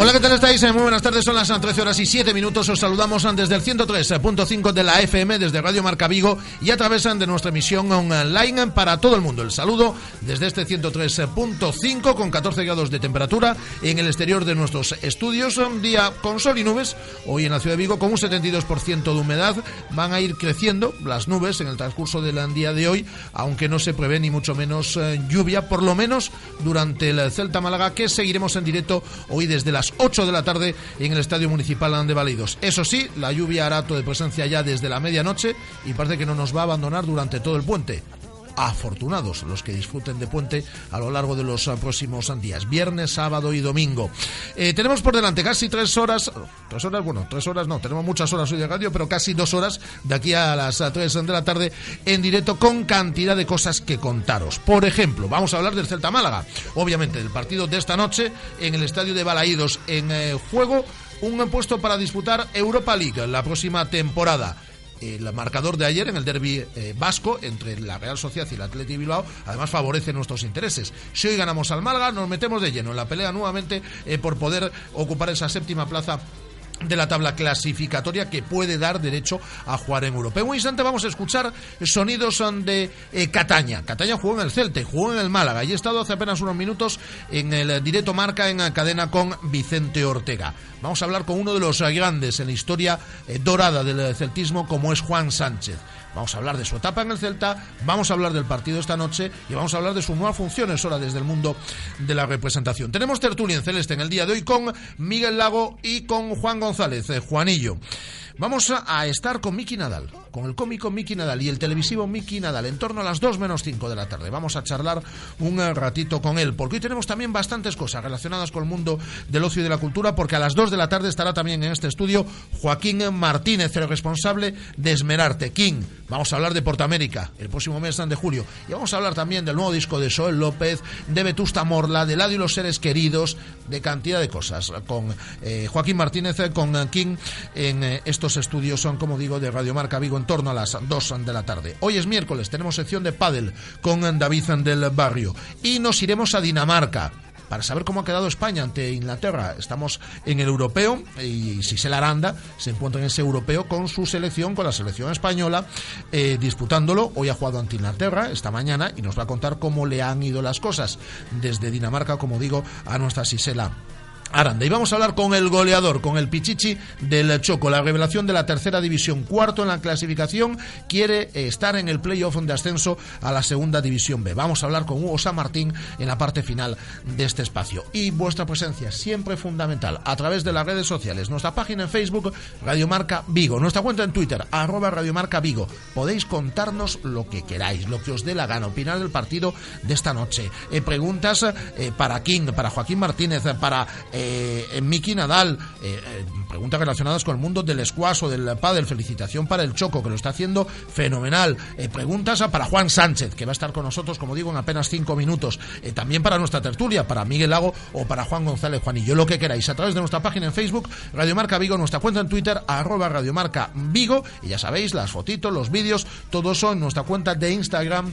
Hola, ¿qué tal estáis? Muy buenas tardes, son las 13 horas y 7 minutos. Os saludamos desde el 103.5 de la FM, desde Radio Marca Vigo y a través de nuestra emisión online para todo el mundo. El saludo desde este 103.5 con 14 grados de temperatura en el exterior de nuestros estudios. Un día con sol y nubes, hoy en la ciudad de Vigo con un 72% de humedad. Van a ir creciendo las nubes en el transcurso del día de hoy, aunque no se prevé ni mucho menos eh, lluvia, por lo menos durante el Celta Málaga, que seguiremos en directo hoy desde las 8 de la tarde en el Estadio Municipal de Balidos. Eso sí, la lluvia hará acto de presencia ya desde la medianoche y parece que no nos va a abandonar durante todo el puente afortunados los que disfruten de puente a lo largo de los próximos días, viernes, sábado y domingo. Eh, tenemos por delante casi tres horas, tres horas, bueno, tres horas no, tenemos muchas horas hoy de radio, pero casi dos horas de aquí a las tres de la tarde en directo con cantidad de cosas que contaros. Por ejemplo, vamos a hablar del Celta Málaga, obviamente del partido de esta noche en el estadio de Balaídos en eh, juego un puesto para disputar Europa League la próxima temporada el marcador de ayer en el derby eh, vasco entre la Real Sociedad y el Atleti Bilbao además favorece nuestros intereses. Si hoy ganamos al Málaga, nos metemos de lleno en la pelea nuevamente eh, por poder ocupar esa séptima plaza de la tabla clasificatoria que puede dar derecho a jugar en Europa. En un instante vamos a escuchar sonidos de eh, Cataña. Cataña jugó en el Celte, jugó en el Málaga y he estado hace apenas unos minutos en el directo marca en cadena con Vicente Ortega. Vamos a hablar con uno de los grandes en la historia eh, dorada del celtismo como es Juan Sánchez. Vamos a hablar de su etapa en el Celta, vamos a hablar del partido esta noche y vamos a hablar de su nueva función ahora desde el mundo de la representación. Tenemos tertulia en Celeste en el día de hoy con Miguel Lago y con Juan González, eh, Juanillo. Vamos a, estar con Miki Nadal, con el cómico Miki Nadal y el televisivo Miki Nadal en torno a las 2 menos 5 de la tarde. Vamos a charlar un eh, ratito con él, porque hoy tenemos también bastantes cosas relacionadas con el mundo del ocio y de la cultura, porque a las 2 de la tarde estará también en este estudio Joaquín Martínez, el responsable de Esmerarte. King, vamos a hablar de Portamérica el próximo mes de julio. Y vamos a hablar también del nuevo disco de Soel López, de Vetusta Morla, de Ladio y los seres queridos, de cantidad de cosas. Con eh, Joaquín Martínez, eh, con King en estos estudios son, como digo, de Radio Marca Vigo en torno a las 2 de la tarde. Hoy es miércoles, tenemos sección de pádel con David del Barrio y nos iremos a Dinamarca para saber cómo ha quedado España ante Inglaterra. Estamos en el europeo y Sisel Aranda se encuentra en ese europeo con su selección, con la selección española, eh, disputándolo. Hoy ha jugado ante Inglaterra esta mañana y nos va a contar cómo le han ido las cosas desde Dinamarca, como digo, a nuestra Sisela Aranda. Y vamos a hablar con el goleador, con el Pichichi del Choco, la revelación de la tercera división, cuarto en la clasificación, quiere eh, estar en el playoff de ascenso a la segunda división B. Vamos a hablar con Hugo San Martín en la parte final de este espacio. Y vuestra presencia siempre fundamental a través de las redes sociales, nuestra página en Facebook, Radiomarca Vigo, nuestra cuenta en Twitter, arroba Radiomarca Vigo. Podéis contarnos lo que queráis, lo que os dé la gana, opinar del partido de esta noche. Eh, preguntas eh, para King, para Joaquín Martínez, para Miki Nadal, eh, eh, preguntas relacionadas con el mundo del squash o del pádel, felicitación para el Choco, que lo está haciendo fenomenal. Eh, preguntas para Juan Sánchez, que va a estar con nosotros, como digo, en apenas cinco minutos. también para nuestra tertulia, para Miguel Lago o para Juan González Juanillo, lo que queráis, a través de nuestra página en Facebook, Radiomarca Vigo, nuestra cuenta en Twitter, arroba Radiomarca Vigo, y ya sabéis, las fotitos, los vídeos, todo eso en nuestra cuenta de Instagram,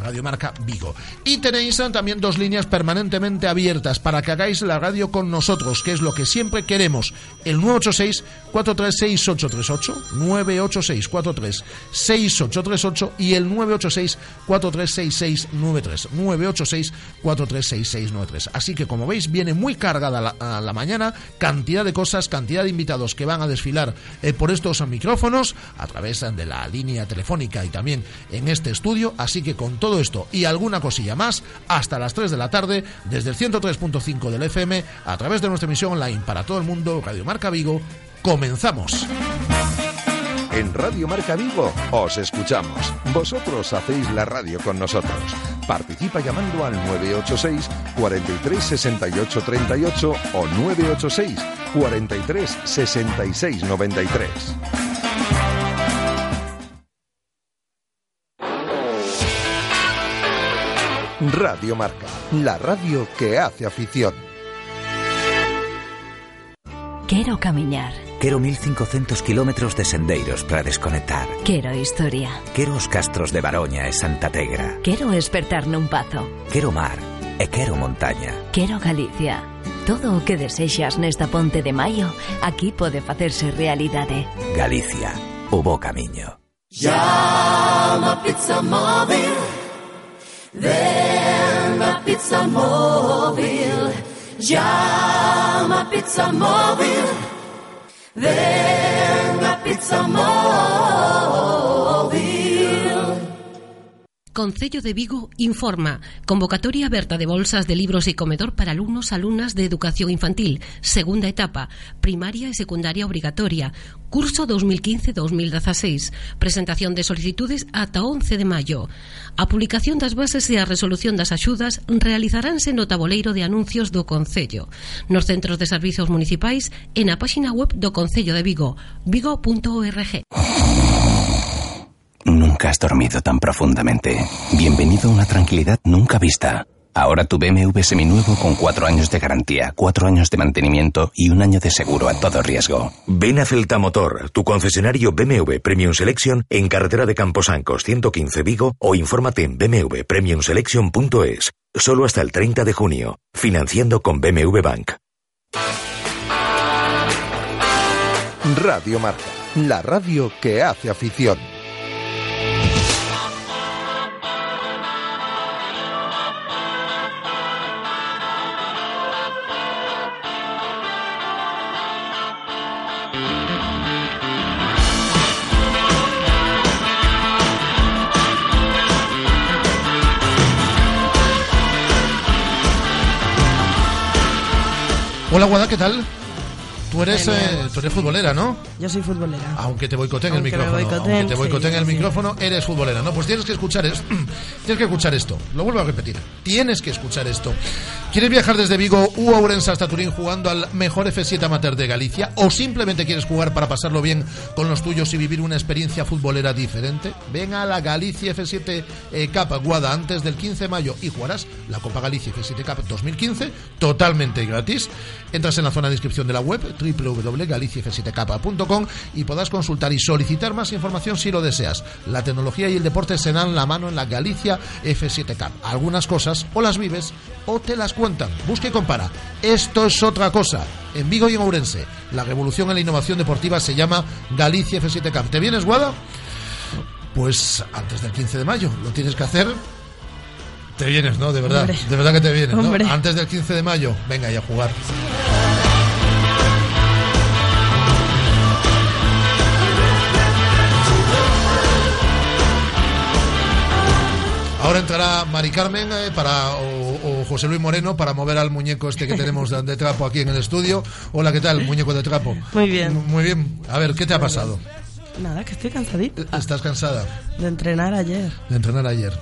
Radiomarca Vigo. Y tenéis también dos líneas permanentemente abiertas para que hagáis la radio con nosotros, que es lo que siempre queremos. El 986-436838, 986-436838 y el 986-436693, 986-436693. Así que como veis, viene muy cargada la, la, mañana, cantidad de cosas, cantidad de invitados que van a desfilar eh, por estos micrófonos a través de la línea telefónica y también en este estudio. Así que con todo esto y alguna cosilla más, hasta las 3 de la tarde, desde el 103.5 del FM, a través de nuestra emisión online para todo el mundo, Radio Marca Vigo. Comenzamos. En Radio Marca Vigo os escuchamos. Vosotros hacéis la radio con nosotros. Participa llamando al 986 43 68 38 o 986 43 66 93. Radio Marca, la radio que hace afición. Quiero caminar Quero 1500 kilómetros de sendeiros para desconectar. Quero historia. Quero os castros de Baroña e Santa Tegra. Quero despertar nun pazo. Quero mar e quero montaña. Quero Galicia. Todo o que desexas nesta ponte de maio aquí pode facerse realidade. Galicia, o bo camiño. Llama Pizza Móvil. Ven a Pizza Móvil. Llama Pizza Móvil. Ven a Pizza Móvil. Concello de Vigo informa. Convocatoria aberta de bolsas de libros e comedor para alumnos alumnas de educación infantil. Segunda etapa. Primaria e secundaria obligatoria. Curso 2015-2016. Presentación de solicitudes ata 11 de maio. A publicación das bases e a resolución das axudas realizaránse no taboleiro de anuncios do Concello. Nos centros de servizos municipais e na páxina web do Concello de Vigo. Vigo.org. Nunca has dormido tan profundamente. Bienvenido a una tranquilidad nunca vista. Ahora tu BMW seminuevo con cuatro años de garantía, cuatro años de mantenimiento y un año de seguro a todo riesgo. Ven a Celta Motor, tu concesionario BMW Premium Selection en carretera de Camposancos 115 Vigo o infórmate en bmwpremiumselection.es. Solo hasta el 30 de junio. Financiando con BMW Bank. Radio Marca, la radio que hace afición. Hola, Guada, ¿qué tal? Tú eres, Bueno. eh, tú eres futbolera, ¿no? Yo soy futbolera. Aunque te boicoteen el micrófono. boicoteen, aunque te boicoteen sí, el sí. micrófono, eres futbolera, ¿no? Pues tienes que escuchar esto. tienes que escuchar esto. Lo vuelvo a repetir. Tienes que escuchar esto. ¿Quieres viajar desde Vigo u Ourense hasta Turín jugando al mejor F7 amateur de Galicia? ¿O simplemente quieres jugar para pasarlo bien con los tuyos y vivir una experiencia futbolera diferente? Ven a la Galicia F7 eh, Cup Guada antes del 15 de mayo y jugarás la Copa Galicia F7 Cup 2015 totalmente gratis. Entras en la zona de inscripción de la web www.galiciaf7k.com y podrás consultar y solicitar más información si lo deseas. La tecnología y el deporte se dan la mano en la Galicia F7 Cup. Algunas cosas o las vives o te las cuentan. Busca y compara. Esto es otra cosa. En Vigo y en Ourense, la revolución en la innovación deportiva se llama Galicia F7 Cup. ¿Te vienes, Guada? Pues antes del 15 de mayo. Lo tienes que hacer. Te vienes, ¿no? De verdad. Hombre. De verdad que te vienes, ¿no? Hombre. Antes del 15 de mayo. Venga, y a jugar. Ahora entrará Mari Carmen eh, para, o, o José Luis Moreno para mover al muñeco este que tenemos de, de trapo aquí en el estudio. Hola, ¿qué tal, muñeco de trapo? Muy bien. Muy bien. A ver, ¿qué te ha pasado? Nada, que estoy cansadita ¿Estás cansada de entrenar ayer. de entrenar ayer?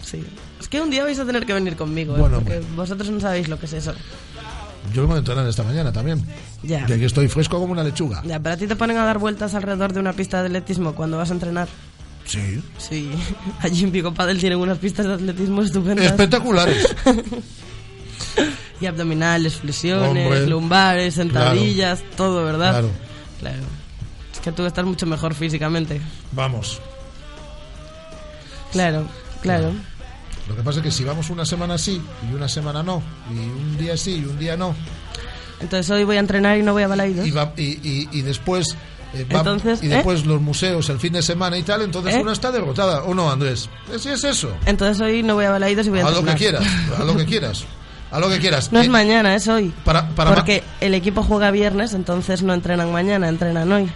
Sí. Es que un día vais a tener que venir conmigo, ¿eh? Bueno, porque hombre. vosotros no sabéis lo que es eso. Yo vengo de entrenar esta mañana también. Ya. Que aquí estoy fresco como una lechuga. Ya, pero a ti te ponen a dar vueltas alrededor de una pista de atletismo cuando vas a entrenar. Sí. Sí. Allí en Vigo Padel tienen unas pistas de atletismo estupendas. Espectaculares. y abdominales, flexiones, Hombre. lumbares, sentadillas, todo, ¿verdad? Claro. Claro. Es que tú estás mucho mejor físicamente. Vamos. Claro, claro. Lo que pasa es que si vamos una semana sí y una semana no, y un día sí y un día no, Entonces hoy voy a entrenar y no voy a Balaidos. y, va- y, y- y después eh, va- Entonces, y después los museos el fin de semana y tal, entonces ¿Eh? una está derrotada. ¿O no, Andrés? Si es eso. Entonces hoy no voy a Balaidos y voy a A lo que quieras, a lo que quieras. A lo que quieras. No es Eh, mañana, es hoy. para, para ma- Porque el equipo juega viernes, entonces no entrenan mañana, entrenan hoy.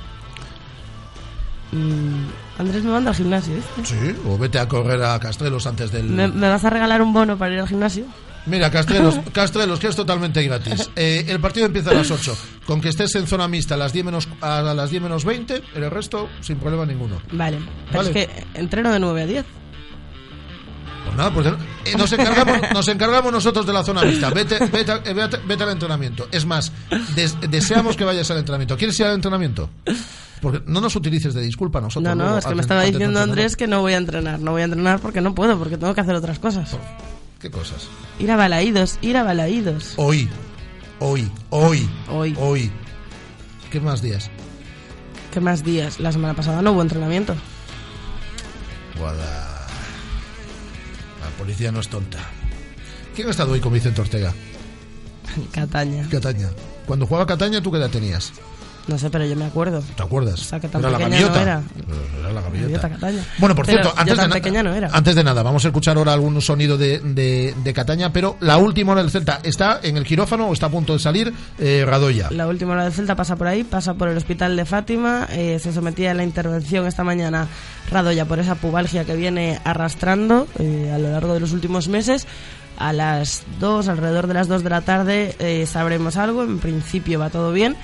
Mm, Andrés me manda al gimnasio, ¿viste? Sí, o vete a correr a Castrelos antes del... ¿Me, me vas a regalar un bono para ir al gimnasio? Mira, Castrelos, Castrelos, que es totalmente gratis. Eh, el partido empieza a las 8. Con que estés en zona mixta a las 10 menos, a las 10 menos 20, el resto sin problema ninguno. Vale. Pero Vale. es que entreno de 9 a 10. Pues nada, pues eh, nos, encargamos, nos encargamos nosotros de la zona mixta. Vete, vete, eh, vete- vete al entrenamiento. Es más, des- deseamos que vayas al entrenamiento. ¿Quieres ir al entrenamiento? Porque no nos utilices de disculpa nosotros. No, no, luego es que me estaba diciendo. Andrés que no voy a entrenar. No voy a entrenar porque no puedo, porque tengo que hacer otras cosas. ¿Qué cosas? Ir a Balaídos, ir a Balaídos. Hoy, hoy, hoy, Hoy. hoy. ¿Qué más días? ¿Qué más días? La semana pasada no hubo entrenamiento. Guada. La policía no es tonta. ¿Quién ha estado hoy con Vicente Ortega? Cataña. Cataña. Cuando jugaba Cataña, ¿tú qué edad tenías? No sé, pero yo me acuerdo. ¿Te acuerdas? O sea, que tan era la gaviota. no era. Era la gaviota. Cataña. Bueno, por Pero cierto, antes de, pequeña no era. antes de nada, vamos a escuchar ahora algún sonido de, de, de Cataña, pero la última hora del Celta, ¿está en el quirófano o está a punto de salir eh, Radoya? La última hora del Celta pasa por ahí, pasa por el hospital de Fátima, eh, se sometía a la intervención esta mañana Radoya por esa pubalgia que viene arrastrando eh, a lo largo de los últimos meses. A las 2, alrededor de las 2 de la tarde, eh, sabremos algo. En principio va todo bien.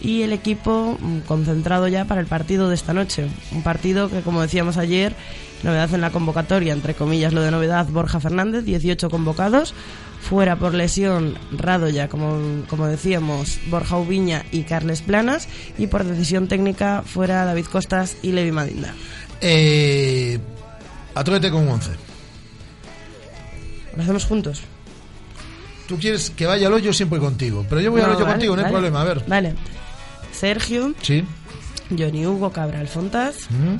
Y el equipo mm, concentrado ya para el partido de esta noche. Un partido que, como decíamos ayer, novedad en la convocatoria, entre comillas lo de novedad, Borja Fernández, 18 convocados. Fuera por lesión, Radoya, como, como decíamos, Borja Ubiña y Carles Planas. Y por decisión técnica, fuera David Costas y Levi Madinda. Eh, atrévete con un 11. ¿Lo hacemos juntos? Tú quieres que vaya al hoyo siempre contigo, pero yo voy al No, hoyo vale, contigo, no hay problema. A ver. Vale. Sergio, Sí. Johnny Hugo Cabral Fontas, Mm.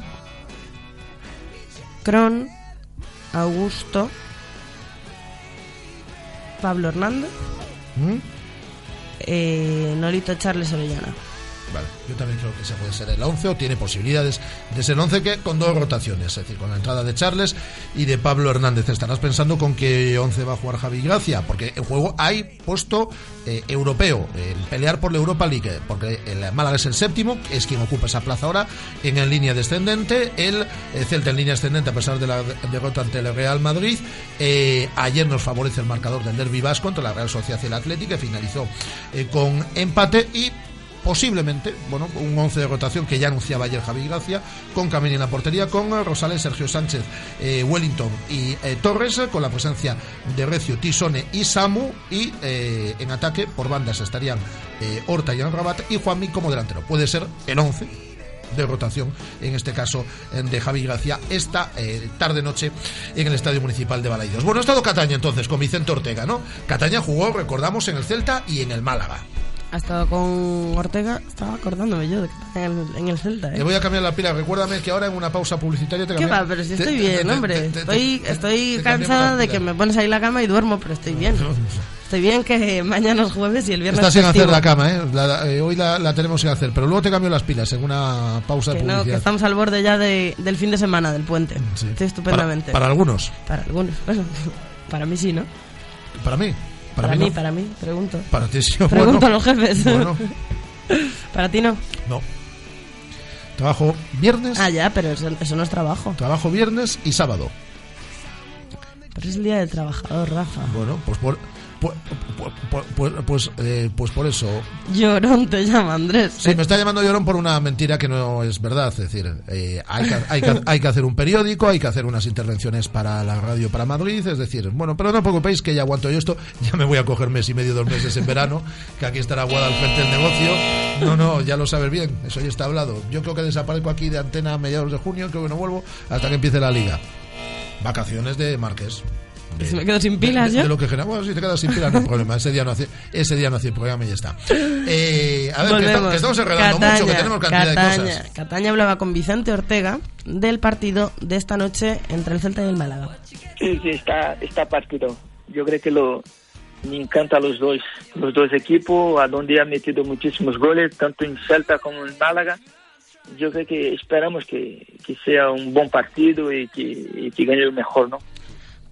Cron, Augusto, Pablo Hernández, Mm. eh, Nolito Charles Orellana. Vale, yo también creo que ese puede ser el 11 o tiene posibilidades de ser el 11 que con dos rotaciones, es decir, con la entrada de Charles y de Pablo Hernández. Estarás pensando con qué 11 va a jugar Javi Gracia, porque en juego hay puesto eh, europeo, el pelear por la Europa League, porque el Málaga es el séptimo, es quien ocupa esa plaza ahora en, en línea descendente, el eh, Celta en línea ascendente a pesar de la de- derrota ante el Real Madrid. Eh, ayer nos favorece el marcador del Derby Vasco contra la Real Sociedad y el Atlético, que finalizó eh, con empate y posiblemente, bueno, un 11 de rotación que ya anunciaba ayer Javi Gracia, con Camini en la portería, con Rosales, Sergio Sánchez, eh, Wellington y eh, Torres, eh, con la presencia de Recio, Tisone y Samu, y en ataque por bandas estarían Horta y Rabat y Juanmi como delantero. Puede ser el 11 de rotación, en este caso de Javi Gracia, esta tarde-noche en el Estadio Municipal de Balaidos. Bueno, ha estado Cataña entonces con Vicente Ortega, ¿no? Cataña jugó, recordamos, en el Celta y en el Málaga. Ha estado con Ortega, estaba acordándome yo de que está en el, en el Celta. ¿eh? Le voy a cambiar la pila. Recuérdame que ahora en una pausa publicitaria te ¿Qué cambio- va? Pero si te- estoy te- bien, te- hombre. te- te- Estoy, te- estoy te cansada de que me pones ahí la cama y duermo, pero estoy bien. Estoy bien que mañana es jueves y el viernes Está sin festivo. hacer la cama, ¿eh? La- eh, hoy la, la tenemos sin hacer, pero luego te cambio las pilas en una pausa de Que no, que publicidad. estamos al borde ya de- del fin de semana, del puente. Sí. Estoy estupendamente. Para, para algunos. Para algunos. Bueno, para mí sí, ¿no? Para mí. Para, Para, mí, para mí, pregunto. Para ti sí. Pregunto bueno. a los jefes. Bueno, para ti no. no. Trabajo viernes, Ah, ya, pero eso, eso no es trabajo. trabajo viernes y sábado. Pero es el día del trabajador, Rafa. Bueno, pues por pues, pues, pues, eh, pues por eso. Llorón te llama Andrés. Sí, me está llamando Llorón por una mentira que no es verdad. Es decir, eh, hay, que, hay, que, hay que hacer un periódico, hay que hacer unas intervenciones para la radio para Madrid. Es decir, bueno, pero no os preocupéis que ya aguanto yo esto. Ya me voy a coger mes y medio, dos meses en verano, que aquí estará Guada al frente del negocio. No, no, ya lo sabes bien, eso ya está hablado. Yo creo que desaparezco aquí de antena a mediados de junio, creo que no vuelvo hasta que empiece la liga. Vacaciones de Marqués. ¿Y si me quedo sin pilas de, yo? de lo que genera. Bueno, si te quedas sin pilas, no hay problema. Ese día no hace, ese día no hace el programa y ya está. Eh, a ver, que, está- que estamos enredando mucho, que tenemos cantidad de Cataña. cosas. Cataña hablaba con Vicente Ortega del partido de esta noche entre el Celta y el Málaga. Sí, sí, está, está partido. Yo creo que lo, me encanta los dos, los dos equipos, a donde ha metido muchísimos goles, tanto en Celta como en Málaga. Yo creo que esperamos que, que sea un buen partido y que, y que gane el mejor, ¿no?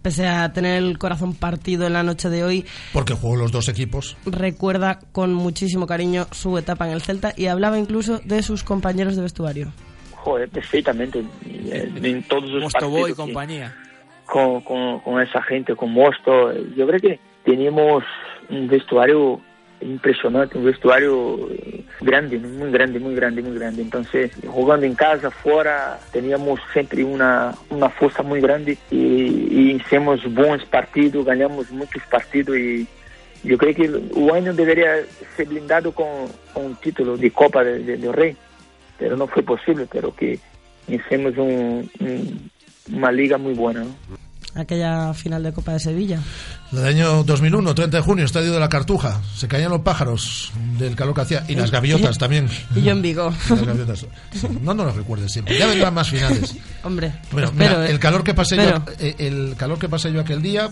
Pese a tener el corazón partido en la noche de hoy, Porque juego los dos equipos. recuerda con muchísimo cariño su etapa en el Celta y hablaba incluso de sus compañeros de vestuario. Joder, perfectamente. Eh, En todos los Mostoboy y partidos. que- compañía. con, con, con esa gente, con Mosto. Yo creo que tenemos un vestuario impresionante, un vestuario grande, muy grande, muy grande, muy grande. Entonces, jugando en casa, fuera, teníamos siempre una, una fuerza muy grande y, hicimos buenos partidos, ganamos muchos partidos y yo creo que el año debería ser blindado con, un título de Copa de- de- del Rey, pero no fue posible, pero que hicimos un- un- una liga muy buena. Aquella final de Copa de Sevilla. El año 2001, 30 de junio, Estadio de la Cartuja. Se caían los pájaros del calor que hacía. Y las gaviotas también. Y yo en Vigo. Las gaviotas. No nos lo recuerdes siempre. Ya vendrán más finales. Hombre, Bueno, espero, mira, ¿eh? el calor que pasé yo, Espero. eh, el calor que pasé yo aquel día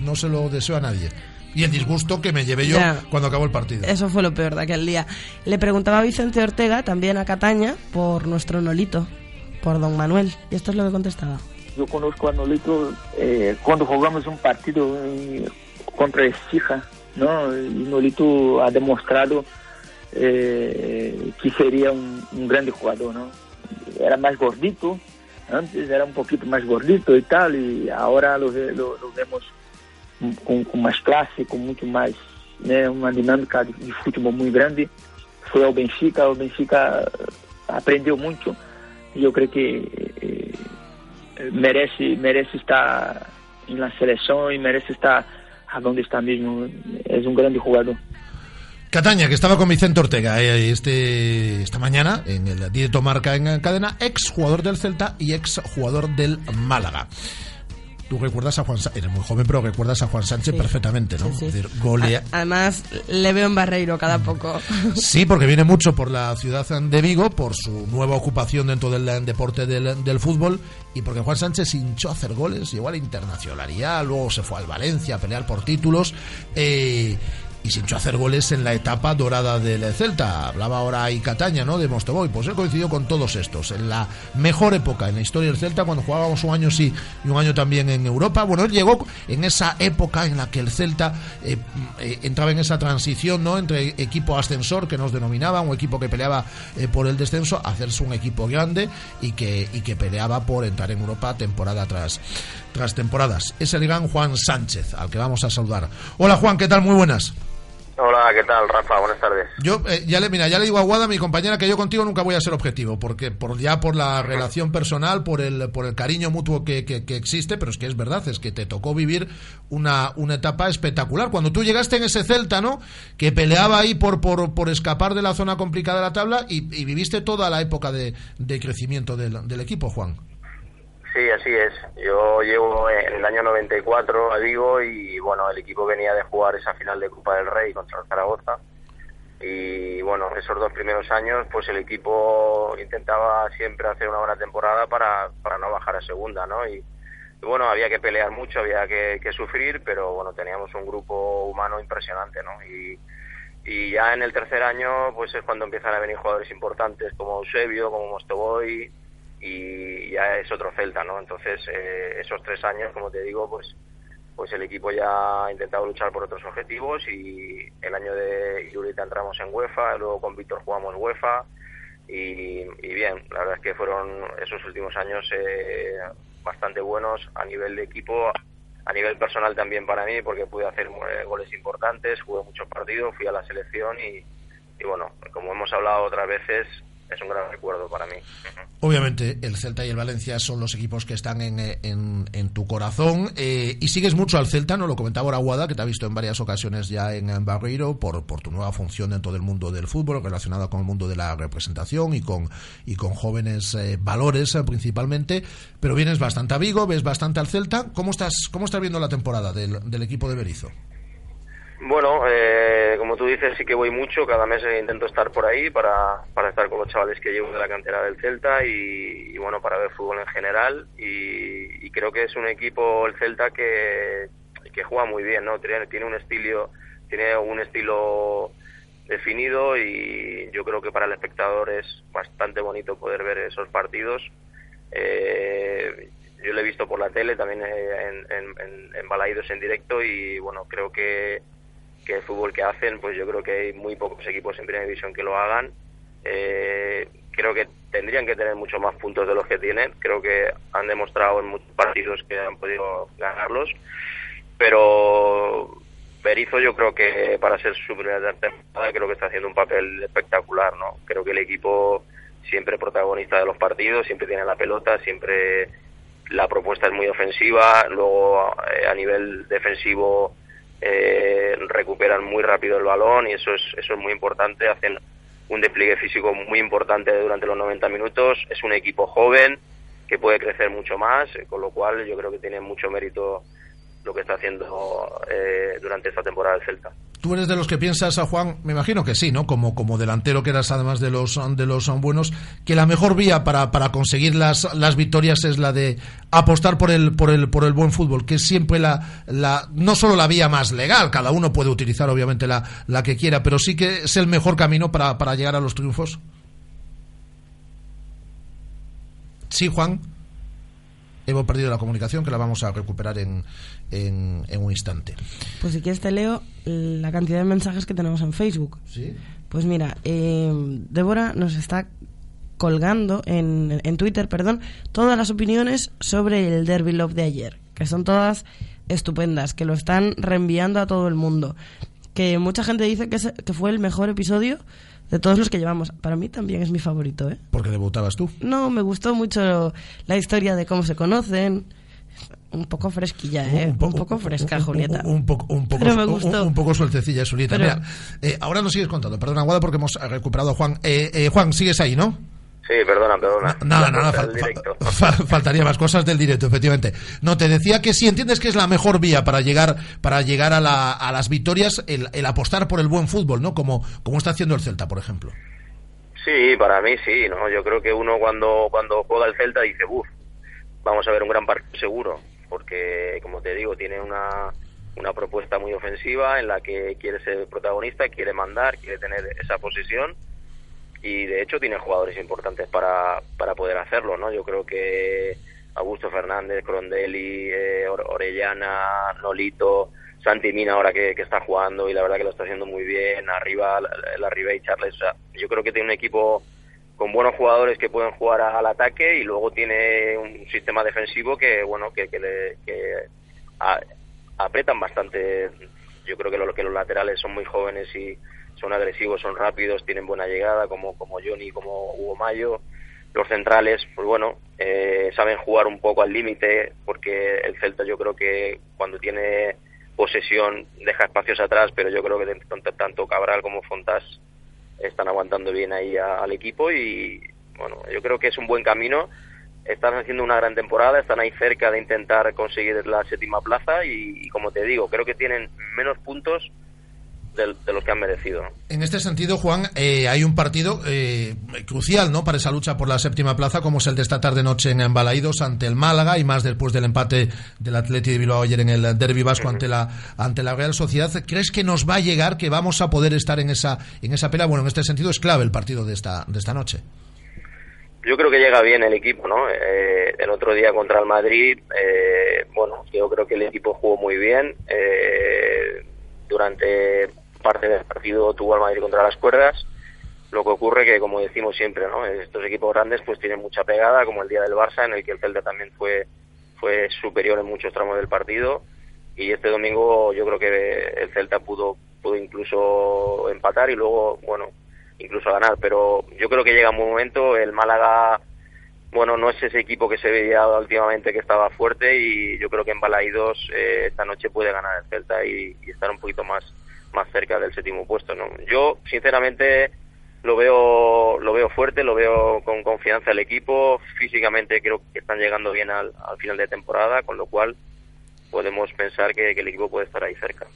no se lo deseo a nadie. Y el disgusto que me llevé yo Ya. cuando acabó el partido. Eso fue lo peor de aquel día. Le preguntaba a Vicente Ortega, también a Cataña, por nuestro Nolito, por don Manuel. Y esto es lo que contestaba. Yo conozco a Nolito eh, cuando jugamos un partido eh, contra Escija, ¿no? Y Nolito ha demostrado eh, que sería un, un grande jugador, ¿no? Era más gordito, antes era un poquito más gordito y tal, y ahora lo, ve- lo, lo vemos con, con más clase, con mucho más, né, uma dinâmica de, de futebol muito grande. Foi ao Benfica, o Benfica eh, aprendeu muito e eu creio que eh, merece merece estar na seleção e merece estar aonde está mesmo. É um grande jogador. Cataña, que estaba con Vicente Ortega eh, este, esta mañana en el directo marca en cadena, ex jugador del Celta y ex jugador del Málaga. Tú recuerdas a Juan Sánchez, eres muy joven, pero recuerdas a Juan Sánchez Sí. perfectamente, ¿no? Sí, sí. Es decir, golea- Además, le veo en Barreiro cada poco. Sí, porque viene mucho por la ciudad de Vigo, por su nueva ocupación dentro del deporte del, del fútbol y porque Juan Sánchez hinchó a hacer goles, llegó a la internacionalidad, luego se fue al Valencia a pelear por títulos eh, y se hinchó hacer goles en la etapa dorada del Celta. Hablaba ahora ahí Cataña, ¿no? De Mostoboy. Pues él coincidió con todos estos. En la mejor época en la historia del Celta, cuando jugábamos un año sí y un año también en Europa. Bueno, él llegó en esa época en la que el Celta eh, eh, entraba en esa transición, ¿no? Entre equipo ascensor, que nos denominaban, un equipo que peleaba eh, por el descenso, hacerse un equipo grande y que, y que peleaba por entrar en Europa temporada tras, tras temporadas. Es el gran Juan Sánchez, al que vamos a saludar. Hola Juan, ¿qué tal? Muy buenas. Hola, ¿qué tal, Rafa? Buenas tardes. Yo eh, ya le mira, ya le digo a Guada, mi compañera, que yo contigo nunca voy a ser objetivo, porque por ya por la relación personal, por el por el cariño mutuo que, que, que existe, pero es que es verdad, es que te tocó vivir una, una etapa espectacular. Cuando tú llegaste en ese Celta, ¿no? Que peleaba ahí por por, por escapar de la zona complicada de la tabla y, y viviste toda la época de, de crecimiento del, del equipo, Juan. Sí, así es. Yo llevo en el año 94 a Vigo y bueno, el equipo venía de jugar esa final de Copa del Rey contra el Zaragoza. Y bueno, esos dos primeros años, pues el equipo intentaba siempre hacer una buena temporada para, para no bajar a segunda, ¿no? Y, bueno, había que pelear mucho, había que, que sufrir, pero bueno, teníamos un grupo humano impresionante, ¿no? Y, y ya en el tercer año, pues es cuando empiezan a venir jugadores importantes como Eusebio, como Mostoboy, y ya es otro Celta, ¿no? Entonces, eh, esos tres años, como te digo, pues pues el equipo ya ha intentado luchar por otros objetivos y el año de Irurita entramos en UEFA, luego con Víctor jugamos UEFA y, y bien, la verdad es que fueron esos últimos años eh, bastante buenos a nivel de equipo, a nivel personal también para mí porque pude hacer eh, goles importantes, jugué muchos partidos, fui a la selección y, y bueno, como hemos hablado otras veces, es un gran recuerdo para mí. Obviamente el Celta y el Valencia son los equipos que están en, en, tu corazón eh, y sigues mucho al Celta, ¿no? Lo comentaba ahora Guada, que te ha visto en varias ocasiones ya en, en Barreiro por, por tu nueva función dentro del mundo del fútbol relacionada con el mundo de la representación y con, y con jóvenes eh, valores eh, principalmente, pero vienes bastante a Vigo, ves bastante al Celta. ¿Cómo estás, cómo estás viendo la temporada del, del equipo de Berizo? Bueno, eh, como tú dices, sí que voy mucho, cada mes eh, intento estar por ahí para, para estar con los chavales que llevo de la cantera del Celta y, y bueno, para ver fútbol en general y, y creo que es un equipo, el Celta, que, que juega muy bien, ¿no? Tiene, tiene un estilo, tiene un estilo definido y yo creo que para el espectador es bastante bonito poder ver esos partidos. Eh, yo lo he visto por la tele, también eh, en, en, Balaidos en directo y bueno, creo que que el fútbol que hacen, pues yo creo que hay muy pocos equipos en primera división que lo hagan. Eh, creo que tendrían que tener muchos más puntos de los que tienen. Creo que han demostrado en muchos partidos que han podido ganarlos. Pero Berizzo yo creo que para ser su primera temporada creo que está haciendo un papel espectacular, ¿no? Creo que el equipo siempre protagonista de los partidos, siempre tiene la pelota, siempre la propuesta es muy ofensiva, luego eh, a nivel defensivo eh, recuperan muy rápido el balón y eso es eso es muy importante. Hacen un despliegue físico muy importante durante los 90 minutos. Es un equipo joven que puede crecer mucho más, eh, con lo cual yo creo que tiene mucho mérito lo que está haciendo eh, durante esta temporada el Celta. ¿Tú eres de los que piensas, a Juan? Me imagino que sí, ¿no? Como, como delantero que eras además de los, de los buenos, que la mejor vía para, para conseguir las, las victorias es la de apostar por el, por el, por el buen fútbol, que es siempre la, la, no solo la vía más legal, cada uno puede utilizar obviamente la, la que quiera, pero sí que es el mejor camino para, para llegar a los triunfos. Sí, Juan hemos perdido la comunicación que la vamos a recuperar en, en, un instante. Pues si quieres te leo la cantidad de mensajes que tenemos en Facebook. Sí. Pues mira, eh, Débora nos está colgando en, en Twitter, perdón, todas las opiniones sobre el Derby Love de ayer, que son todas estupendas, que lo están reenviando a todo el mundo. Que mucha gente dice que, que fue el mejor episodio de todos los que llevamos. Para mí también es mi favorito, ¿eh? Porque debutabas tú. No, me gustó mucho la historia de cómo se conocen. Un poco fresquilla, ¿eh? Un, poco, fresca, Julieta. Un, poco, un poco, me gustó. Un, poco sueltecilla, Julieta. Mira, eh, ahora nos sigues contando. Perdona, Guada, porque hemos recuperado a Juan. Eh, eh, Juan, sigues ahí, ¿no? Sí, perdona, perdona. Nada, nada, faltaría más cosas del directo, efectivamente. No, te decía que si entiendes que es la mejor vía para llegar para llegar a, la, a las victorias, el, el, apostar por el buen fútbol, ¿no? Como, como está haciendo el Celta, por ejemplo. Sí, para mí sí, ¿no? Yo creo que uno cuando, cuando juega el Celta dice, uff, vamos a ver un gran partido seguro, porque, como te digo, tiene una, una propuesta muy ofensiva en la que quiere ser protagonista, quiere mandar, quiere tener esa posición y de hecho tiene jugadores importantes para, para poder hacerlo, ¿no? Yo creo que Augusto Fernández, Crondelli, eh, Orellana, Nolito, Santi Mina ahora que, está jugando y la verdad que lo está haciendo muy bien, arriba la, y Charles, yo creo que tiene un equipo con buenos jugadores que pueden jugar al ataque y luego tiene un sistema defensivo que bueno que, que, le, que apretan bastante yo creo que, lo, que los laterales son muy jóvenes y son agresivos, son rápidos, tienen buena llegada, como, como Johnny, como Hugo Mayo. Los centrales, pues bueno, eh, saben jugar un poco al límite, porque el Celta yo creo que cuando tiene posesión deja espacios atrás, pero yo creo que tanto Cabral como Fontas están aguantando bien ahí al equipo y bueno, yo creo que es un buen camino. Están haciendo una gran temporada, están ahí cerca de intentar conseguir la séptima plaza y como te digo, creo que tienen menos puntos de, los que han merecido. En este sentido, Juan, eh, hay un partido eh, crucial ¿no? para esa lucha por la séptima plaza, como es el de esta tarde noche en Embalaídos ante el Málaga y más después del empate del Atleti de Bilbao ayer en el Derby Vasco ante la ante la Real Sociedad. ¿Crees que nos va a llegar, que vamos a poder estar en esa en esa pelea? Bueno, en este sentido es clave el partido de esta de esta noche. Yo creo que llega bien el equipo, ¿no? Eh, el otro día contra el Madrid, bueno, yo creo que el equipo jugó muy bien. durante parte del partido tuvo al Madrid contra las cuerdas. Lo que ocurre que, como decimos siempre, ¿no? estos equipos grandes pues tienen mucha pegada, como el día del Barça, en el que el Celta también fue, fue superior en muchos tramos del partido. Y este domingo yo creo que el Celta pudo, pudo incluso empatar y luego, bueno, incluso ganar. Pero yo creo que llega un momento, el Málaga bueno, no es ese equipo que se veía últimamente que estaba fuerte y yo creo que en Balaídos eh, esta noche puede ganar el Celta y, estar un poquito más más cerca del séptimo puesto. ¿no? Yo, sinceramente, lo veo, lo veo fuerte, lo veo con confianza el equipo. Físicamente creo que están llegando bien al, final de temporada, con lo cual podemos pensar que, el equipo puede estar ahí cerca.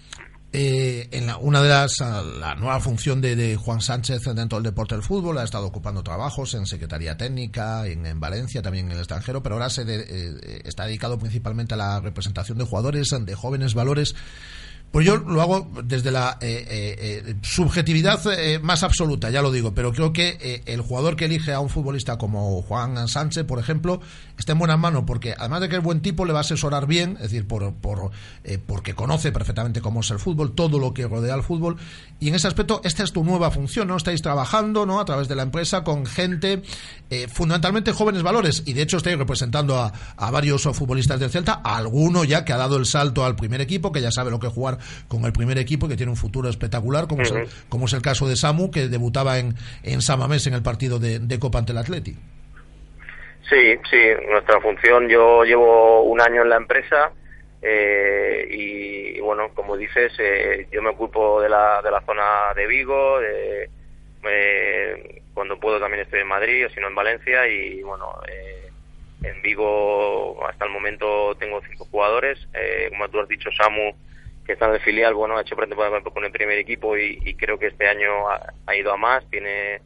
Eh, en una de las la nueva función de, Juan Sánchez dentro del deporte del fútbol ha estado ocupando trabajos en secretaría técnica en, Valencia también en el extranjero pero ahora se eh, está dedicado principalmente a la representación de jugadores de jóvenes valores pues yo lo hago desde la eh, eh, eh, subjetividad más absoluta, ya lo digo, pero creo que el jugador que elige a un futbolista como Juan Sánchez, por ejemplo, está en buenas manos, porque además de que es buen tipo, le va a asesorar bien, es decir, por, por porque conoce perfectamente cómo es el fútbol, todo lo que rodea al fútbol, y en ese aspecto esta es tu nueva función, ¿no? Estáis trabajando, ¿no? A través de la empresa con gente, fundamentalmente jóvenes valores, y de hecho estáis representando a, varios futbolistas del Celta, alguno ya que ha dado el salto al primer equipo, que ya sabe lo que jugar con el primer equipo que tiene un futuro espectacular, como, es, el, como es el caso de Samu, que debutaba en, en Samamés en el partido de, Copa ante el Atleti. Sí, sí, nuestra función, yo llevo un año en la empresa eh, y, bueno, como dices, eh, yo me ocupo de la, de la zona de Vigo, de, eh, cuando puedo también estoy en Madrid o si no en Valencia y bueno, En Vigo hasta el momento tengo cinco jugadores. Eh, como tú has dicho, Samu, que está en el filial, bueno, ha hecho pretemporada con el primer equipo y, creo que este año ha, ido a más. Tiene,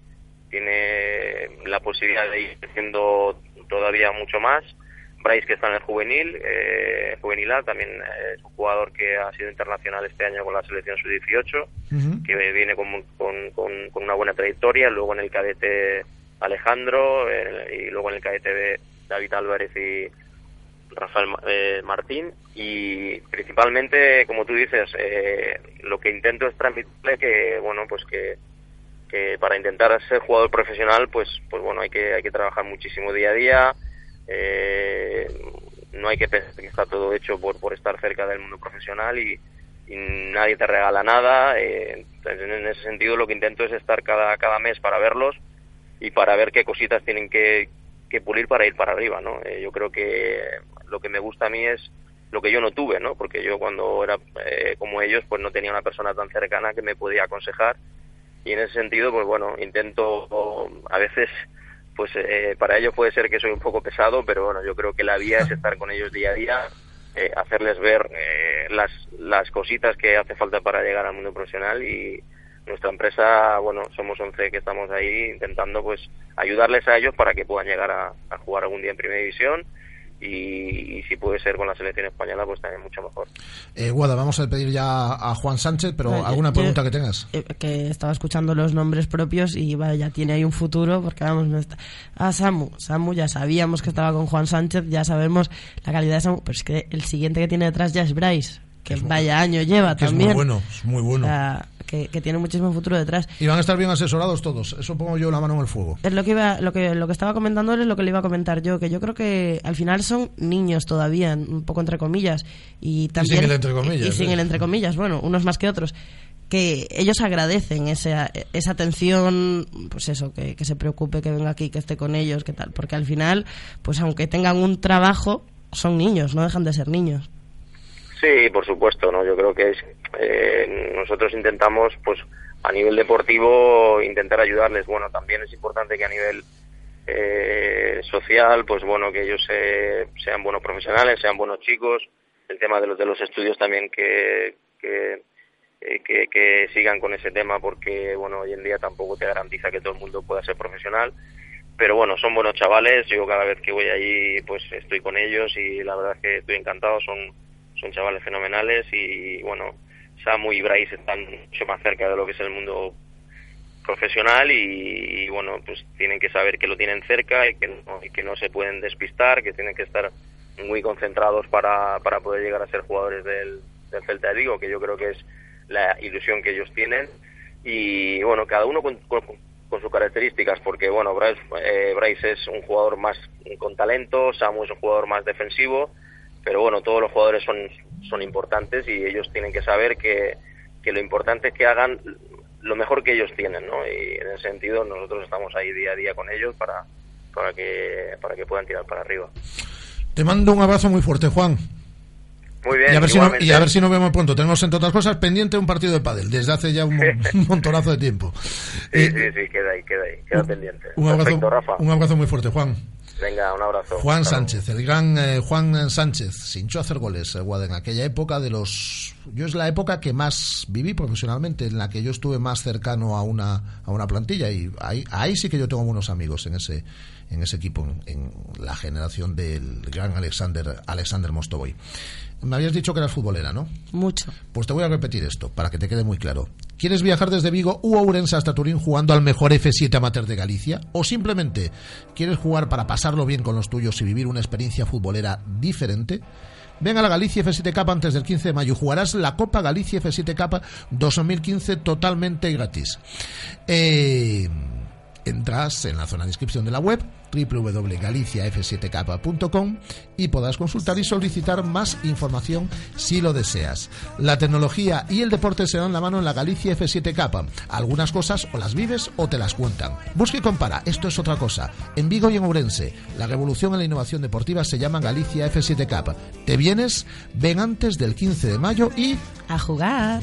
tiene la posibilidad de ir creciendo todavía mucho más. Bryce, que está en el juvenil, eh, juvenil también es un jugador que ha sido internacional este año con la selección sub-18, que viene con, con, una buena trayectoria. Luego en el cadete Alejandro y luego en el cadete David Álvarez y Rafael eh, Martín. Y principalmente, como tú dices, eh, lo que intento es transmitirle que, bueno, pues que que para intentar ser jugador profesional pues pues bueno hay que hay que trabajar muchísimo día a día eh, no hay que pensar que está todo hecho por, por estar cerca del mundo profesional y, nadie te regala nada. Eh, en ese sentido lo que intento es estar cada, cada mes para verlos y para ver qué cositas tienen que, que pulir para ir para arriba. ¿no? Eh, yo creo que lo que me gusta a mí es lo que yo no tuve, ¿no? porque yo cuando era como ellos pues no tenía una persona tan cercana que me podía aconsejar. Y en ese sentido pues bueno intento a veces pues eh, para ellos puede ser que soy un poco pesado, pero bueno, yo creo que la vía es estar con ellos día a día, eh, hacerles ver eh, las, las cositas que hace falta para llegar al mundo profesional. Y nuestra empresa, bueno, somos 11 que estamos ahí intentando pues ayudarles a ellos para que puedan llegar a jugar algún día en primera división y, si puede ser con la selección española, pues también mucho mejor. Eh, Guada, vamos a pedir ya a Juan Sánchez, pero ¿alguna pregunta que tengas? Eh, que estaba escuchando los nombres propios y ya tiene ahí un futuro, porque vamos, no está... Ah, Samu, Samu ya sabíamos que estaba con Juan Sánchez, ya sabemos la calidad de Samu, pero es que el siguiente que tiene detrás ya es Bryce, que vaya año lleva también. Es muy bueno, es muy bueno que, tiene muchísimo futuro detrás. Y van a estar bien asesorados todos. Eso pongo yo la mano en el fuego. Es lo que iba, lo que, lo que estaba comentando es lo que le iba a comentar yo, que yo creo que al final son niños todavía, un poco entre comillas. Y también. sin el entre comillas. Y, sin el entre comillas, bueno, unos más que otros que ellos agradecen esa, esa atención, pues eso, que, que, se preocupe, que venga aquí, que esté con ellos, que tal, porque al final, pues aunque tengan un trabajo, son niños, no dejan de ser niños. Sí, por supuesto, ¿no? Yo creo que es eh, nosotros intentamos, pues, a nivel deportivo, intentar ayudarles. Bueno, también es importante que a nivel eh, social, pues bueno, que ellos sean buenos profesionales, sean buenos chicos. El tema de los, de los estudios también que, que, eh, que, que sigan con ese tema, porque bueno, hoy en día tampoco te garantiza que todo el mundo pueda ser profesional pero bueno, son buenos chavales, yo cada vez que voy allí pues estoy con ellos y la verdad es que estoy encantado, son, son chavales fenomenales y bueno, Samu y Bryce están mucho más cerca de lo que es el mundo profesional y, bueno, pues tienen que saber que lo tienen cerca y que, no, y que no se pueden despistar, que tienen que estar muy concentrados para, para poder llegar a ser jugadores del, del Celta de Vigo, que yo creo que es la ilusión que ellos tienen. Y bueno, cada uno con, con, sus características, porque bueno, Bryce, eh, Bryce es un jugador más con talento, Samu es un jugador más defensivo, pero bueno, todos los jugadores son, son importantes y ellos tienen que saber que, que lo importante es que hagan lo mejor que ellos tienen, ¿no? Y en ese sentido nosotros estamos ahí día a día con ellos para, para, que, para que puedan tirar para arriba. Te mando un abrazo muy fuerte, Juan. Muy bien. Y a ver, si, y a ver si nos vemos pronto. Tenemos, entre otras cosas, pendiente un partido de pádel desde hace ya un, montonazo de tiempo. Sí, sí, sí, queda ahí, queda ahí, queda pendiente. Un abrazo, un abrazo muy fuerte, Juan. Venga, un abrazo. Juan Sánchez, el gran eh, Juan Sánchez, sin hinchó hacer goles, eh, en aquella época de los... Yo es la época que más viví profesionalmente, en la que yo estuve más cercano a una, a una plantilla y ahí, ahí sí que yo tengo buenos amigos en ese, en ese equipo, en, la generación del gran Alexander, Alexander Mostovoy. Me habías dicho que eras futbolera, ¿no? Mucho. Pues te voy a repetir esto, para que te quede muy claro. ¿Quieres viajar desde Vigo u Ourense hasta Turín jugando al mejor F7 amateur de Galicia? ¿O simplemente quieres jugar para pasarlo bien con los tuyos y vivir una experiencia futbolera diferente? Ven a la Galicia F7 Cup antes del 15 de mayo. Jugarás la Copa Galicia F7 Cup 2015 totalmente gratis. Eh entras en la zona de inscripción de la web www.galiciaf7k.com y podrás consultar y solicitar más información si lo deseas. La tecnología y el deporte se dan la mano en la Galicia F7K. Algunas cosas o las vives o te las cuentan. Busca y compara, esto es otra cosa. En Vigo y en Ourense, la revolución en la innovación deportiva se llama Galicia F7K. ¿Te vienes? Ven antes del 15 de mayo y... A jugar.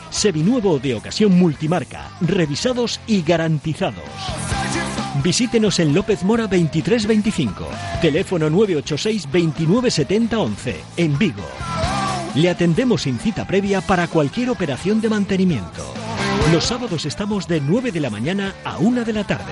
seminuevo de ocasión multimarca, revisados y garantizados. Visítenos en López Mora 2325, teléfono 986 2970 11, en Vigo. Le atendemos sin cita previa para cualquier operación de mantenimiento. Los sábados estamos de 9 de la mañana a 1 de la tarde.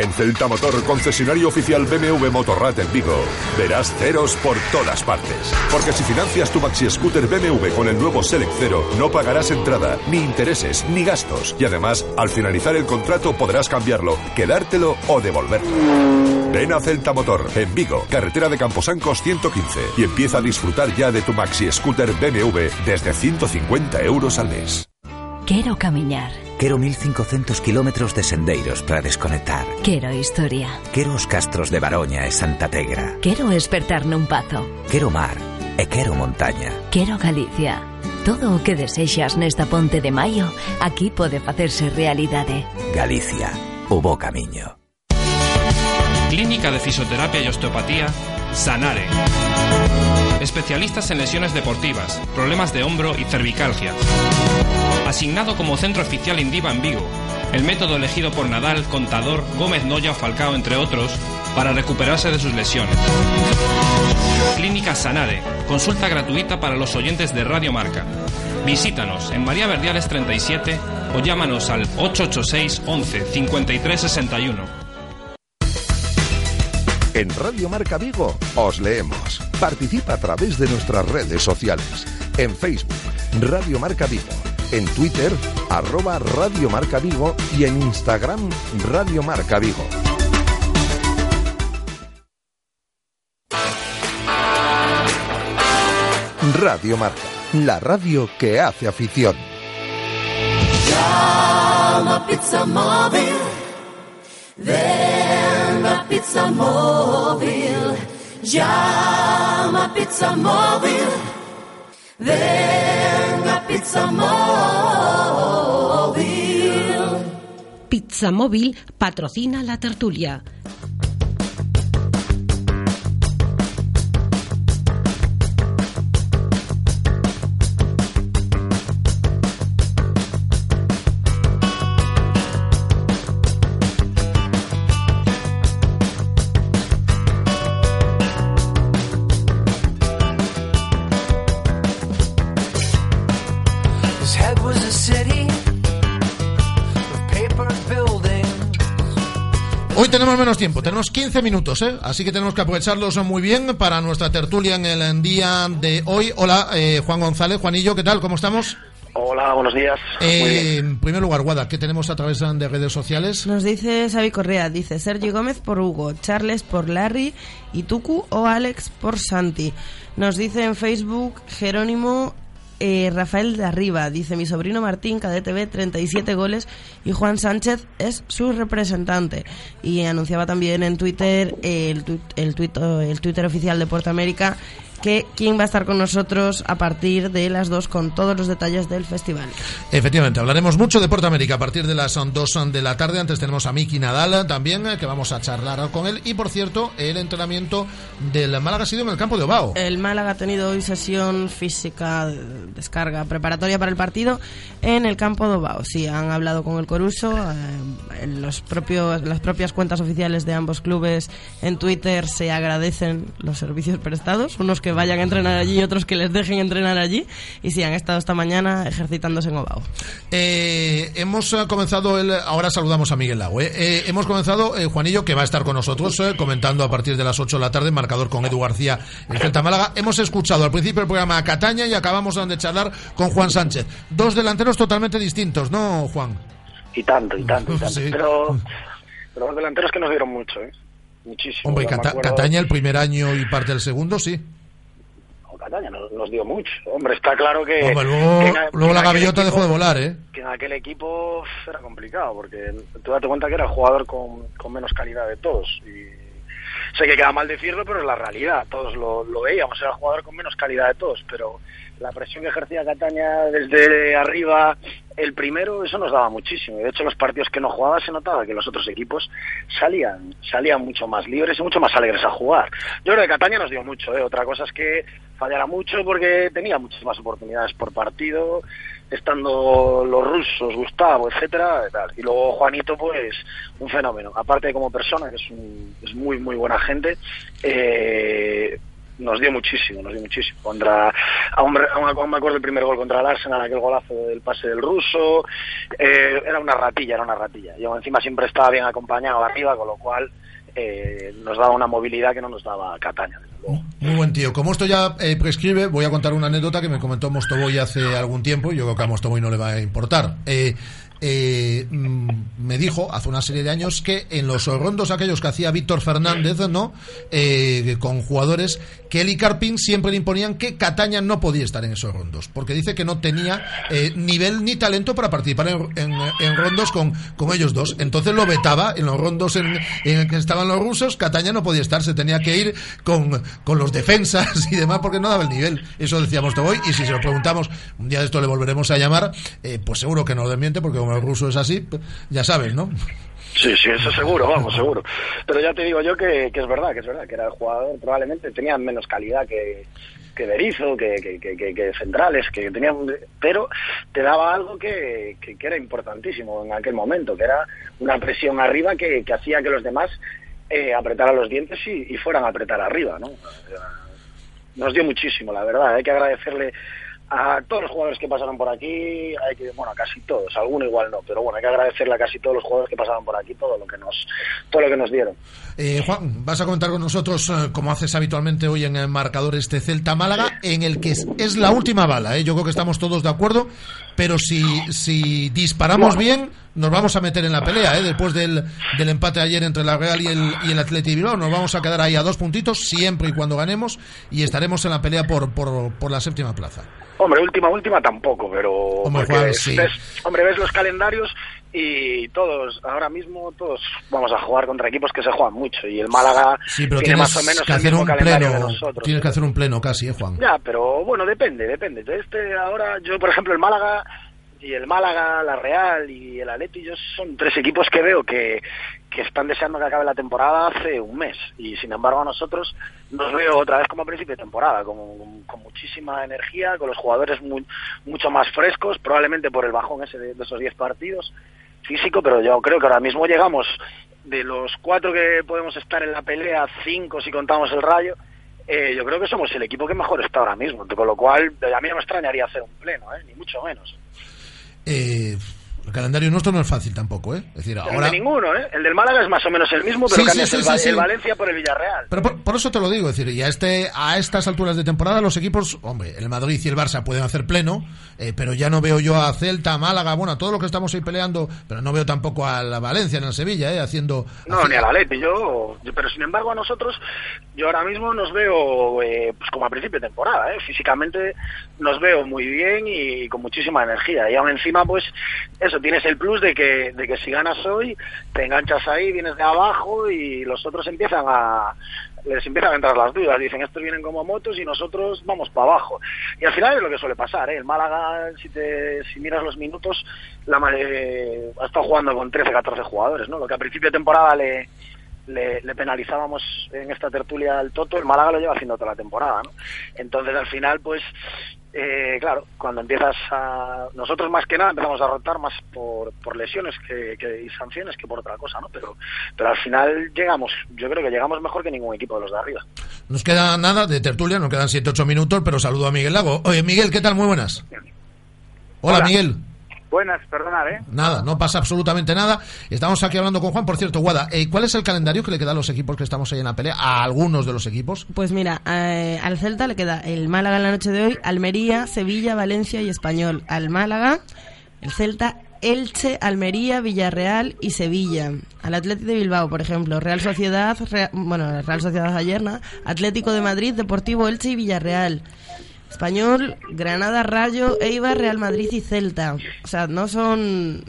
En Celta Motor, concesionario oficial BMW Motorrad en Vigo, verás ceros por todas partes. Porque si financias tu maxi scooter BMW con el nuevo Select Cero, no pagarás entrada, ni intereses, ni gastos. Y además, al finalizar el contrato podrás cambiarlo, quedártelo o devolverlo. Ven a Celta Motor, en Vigo, carretera de Camposancos 115, y empieza a disfrutar ya de tu maxi scooter BMW desde 150 euros al mes. Quiero caminar. Quero 1500 kilómetros de sendeiros para desconectar. Quero historia. Quero os castros de Baroña e Santa Tegra. Quero despertar nun pazo. Quero mar e quero montaña. Quero Galicia. Todo o que desexas nesta ponte de maio, aquí pode facerse realidade. Galicia, o bo camiño. Clínica de Fisioterapia y Osteopatía, Sanare. Especialistas en lesiones deportivas, problemas de hombro y cervicalgia. Asignado como centro oficial Indiva en Vigo. El método elegido por Nadal, Contador, Gómez Noya Falcao, entre otros, para recuperarse de sus lesiones. Clínica Sanare. Consulta gratuita para los oyentes de Radio Marca. Visítanos en María Verdiales 37 o llámanos al 886 11 53 61. En Radio Marca Vigo os leemos. Participa a través de nuestras redes sociales. En Facebook, Radio Marca Vigo. En Twitter, arroba Radio Marca Vigo. Y en Instagram, Radio Marca Vigo. Radio Marca, la radio que hace afición. Llama Pizza Móvil. Ven a Pizza Móvil. Llama Pizza Móvil. Ven Pizza Móvil. Pizza Móvil patrocina la tertulia. Hoy tenemos menos tiempo, tenemos 15 minutos, ¿eh? así que tenemos que aprovecharlos muy bien para nuestra tertulia en el día de hoy. Hola, eh, Juan González, Juanillo, ¿qué tal? ¿Cómo estamos? Hola, buenos días. Eh, en primer lugar, Guada, ¿qué tenemos a través de redes sociales? Nos dice Xavi Correa, dice Sergio Gómez por Hugo, Charles por Larry y Tuku o Alex por Santi. Nos dice en Facebook Jerónimo eh, Rafael de Arriba, dice mi sobrino Martín, KDTV, 37 goles y Juan Sánchez es su representante. Y anunciaba también en Twitter eh, el, el, tuit- el Twitter oficial de Puerto América que quién va a estar con nosotros a partir de las 2 con todos los detalles del festival. Efectivamente, hablaremos mucho de Puerto América a partir de las 2 de la tarde. Antes tenemos a Miki Nadal también, eh, que vamos a charlar con él. Y por cierto, el entrenamiento del Málaga ha sido en el campo de Obao. El Málaga ha tenido hoy sesión física, de- descarga preparatoria para el partido en el campo de Obao. Sí, han hablado con el Coruso, eh, en los propios, las propias cuentas oficiales de ambos clubes en Twitter se agradecen los servicios prestados, unos que vayan a entrenar allí y otros que les dejen entrenar allí. Y sí, han estado esta mañana ejercitándose en Obao. Eh, hemos eh, comenzado el. Ahora saludamos a Miguel Lago. eh. Eh, hemos comenzado, eh, Juanillo, que va a estar con nosotros, eh, comentando a partir de las 8 de la tarde, marcador con Edu García, el Celta Málaga. Hemos escuchado al principio del programa a Cataña y acabamos de charlar con Juan Sánchez. Dos delanteros totalmente distintos, ¿no, Juan? Y tanto, y tanto, y tanto. Sí. Pero, pero los delanteros que nos dieron mucho, ¿eh? Muchísimo. Hombre, Cata- Cataña el primer año y parte del segundo, sí. No, Cataña nos, nos dio mucho. Hombre, está claro que... Hombre, luego, que en- luego que la gaviota equipo- dejó de volar, ¿eh? Que en aquel equipo era complicado, porque tú date cuenta que era el jugador con, con menos calidad de todos. Y sé que queda mal decirlo, pero es la realidad. Todos lo, lo veíamos, era el jugador con menos calidad de todos, pero la presión que ejercía Cataña desde arriba, el primero, eso nos daba muchísimo. De hecho, los partidos que no jugaba se notaba que los otros equipos salían, salían mucho más libres y mucho más alegres a jugar. Yo creo que Cataña nos dio mucho, ¿eh? otra cosa es que fallara mucho porque tenía muchas más oportunidades por partido, estando los rusos, Gustavo, etcétera, y tal. Y luego Juanito, pues, un fenómeno. Aparte como persona, que es, un- muy, muy buena gente, eh, nos dio muchísimo, nos dio muchísimo. Contra, aún, aún- me acuerdo el primer gol contra el Arsenal, aquel golazo del pase del ruso, eh, era una ratilla, era una ratilla. Y aún encima siempre estaba bien acompañado arriba, con lo cual eh, nos daba una movilidad que no nos daba Cataña. Muy buen tío. Como esto ya eh, prescribe, voy a contar una anécdota que me comentó Mostoboy hace algún tiempo. y Yo creo que a Mostoboy no le va a importar. Eh, eh, mm, me dijo hace una serie de años que en los rondos aquellos que hacía Víctor Fernández, ¿no? Eh, con jugadores que él y Carpin siempre le imponían que Cataña no podía estar en esos rondos, porque dice que no tenía eh, nivel ni talento para participar en, en- en rondos con, con ellos dos. Entonces lo vetaba en los rondos en, en el que estaban los rusos, Cataña no podía estar, se tenía que ir con, con los defensas y demás porque no daba el nivel. Eso decíamos hoy y si se lo preguntamos, un día de esto le volveremos a llamar, pues seguro que no lo desmiente porque el ruso es así, ya sabes, ¿no? Sí, sí, eso seguro, vamos, seguro. Pero ya te digo yo que, que es verdad, que es verdad, que era el jugador, probablemente tenía menos calidad que, que Berizzo, que, que, que, centrales, que tenían, pero te daba algo que, que, era importantísimo en aquel momento, que era una presión arriba que, hacía que los demás eh, apretaran los dientes y, y fueran a apretar arriba, ¿no? Nos dio muchísimo, la verdad. Hay que agradecerle a todos los jugadores que pasaron por aquí, hay que, bueno, a casi todos, alguno igual no, pero bueno, hay que agradecerle a casi todos los jugadores que pasaron por aquí todo lo que nos, todo lo que nos dieron. Eh, Juan, vas a comentar con nosotros, eh, como haces habitualmente hoy en el marcador este Celta Málaga, en el que es, es la última bala. ¿eh? Yo creo que estamos todos de acuerdo, pero si, si disparamos bien, nos vamos a meter en la pelea. ¿eh? Después del, del empate ayer entre la Real y el, y el Atleti Bilbao, nos vamos a quedar ahí a dos puntitos, siempre y cuando ganemos, y estaremos en la pelea por, por, por la séptima plaza. Hombre, última, última tampoco, pero... Hombre, sí. ves- hombre, ves los calendarios y todos, ahora mismo, todos vamos a jugar contra equipos que se juegan mucho y el Málaga Sí, pero tiene más o menos que el hacer mismo un calendario pleno. que nosotros. Tienes que hacer un pleno casi, ¿eh, Juan? Ya, pero bueno, depende, depende. De Este ahora, yo por ejemplo, el Málaga y el Málaga, la Real y el Atleti, yo son tres equipos que veo que, que están deseando que acabe la temporada hace un mes y sin embargo a nosotros nos veo otra vez como a principio de temporada, con, con muchísima energía, con los jugadores muy, mucho más frescos, probablemente por el bajón ese de, esos 10 partidos físico, pero yo creo que ahora mismo llegamos de los cuatro que podemos estar en la pelea, cinco si contamos el rayo, eh, yo creo que somos el equipo que mejor está ahora mismo, con lo cual a mí no me extrañaría hacer un pleno, ¿eh? ni mucho menos. Eh, el calendario nuestro no es fácil tampoco, ¿eh? Es decir, El ahora... de ninguno, ¿eh? el del Málaga es más o menos el mismo, pero Sí, cambias sí, el, Va- el. Valencia por el Villarreal. Pero por, por eso te lo digo, es decir, y a, este, a estas alturas de temporada los equipos, hombre, el Madrid y el Barça pueden hacer pleno, eh, pero ya no veo yo a Celta, a Málaga, bueno, a todo lo que estamos ahí peleando, pero no veo tampoco a la Valencia ni a Sevilla, eh, haciendo... No, ni al Atleti, yo, yo- pero sin embargo a nosotros, yo ahora mismo nos veo eh, pues como a principio de temporada, ¿eh? físicamente nos veo muy bien y con muchísima energía, y aún encima pues eso, tienes el plus de que, de que si ganas hoy, te enganchas ahí, vienes de abajo y los otros empiezan a les empiezan a entrar las dudas, dicen estos vienen como motos y nosotros vamos para abajo. Y al final es lo que suele pasar, ¿eh? el Málaga, si te si miras los minutos, la, eh, ha estado jugando con 13, 14 jugadores, ¿no? Lo que a principio de temporada le, le, le penalizábamos en esta tertulia al Toto, el Málaga lo lleva haciendo toda la temporada, ¿no? Entonces al final, pues, eh, claro, cuando empiezas a... Nosotros más que nada empezamos a rotar más por, por lesiones que, que- y sanciones que por otra cosa, ¿no? Pero, pero al final llegamos, yo creo que llegamos mejor que ningún equipo de los de arriba. Nos queda nada de tertulia, nos quedan 7-8 minutos, pero saludo a Miguel Lago. Oye, Miguel, ¿qué tal? Muy buenas. Hola, Hola. Miguel. Buenas, perdonad, ¿eh? Nada, no pasa absolutamente nada. Estamos aquí hablando con Juan. Por cierto, Guada, eh, ¿cuál es el calendario que le queda a los equipos que estamos ahí en la pelea? A algunos de los equipos. Pues mira, eh, al Celta le queda el Málaga en la noche de hoy, Almería, Sevilla, Valencia y Español. Al Málaga, el Celta, Elche, Almería, Villarreal y Sevilla. Al Atlético de Bilbao, por ejemplo, Real Sociedad, Rea- bueno, Real Sociedad ayer, ¿no? Atlético de Madrid, Deportivo Elche y Villarreal. Español, Granada, Rayo, Eibar, Real Madrid y Celta. O sea, no son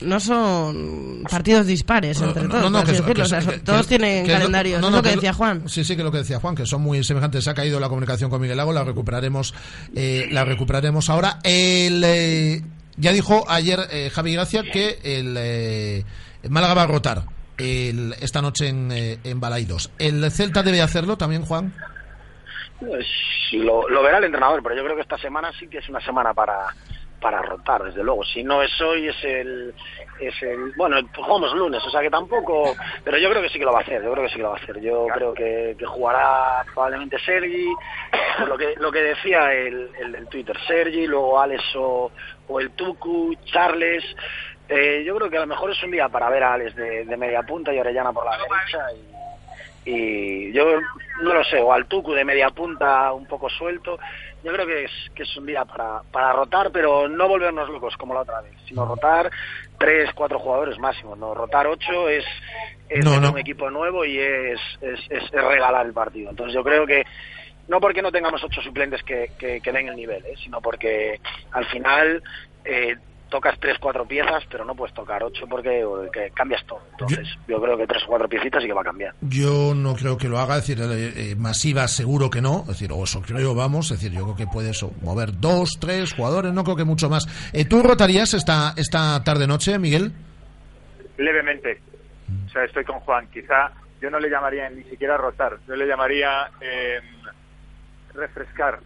no son partidos dispares entre todos. No, no, que, que O sea, que- todos tienen calendarios. no, es lo que decía Juan. Sí, sí, que lo que decía Juan, que son muy semejantes. Se ha caído la comunicación con Miguel Lago, la recuperaremos, eh, la recuperaremos ahora. El, eh, ya dijo ayer eh, Javi Gracia que el eh, Málaga va a rotar el- esta noche en, eh, en Balaidos. ¿El Celta debe hacerlo también, Juan? Pues, lo, lo verá el entrenador, pero yo creo que esta semana sí que es una semana para para rotar, desde luego. Si no es hoy, es el, es el, bueno, jugamos lunes, o sea que tampoco, pero yo creo que sí que lo va a hacer, yo creo que sí que lo va a hacer. Yo creo que, que jugará probablemente Sergi, lo que, lo que decía el, el, el Twitter, Sergi, luego Alex o, o el Tucu, Charles. Eh, yo creo que a lo mejor es un día para ver a Alex de, de media punta y Orellana por la derecha y, y yo no lo sé, o al Tucu de media punta un poco suelto. Yo creo que es, que es un día para, para rotar, pero no volvernos locos como la otra vez, sino rotar tres, cuatro jugadores máximo. No, rotar ocho es, es No, meter no. un equipo nuevo y es, es, es- es regalar el partido. Entonces yo creo que no porque no tengamos ocho suplentes que, que, que den el nivel, ¿eh? sino porque al final eh, tocas tres, cuatro piezas, pero no puedes tocar ocho porque eh, cambias todo. Entonces yo creo que tres o cuatro piecitas sí que va a cambiar. Yo no creo que lo haga, es decir, eh, eh, masiva seguro que no, es decir, o eso creo, vamos, es decir, yo creo que puedes o, mover dos, tres jugadores, no creo que mucho más. Eh, ¿Tú rotarías esta, esta tarde-noche, Miguel? Levemente. O sea, estoy con Juan. Quizá yo no le llamaría ni siquiera rotar, yo le llamaría eh, refrescar,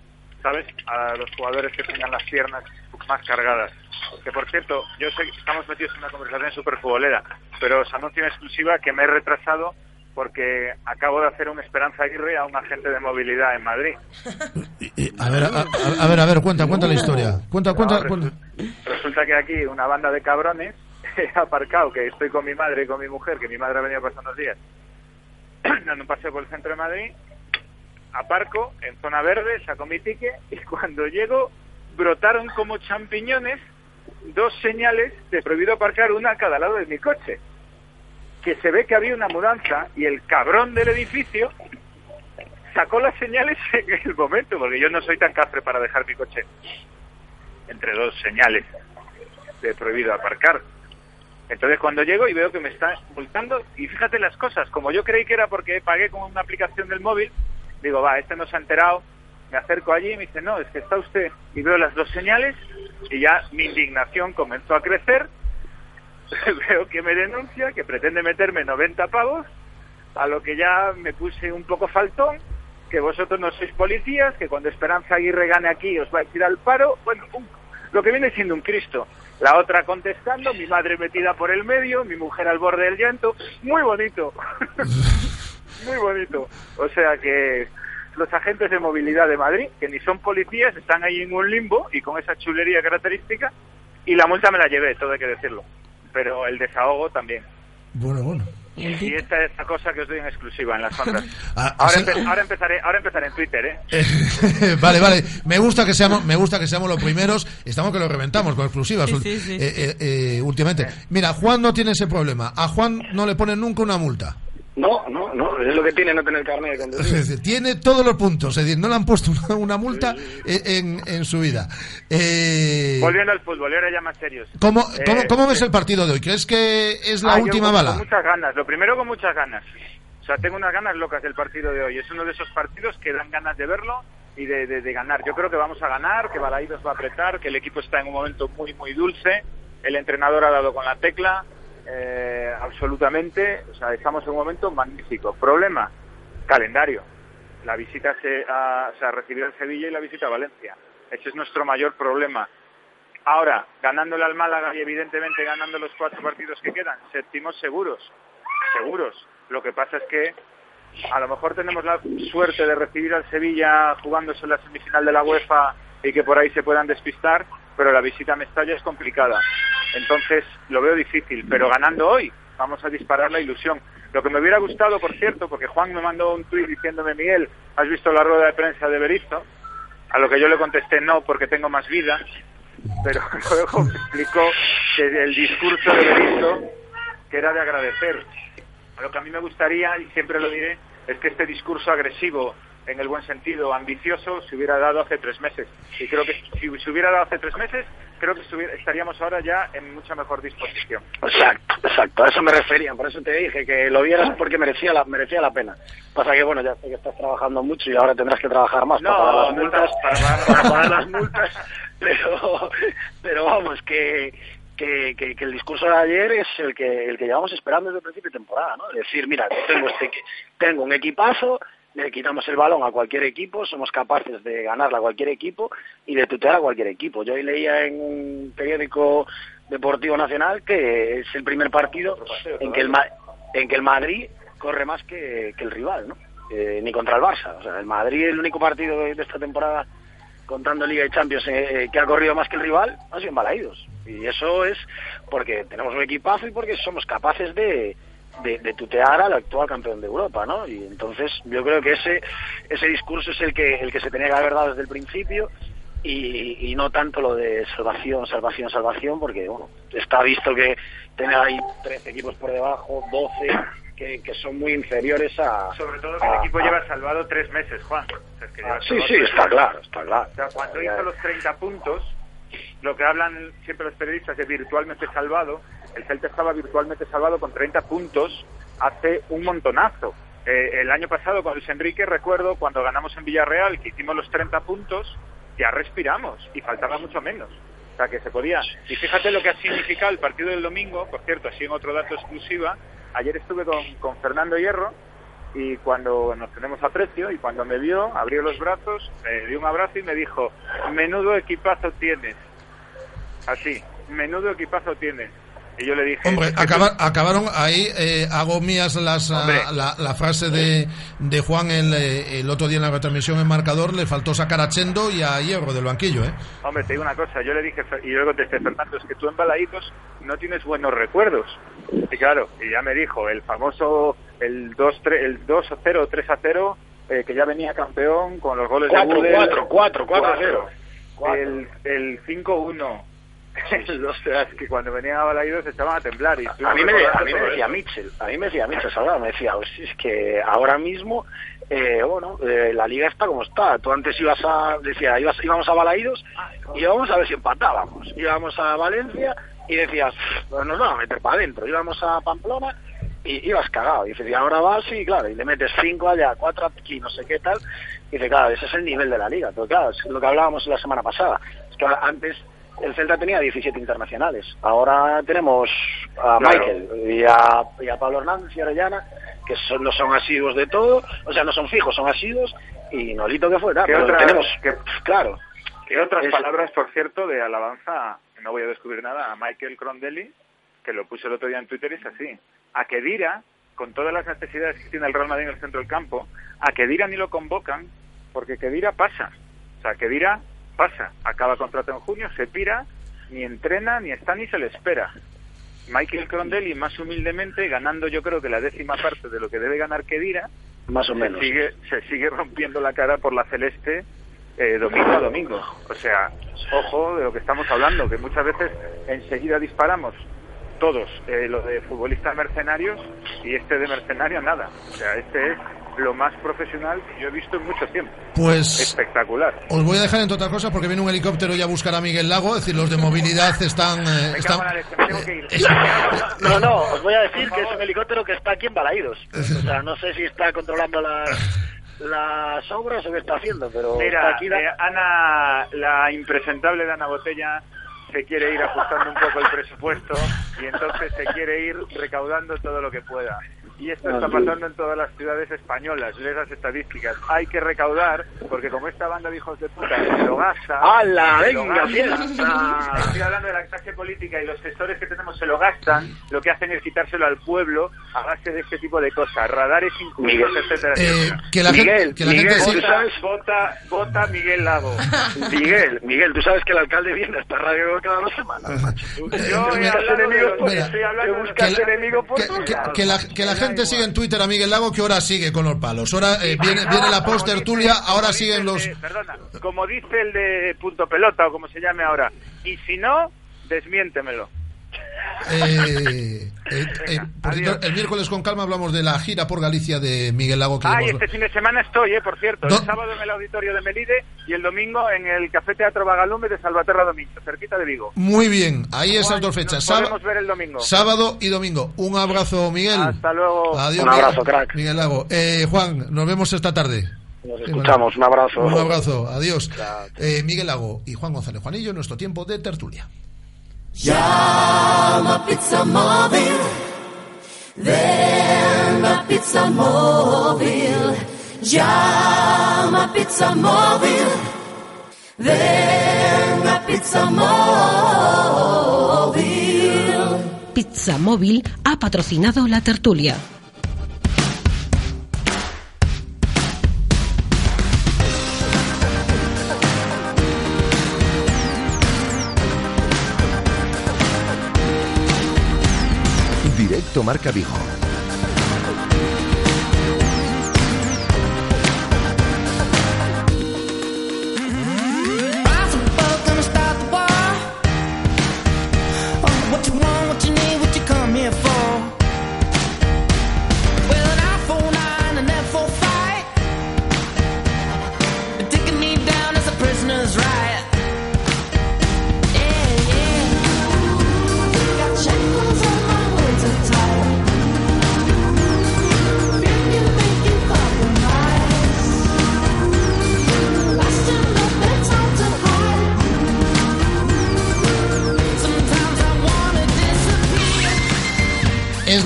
¿sabes? A los jugadores que tengan las piernas más cargadas. Que por cierto, yo sé que estamos metidos en una conversación súper futbolera, pero os anuncio en exclusiva que me he retrasado porque acabo de hacer un Esperanza Aguirre a un agente de movilidad en Madrid. A ver, a, a- a ver, a ver, cuenta, cuenta la historia. Cuenta, cuenta, No, cuenta. Resulta que aquí una banda de cabrones he aparcado, que estoy con mi madre y con mi mujer, que mi madre ha venido pasando días, dando un paseo por el centro de Madrid, aparco en zona verde, saco mi ticket y cuando llego brotaron como champiñones dos señales de prohibido aparcar una a cada lado de mi coche. Que se ve que había una mudanza y el cabrón del edificio sacó las señales en el momento, porque yo no soy tan cafre para dejar mi coche entre dos señales de prohibido aparcar. Entonces cuando llego y veo que me está multando, y fíjate las cosas, como yo creí que era porque pagué con una aplicación del móvil, digo, va, este no se ha enterado, me acerco allí y me dice, no, es que está usted, y veo las dos señales, y ya mi indignación comenzó a crecer, veo que me denuncia, que pretende meterme 90 pavos, a lo que ya me puse un poco faltón, que vosotros no sois policías, que cuando Esperanza Aguirre gane aquí os va a ir al paro, bueno, un- lo que viene siendo un Cristo. La otra contestando, mi madre metida por el medio, mi mujer al borde del llanto, muy bonito, muy bonito. O sea que los agentes de movilidad de Madrid, que ni son policías, están ahí en un limbo y con esa chulería característica, y la multa me la llevé, todo hay que decirlo, pero el desahogo también. Bueno, bueno. Y esta es la cosa que os doy en exclusiva en las ondas. Ah, ahora, así- empe- ahora empezaré, ahora empezaré en Twitter, ¿eh? vale, vale. Me gusta que seamos, me gusta que seamos los primeros. Estamos que lo reventamos con exclusivas. Sí, sí, sí. eh, eh, eh, últimamente. Mira, Juan no tiene ese problema. A Juan no le ponen nunca una multa. No, no, no, es lo que tiene no tener carnet de Es conducir. decir, tiene todos los puntos. Es decir, no le han puesto una, una multa eh, en, en su vida. Eh, Volviendo al fútbol, y ahora ya más serios. ¿cómo, Eh, cómo, cómo ves el partido de hoy? ¿Crees que es la Ah, yo última con- bala? Con muchas ganas. Lo primero con muchas ganas. O sea, tengo unas ganas locas del partido de hoy. Es uno de esos partidos que dan ganas de verlo y de, de- de ganar. Yo creo que vamos a ganar, que Balaídos va a apretar, que el equipo está en un momento muy, muy dulce. El entrenador ha dado con la tecla. Eh, absolutamente. O sea, estamos en un momento magnífico. Problema, calendario. La visita se, a, o sea, recibir al Sevilla y la visita a Valencia. Ese es nuestro mayor problema. Ahora, ganándole al Málaga y evidentemente ganando los cuatro partidos que quedan, séptimos seguros, seguros. Lo que pasa es que a lo mejor tenemos la suerte de recibir al Sevilla jugándose en la semifinal de la UEFA y que por ahí se puedan despistar, pero la visita a Mestalla es complicada. Entonces lo veo difícil, pero ganando hoy vamos a disparar la ilusión. Lo que me hubiera gustado, por cierto, porque Juan me mandó un tuit diciéndome, Miguel, ¿has visto la rueda de prensa de Berizzo? A lo que yo le contesté no, porque tengo más vida, pero luego me explicó que el discurso de Berizzo, que era de agradecer. Lo que a mí me gustaría, y siempre lo diré, es que este discurso agresivo, en el buen sentido, ambicioso, se hubiera dado hace tres meses. Y creo que si se hubiera dado hace tres meses, creo que estaríamos ahora ya en mucha mejor disposición. Exacto, exacto, a eso me refería, por eso te dije que lo vieras porque merecía la, merecía la pena. Pasa que, bueno, ya sé que estás trabajando mucho y ahora tendrás que trabajar más para pagar las no multas, para pagar- para pagar las multas, pero, pero vamos, que, que, que, que el discurso de ayer es el que, el que llevamos esperando desde el principio de temporada, ¿no? Es decir, mira, tengo, este, tengo un equipazo, le quitamos el balón a cualquier equipo, somos capaces de ganarle a cualquier equipo y de tutear a cualquier equipo. Yo hoy leía en un periódico deportivo nacional que es el primer partido en que el, en que el Madrid corre más que, que el rival, ¿no? Eh, ni contra el Barça. O sea, el Madrid, el único partido de, esta temporada, contando Liga y Champions, eh, que ha corrido más que el rival, ha sido en Balaídos. Y eso es porque tenemos un equipazo y porque somos capaces de, de, de tutear al actual campeón de Europa, ¿no? Y entonces yo creo que ese ese discurso es el que el que se tenía que haber dado desde el principio y, y no tanto lo de salvación, salvación, salvación, porque bueno, está visto que tener ahí 13 equipos por debajo, 12, que, que son muy inferiores a... Sobre todo que a- el equipo a- lleva salvado tres meses, Juan. O sea, es que lleva Ah, sí, sí, tres está meses. claro, está claro. O sea, cuando hizo los 30 puntos, lo que hablan siempre los periodistas de virtualmente salvado, el Celta estaba virtualmente salvado con 30 puntos hace un montonazo. Eh, el año pasado con Luis Enrique, recuerdo, cuando ganamos en Villarreal, que hicimos los 30 puntos, ya respiramos y faltaba mucho menos. O sea, que se podía. Y fíjate lo que ha significado el partido del domingo, por cierto, así en otro dato exclusiva. Ayer estuve con, con Fernando Hierro y cuando nos tenemos aprecio y cuando me vio, abrió los brazos, me dio un abrazo y me dijo, menudo equipazo tienes. Así, menudo equipazo tienes. Y yo le dije... Hombre, "Es que acabar- acabaron ahí, eh, hago mías las, ah, Hombre. la, la frase de, de Juan el, eh, el otro día en la retransmisión en marcador, le faltó sacar a Chendo y a Hierro del banquillo, ¿eh? Hombre, te digo una cosa, yo le dije, y yo le contesté, Fernando, es que tú en Balaídos no tienes buenos recuerdos. Y claro, y ya me dijo, el famoso, el 2-0, el 2-0, 3-0, eh, que ya venía campeón con los goles Cuatro, de Gudel. cuatro, cuatro, cuatro, cero. El, el 5-1. o sea, es que cuando venían a Balaídos se echaban a temblar. Y A mí, me, a mí me decía. Mitchell, a mí me decía Mitchell Salgado, me decía, "Pues es que ahora mismo, eh, bueno, eh, la liga está como está. Tú antes ibas a, decía, ibas, íbamos a Balaídos y íbamos a ver si empatábamos. Íbamos a Valencia y decías, pues nos vamos a meter para adentro. Íbamos a Pamplona y ibas cagado. Y dices, y ahora vas y claro, y le metes cinco allá, cuatro aquí, no sé qué tal. Y dice, claro, ese es el nivel de la liga. Pero claro, es lo que hablábamos la semana pasada. Es que antes el Celta tenía 17 internacionales. Ahora tenemos a Claro. Michael y a, y a Pablo Hernández y a Orellana, que son, no son asiduos de todo, o sea, no son fijos, son asiduos, y Nolito que fuera. ¿Qué pero otra- tenemos, qué- claro. Y otras Es- palabras, por cierto, de alabanza, no voy a descubrir nada, a Michael Crondelli, que lo puso el otro día en Twitter, y es así. A Kedira, con todas las necesidades que tiene el Real Madrid en el centro del campo, a Kedira ni lo convocan, porque Kedira pasa. O sea, Kedira pasa, acaba contrato en junio, se pira, ni entrena, ni está, ni se le espera. Michael Crondelli, más humildemente, ganando yo creo que la décima parte de lo que debe ganar Kedira, Más o se menos. sigue, se sigue rompiendo la cara por la celeste eh, domingo a domingo. O sea, ojo de lo que estamos hablando, que muchas veces enseguida disparamos todos eh, lo de futbolistas mercenarios y este de mercenario nada. O sea, este es lo más profesional que yo he visto en mucho tiempo. Pues Espectacular. os voy a dejar entre otras cosas porque viene un helicóptero ya a buscar a Miguel Lago, es decir, los de movilidad están... eh, Me están. No, no, os voy a decir que es un helicóptero que está aquí en Balaídos. O sea, no sé si está controlando las, las obras o qué está haciendo, pero Mira, aquí. la- eh, Ana, la impresentable de Ana Botella se quiere ir ajustando un poco el presupuesto y entonces se quiere ir recaudando todo lo que pueda. Y esto está pasando en todas las ciudades españolas, lees las estadísticas. Hay que recaudar, porque como esta banda de hijos de puta se lo gasta... ¡Hala, venga, fiesta! Estoy hablando de la clase política y los gestores que tenemos se lo gastan, lo que hacen es quitárselo al pueblo a base de este tipo de cosas, radares Miguel, etcétera, eh, etcétera. que la Miguel, gente, que la Miguel, gente ¿tú sabes? Vota, vota Miguel Lago. Miguel, Miguel, tú sabes que el alcalde viene a esta radio cada dos semanas. macho. Yo tú he buscas hablado de enemigos los- por- Mira, estoy hablando de- la- enemigos por que, que- que la, que la gente sigue en Twitter a Miguel Lago que ahora sigue con los palos. Ahora eh, viene, viene la post tertulia, ahora siguen los... Eh, perdona, como dice el de punto pelota o como se llame ahora. Y si no, desmiéntemelo. Eh, eh, eh, por cierto, el miércoles con calma hablamos de la gira por Galicia de Miguel Lago. Que este fin de semana estoy, eh, por cierto. ¿Dó- El sábado en el auditorio de Melide y el domingo en el Café Teatro Vagalume de Salvaterra Domingo, cerquita de Vigo. Muy bien, ahí esas dos fechas. Nos Sába- podemos ver el domingo. Sábado y domingo. Un abrazo, Miguel. Hasta luego. Adiós, Un abrazo, Miguel- crack. Miguel Lago. Eh, Juan, nos vemos esta tarde. Nos escuchamos, un abrazo. Un abrazo, adiós. Eh, Miguel Lago y Juan González Juanillo, nuestro tiempo de tertulia. Llama Pizza Móvil. Ven a Pizza Móvil. Llama Pizza Móvil. Ven a Pizza Móvil. Pizza Móvil ha patrocinado la tertulia. Directo Marca.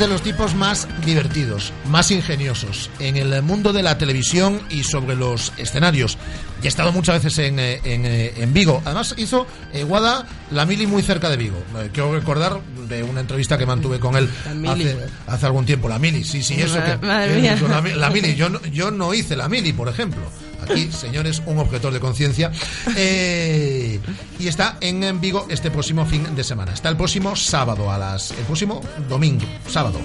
De los tipos más divertidos, más ingeniosos en el mundo de la televisión y sobre los escenarios. Y ha estado muchas veces en, eh, en, eh, en Vigo. Además hizo eh, Guada la mili muy cerca de Vigo. Eh, quiero recordar de una entrevista que mantuve con él mili. hace, hace algún tiempo. La mili, sí, sí, eso que... La, la mili, yo no, yo no hice la mili, por ejemplo. Aquí, señores, un objetor de conciencia. Eh, y está en, Vigo este próximo fin de semana. Está el próximo sábado a las. El próximo domingo, sábado.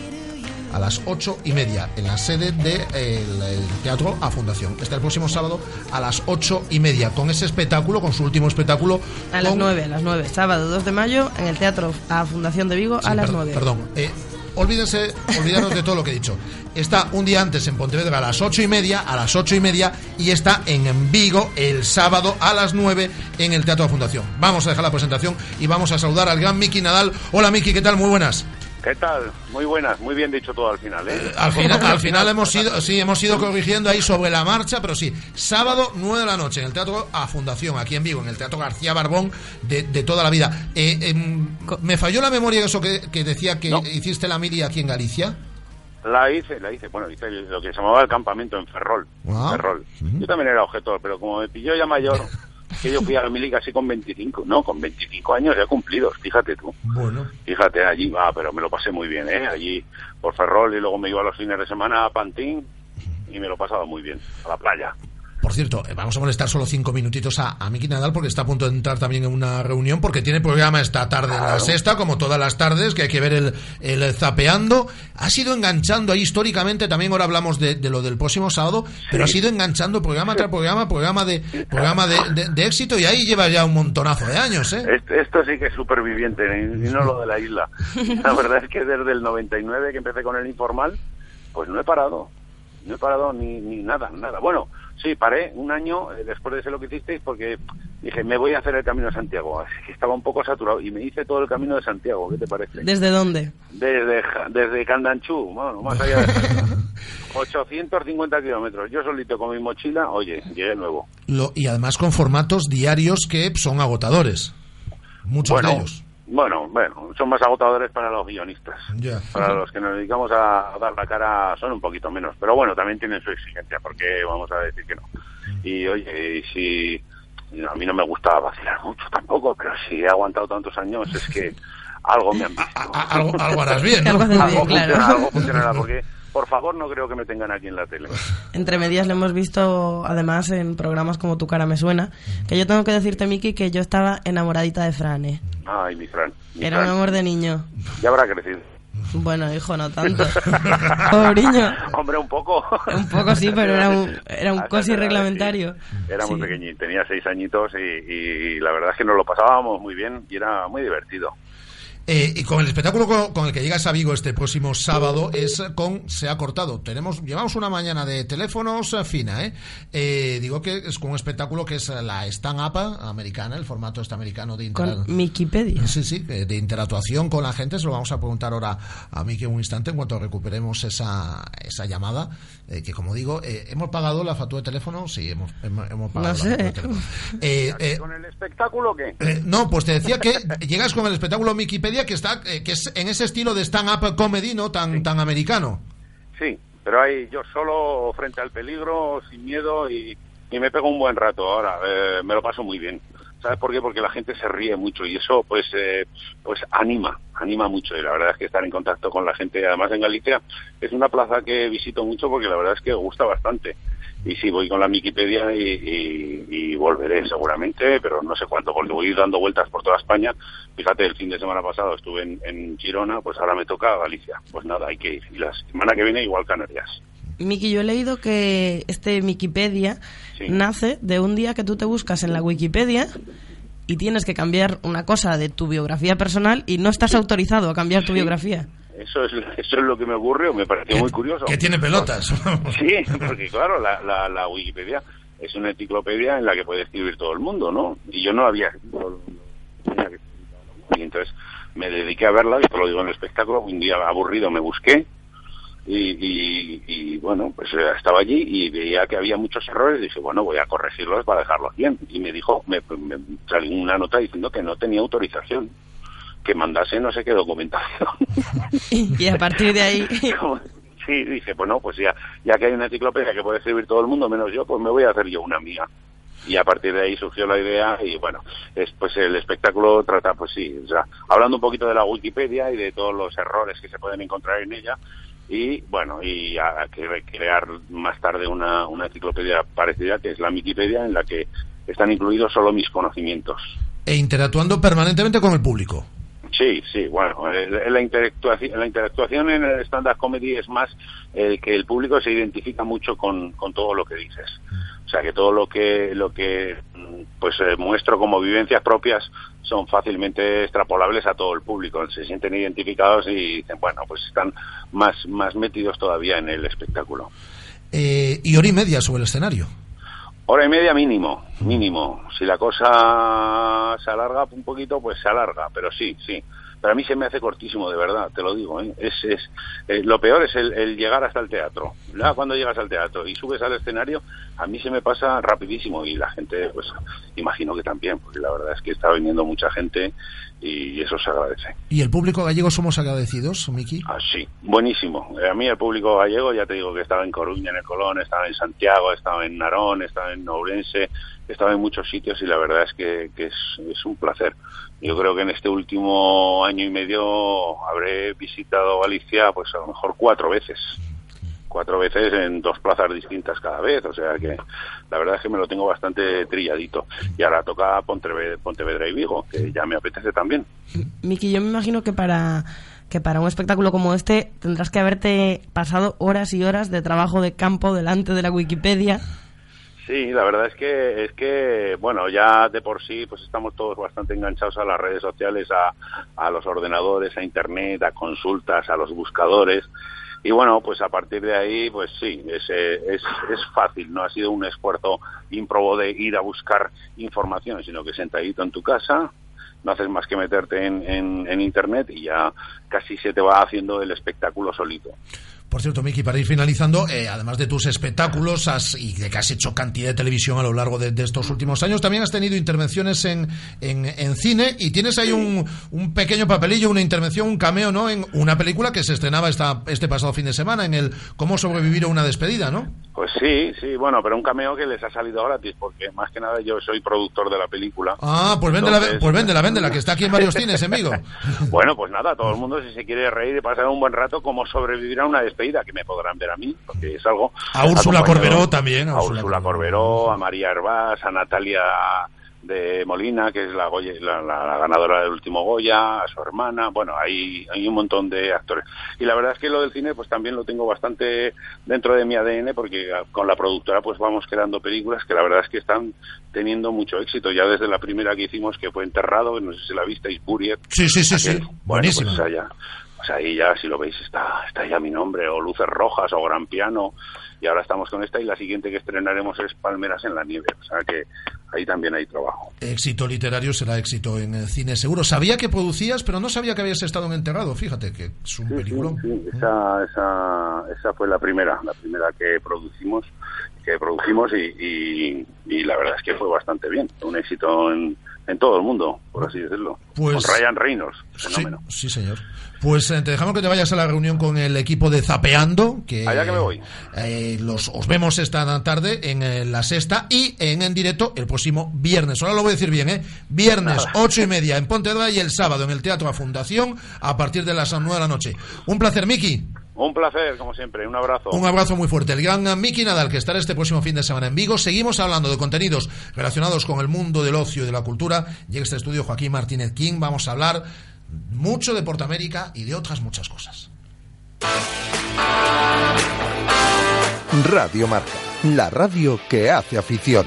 A las ocho y media en la sede del de, eh, Teatro A Fundación. Está el próximo sábado a las ocho y media con ese espectáculo, con su último espectáculo. A las 9, a las 9. Sábado 2 de mayo en el Teatro A Fundación de Vigo Sí, a las perdón, 9. Perdón. eh, olvídense, olvidaros de todo lo que he dicho. Está un día antes en Pontevedra a las ocho y media, a las ocho y media, y está en Vigo el sábado a las 9 en el Teatro de Fundación. Vamos a dejar la presentación y vamos a saludar al gran Miki Nadal. Hola Miki, ¿qué tal? Muy buenas. ¿Qué tal? Muy buenas, muy bien dicho todo al final, ¿eh? Al final, al final hemos ido, sí, hemos ido corrigiendo ahí sobre la marcha, pero sí, sábado 9 de la noche en el Teatro A Fundación, aquí en Vigo, en el Teatro García Barbón de, de toda la vida. Eh, em, me falló la memoria eso que, que decía que hiciste la mili aquí en Galicia. La hice, la hice, bueno, hice lo que se llamaba el campamento en Ferrol. Ferrol. Yo también era objetor, pero como me pilló ya mayor, que yo fui a la mili casi con 25, no, con 25 años ya cumplidos, fíjate tú. Bueno. Fíjate, allí, ah, pero me lo pasé muy bien, ¿eh? Allí por Ferrol y luego me iba los fines de semana a Pantín y me lo pasaba muy bien, a la playa. Por cierto, eh, vamos a molestar solo cinco minutitos a, a Miki Nadal porque está a punto de entrar también en una reunión porque tiene programa esta tarde en la sexta, como todas las tardes, que hay que ver el, el zapeando. Ha sido enganchando ahí históricamente, también ahora hablamos de, de lo del próximo sábado, pero ha sido enganchando programa tras programa, programa de programa de, de- de éxito y ahí lleva ya un montonazo de años, ¿eh? Esto, esto sí que es superviviente, y no lo de la isla. La verdad es que desde el 99 que empecé con el informal, pues no he parado. No he parado ni, ni nada, nada. Bueno, sí, paré un año eh, después de ser lo que hicisteis porque dije, me voy a hacer el Camino de Santiago. Así que estaba un poco saturado y me hice todo el Camino de Santiago. ¿Qué te parece? ¿Desde dónde? Desde, desde Candanchú, bueno, más allá de... 850 kilómetros. Yo solito con mi mochila, oye, llegué nuevo. Lo- y además con formatos diarios que son agotadores. Muchos Bueno, de ellos. Bueno, bueno, son más agotadores para los guionistas. Ya. Para los que nos dedicamos a dar la cara son un poquito menos. Pero bueno, también tienen su exigencia, porque vamos a decir que no. Y oye, y si a mí no me gusta vacilar mucho tampoco, pero si he aguantado tantos años es que algo me han visto. algo, algo harás bien, ¿no? Algo haces bien, Algo claro. funciona- algo funcionará, porque por favor no creo que me tengan aquí en la tele. Entre medias le hemos visto, además, en programas como Tu cara me suena, que yo tengo que decirte, Miki, que yo estaba enamoradita de Fran, ¿eh? Ay, mi Fran. mi Era un amor de niño. Ya habrá crecido. Bueno, hijo, no tanto. Pobriño. Hombre, un poco. Un poco sí, pero era un, era un cosi reglamentario. Era muy Sí. pequeñito, tenía seis añitos y, y la verdad es que nos lo pasábamos muy bien y era muy divertido. Eh, y con el espectáculo con, con el que llegas a Vigo este próximo sábado es con Se ha cortado. Tenemos, llevamos una mañana de teléfonos eh, fina, ¿eh? Eh, Digo que es con un espectáculo que es la stand-up americana, el formato este americano de Con Wikipedia. Sí, sí, eh, de interactuación con la gente. Se lo vamos a preguntar ahora a Miki en un instante en cuanto recuperemos esa, esa llamada. eh, que como digo, eh, ¿hemos pagado la factura de teléfono? Sí, hemos, hemos, hemos pagado No la sé. factura de teléfono. Eh, eh, ¿Con el espectáculo qué? eh, no, pues te decía que llegas con el espectáculo Wikipedia que está eh, que es en ese estilo de stand-up comedy, ¿no? Tan, tan americano. Sí, pero ahí yo solo frente al peligro, sin miedo y, y me pego un buen rato ahora. eh, me lo paso muy bien. ¿Sabes por qué? Porque la gente se ríe mucho y eso pues eh, pues anima, anima mucho y la verdad es que estar en contacto con la gente, además en Galicia, es una plaza que visito mucho porque la verdad es que gusta bastante. Y sí, voy con la Wikipedia y, y- y volveré seguramente, pero no sé cuándo, porque voy dando vueltas por toda España. Fíjate, el fin de semana pasado estuve en, en Girona, pues ahora me toca Galicia. Pues nada, hay que ir. Y la semana que viene igual Canarias. Miki, yo he leído que este Wikipedia Sí. nace de un día que tú te buscas en la Wikipedia y tienes que cambiar una cosa de tu biografía personal y no estás autorizado a cambiar tu Sí. biografía. Eso es, eso es lo que me ocurrió, me pareció muy curioso. Que tiene pelotas. Sí, porque claro, la, la, la Wikipedia es una enciclopedia en la que puede escribir todo el mundo, ¿no? Y yo no había escrito y entonces me dediqué a verla, y te lo digo en el espectáculo, un día aburrido me busqué y, y- y, bueno, pues eh, estaba allí y veía que había muchos errores, dije, bueno, voy a corregirlos para dejarlos bien. Y me dijo, me, me salió una nota diciendo que no tenía autorización, que mandase no sé qué documentación. Y a partir de ahí... Sí, dije, bueno, pues ya, ya que hay una enciclopedia que puede escribir todo el mundo menos yo, pues me voy a hacer yo una mía. Y a partir de ahí surgió la idea y bueno, es, pues el espectáculo trata, pues sí, o sea, hablando un poquito de la Wikipedia y de todos los errores que se pueden encontrar en ella y bueno, y a, a que- crear más tarde una, una enciclopedia parecida que es la Wikipedia en la que están incluidos solo mis conocimientos. E interactuando permanentemente con el público. Sí, sí, bueno, eh, la interactuación, la interactuación en el stand-up comedy es más el que el público se identifica mucho con, con todo lo que dices. O sea, que todo lo que, lo que mm, pues eh, muestro como vivencias propias son fácilmente extrapolables a todo el público. Se sienten identificados y dicen, bueno, pues están más, más metidos todavía en el espectáculo. Eh, y hora y media sobre el escenario. Hora y media mínimo, mínimo. Si la cosa se alarga un poquito, pues se alarga, pero sí, sí. Pero a mí se me hace cortísimo, de verdad, te lo digo. ¿eh? Es, es, eh, lo peor es el, el llegar hasta el teatro. Ya cuando llegas al teatro y subes al escenario, a mí se me pasa rapidísimo y la gente, pues imagino que también, porque la verdad es que está viniendo mucha gente y eso se agradece. ¿Y el público gallego somos agradecidos, Miki? Ah, sí, buenísimo. Eh, A mí el público gallego, ya te digo que estaba en Coruña, en el Colón, estaba en Santiago, estaba en Narón, estaba en Ourense, estaba en muchos sitios y la verdad es que, que es, es un placer. Yo creo que en este último año y medio habré visitado Galicia pues a lo mejor cuatro veces. Cuatro veces en dos plazas distintas cada vez, o sea que la verdad es que me lo tengo bastante trilladito. Y ahora toca Pontevedra, y Vigo, que ya me apetece también. Miki, yo me imagino que para que para un espectáculo como este tendrás que haberte pasado horas y horas de trabajo de campo delante de la Wikipedia. Sí, la verdad es que es que bueno ya de por sí pues estamos todos bastante enganchados a las redes sociales, a, a los ordenadores, a internet, a consultas, a los buscadores. Y bueno pues a partir de ahí pues sí es es, es fácil, no ha sido un esfuerzo ímprobo de ir a buscar información, sino que sentadito en tu casa no haces más que meterte en, en, en internet y ya casi se te va haciendo el espectáculo solito. Por cierto, Miki, para ir finalizando, eh, además de tus espectáculos has- y de que has hecho cantidad de televisión a lo largo de, de estos últimos años, también has tenido intervenciones en, en, en cine y tienes ahí un, un pequeño papelillo, una intervención, un cameo, ¿no? En una película que se estrenaba esta, este pasado fin de semana, en el Cómo sobrevivir a una despedida, ¿no? Pues sí, sí, bueno, pero un cameo que les ha salido gratis, porque más que nada yo soy productor de la película. Ah, pues véndela, Entonces- pues véndela, véndela, que está aquí en varios cines, en Vigo. Bueno, pues nada, todo el mundo si se quiere reír y pasar un buen rato, como sobrevivir a una despedida, que me podrán ver a mí, porque es algo... A Úrsula Corberó también, a A Úrsula Corberó, a María Hervás, a Natalia de Molina, que es la, Goya- la, la- la ganadora del último Goya, a su hermana, bueno, hay, hay un montón de actores. Y la verdad es que lo del cine pues también lo tengo bastante dentro de mi ADN porque con la productora pues vamos creando películas que la verdad es que están teniendo mucho éxito. Ya desde la primera que hicimos que fue Enterrado, no sé si la visteis, Buriet. Sí, sí, sí, sí. Bueno, Buenísima. pues esa sea, ahí ya, si lo veis, está, está ya mi nombre, o Luces Rojas, o Gran Piano, y ahora estamos con esta, y la siguiente que estrenaremos es Palmeras en la Nieve, o sea que ahí también hay trabajo. Éxito literario será éxito en el cine seguro. Sabía que producías, pero no sabía que habías estado en Enterrado. Fíjate que es un película. Sí, esa, esa, esa fue la primera, la primera que producimos, que produjimos y, y, y la verdad es que fue bastante bien, un éxito en, en todo el mundo, por así decirlo. Pues- con Ryan Reynolds, Sí, fenómeno. sí, señor. Pues eh, te dejamos que te vayas a la reunión con el equipo de Zapeando. Que, Allá que me voy. eh, los, os vemos esta tarde en eh, la sexta y en, en directo el próximo viernes. Ahora lo voy a decir bien, ¿eh? Viernes, ocho y media en Pontevedra y el sábado en el Teatro La Fundación a partir de las nueve de la noche. Un placer, Miki. Un placer, como siempre, un abrazo. Un abrazo muy fuerte. El gran Miki Nadal, que estará este próximo fin de semana en Vigo. Seguimos hablando de contenidos relacionados con el mundo del ocio y de la cultura. Llega este estudio Joaquín Martínez King. Vamos a hablar mucho de Portamérica y de otras muchas cosas. Radio Marca, la radio que hace afición.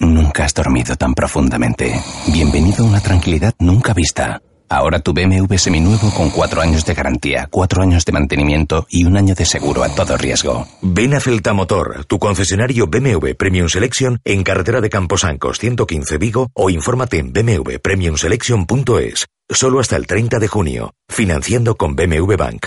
Nunca has dormido tan profundamente. Bienvenido a una tranquilidad nunca vista. Ahora tu BMW seminuevo con cuatro años de garantía, cuatro años de mantenimiento y un año de seguro a todo riesgo. Ven a Celta Motor, tu concesionario BMW Premium Selection en carretera de Camposancos 115 Vigo o infórmate en bmwpremiumselection.es. Solo hasta el 30 de junio, financiando con BMW Bank.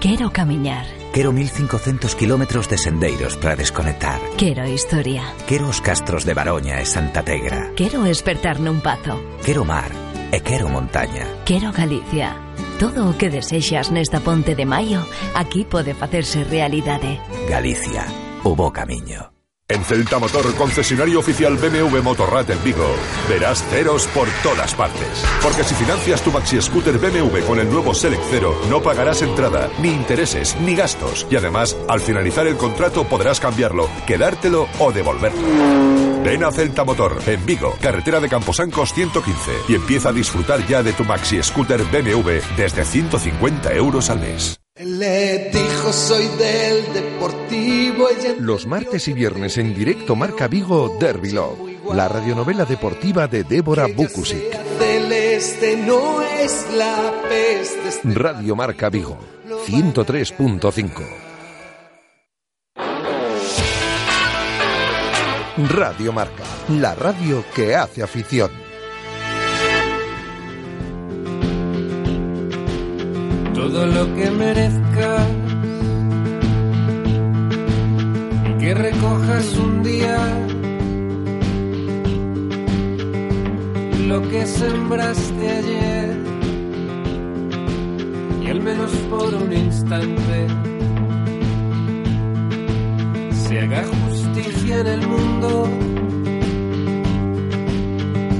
Quiero camiñar. Quero 1500 kilómetros de sendeiros para desconectar. Quero historia. Quero os castros de Baroña e Santa Tegra. Quero espertar nun pazo. Quero mar e quero montaña. Quero Galicia. Todo o que desexas nesta ponte de maio, aquí pode facerse realidade. Galicia, o bo camiño. En Celta Motor, concesionario oficial BMW Motorrad en Vigo, verás ceros por todas partes. Porque si financias tu maxi scooter BMW con el nuevo Select Cero, no pagarás entrada, ni intereses, ni gastos. Y además, al finalizar el contrato podrás cambiarlo, quedártelo o devolverlo. Ven a Celta Motor, en Vigo, carretera de Camposancos 115, y empieza a disfrutar ya de tu maxi scooter BMW desde 150 euros al mes. Le dijo soy del Deportivo Los martes y viernes en directo Marca Vigo Derby Love, la radionovela deportiva de Débora Bukusic. celeste no es la peste. Radio Marca Vigo, 103.5. Radio Marca, la radio que hace afición. Todo lo que merezca y que recojas un día lo que sembraste ayer. Y al menos por un instante se haga justicia en el mundo.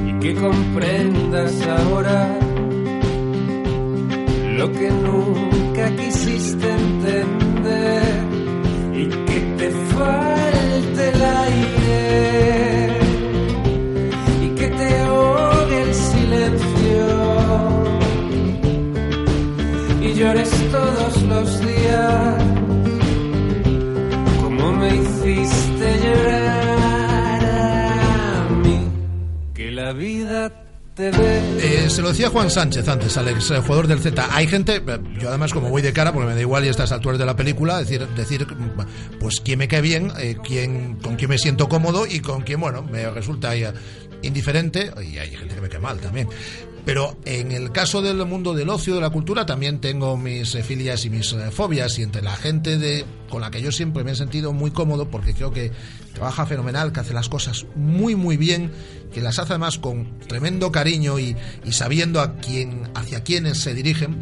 Y que comprendas ahora lo que nunca quisiste entender y que te falte el aire y que te ahogue el silencio. Y llores todos los días como me hiciste llorar Eh, se lo decía Juan Sánchez antes, al ex eh, jugador del Z. Hay gente, eh, yo además como voy de cara, porque me da igual y estas alturas de la película, decir, decir pues quién me cae bien, quién, con quién me siento cómodo y con quién, bueno, me resulta indiferente, y hay gente que me cae mal también. Pero en el caso del mundo del ocio, de la cultura, también tengo mis eh, filias y mis eh, fobias. Y entre la gente de, con la que yo siempre me he sentido muy cómodo, porque creo que trabaja fenomenal, que hace las cosas muy, muy bien, que las hace además con tremendo cariño y, sabiendo a quién, hacia quiénes se dirigen,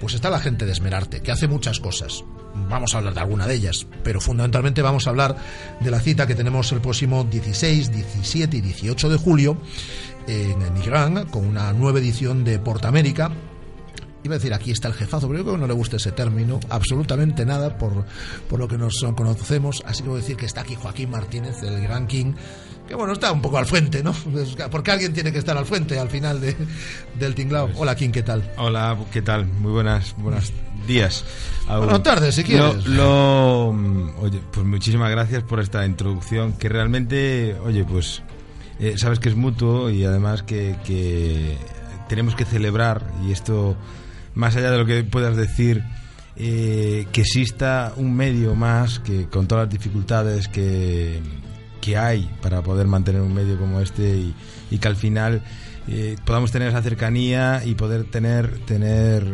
pues está la gente de Esmerarte, que hace muchas cosas. Vamos a hablar de alguna de ellas, pero fundamentalmente vamos a hablar de la cita que tenemos el próximo 16, 17 y 18 de julio en Nigrán, con una nueva edición de Portamérica. Iba a decir, aquí está el jefazo, pero yo creo que no le gusta ese término, absolutamente nada por, por lo que nos conocemos. Así que voy a decir que está aquí Joaquín Martínez, el Gran King, que bueno, está un poco al frente, ¿no? Pues, Porque alguien tiene que estar al frente al final de, del tinglao. Hola, King, ¿qué tal? Hola, ¿qué tal? Muy buenas, buenos días. Buenas tardes, si quieres. Lo, lo- oye, pues muchísimas gracias por esta introducción, que realmente, oye, pues eh, sabes que es mutuo y además que, que tenemos que celebrar, y esto, más allá de lo que puedas decir, eh, que exista un medio más que con todas las dificultades que, que hay para poder mantener un medio como este y, que al final eh, podamos tener esa cercanía y poder tener tener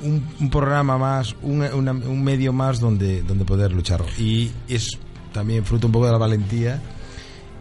un, un- programa más, un, un medio más donde, donde poder luchar. Y es también fruto un poco de la valentía.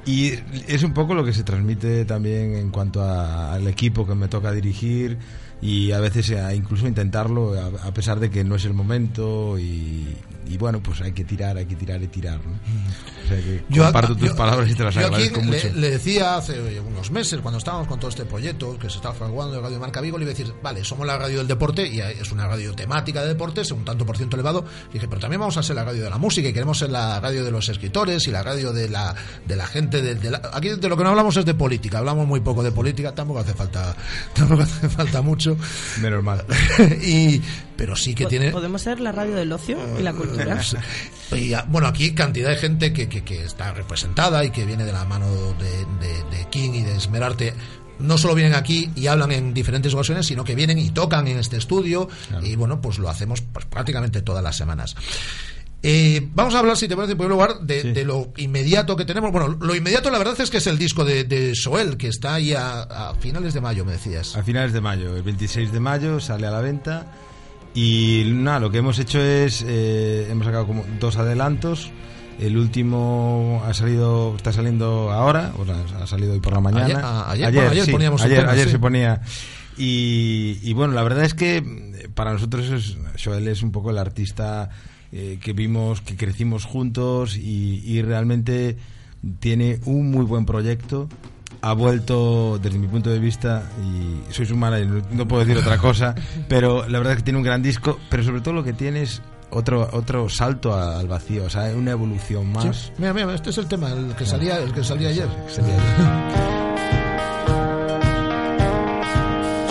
Y es un poco lo que se transmite también en cuanto a- al equipo que me toca dirigir y a veces a incluso intentarlo a, a pesar de que no es el momento y, y bueno, pues hay que tirar, hay que tirar y tirar. ¿no? O sea que comparto tus yo- palabras y te las yo aquí agradezco mucho. Le, le decía hace unos meses, cuando estábamos con todo este proyecto que se estaba fraguando de Radio Marca Vigo, le iba a decir, vale, somos la radio del deporte y es una radio temática de deportes, un tanto por ciento elevado. Y dije, pero también vamos a ser la radio de la música y queremos ser la radio de los escritores y la radio de la, de la gente. De, de la- aquí de lo que no hablamos es de política, hablamos muy poco de política, tampoco hace falta, tampoco hace falta mucho. Menos mal. y, pero sí que tiene. Podemos ser la radio del ocio y la cultura. Y, ah, bueno, aquí cantidad de gente que, que- que está representada y que viene de la mano de, de- de King y de Esmerarte. No solo vienen aquí y hablan en diferentes ocasiones, sino que vienen y tocan en este estudio. Y bueno, pues lo hacemos pues, prácticamente todas las semanas. Eh, vamos a hablar, si te parece, en primer lugar, de, de lo inmediato que tenemos. Bueno, lo inmediato, la verdad es que es el disco de, de Soel, que está ahí a, a finales de mayo, me decías. A finales de mayo, el 26 de mayo sale a la venta y nada, lo que hemos hecho es, eh, hemos sacado como dos adelantos. El último ha salido, está saliendo ahora, o sea, ha salido hoy por la mañana. Ayer- ah, ayer, bueno, ayer sí, poníamos el ayer, tema, ayer sí. se ponía. Y, y bueno, la verdad es que para nosotros es, Joel es un poco el artista eh, que vimos, que crecimos juntos y, y realmente tiene un muy buen proyecto. Ha vuelto, desde mi punto de vista, y soy su manager, no- no puedo decir otra cosa, pero la verdad es que tiene un gran disco, pero sobre todo lo que tiene es otro, otro salto al vacío, o sea, una evolución más. Sí. Mira, mira, este es el tema, el que salía, el que salía ayer.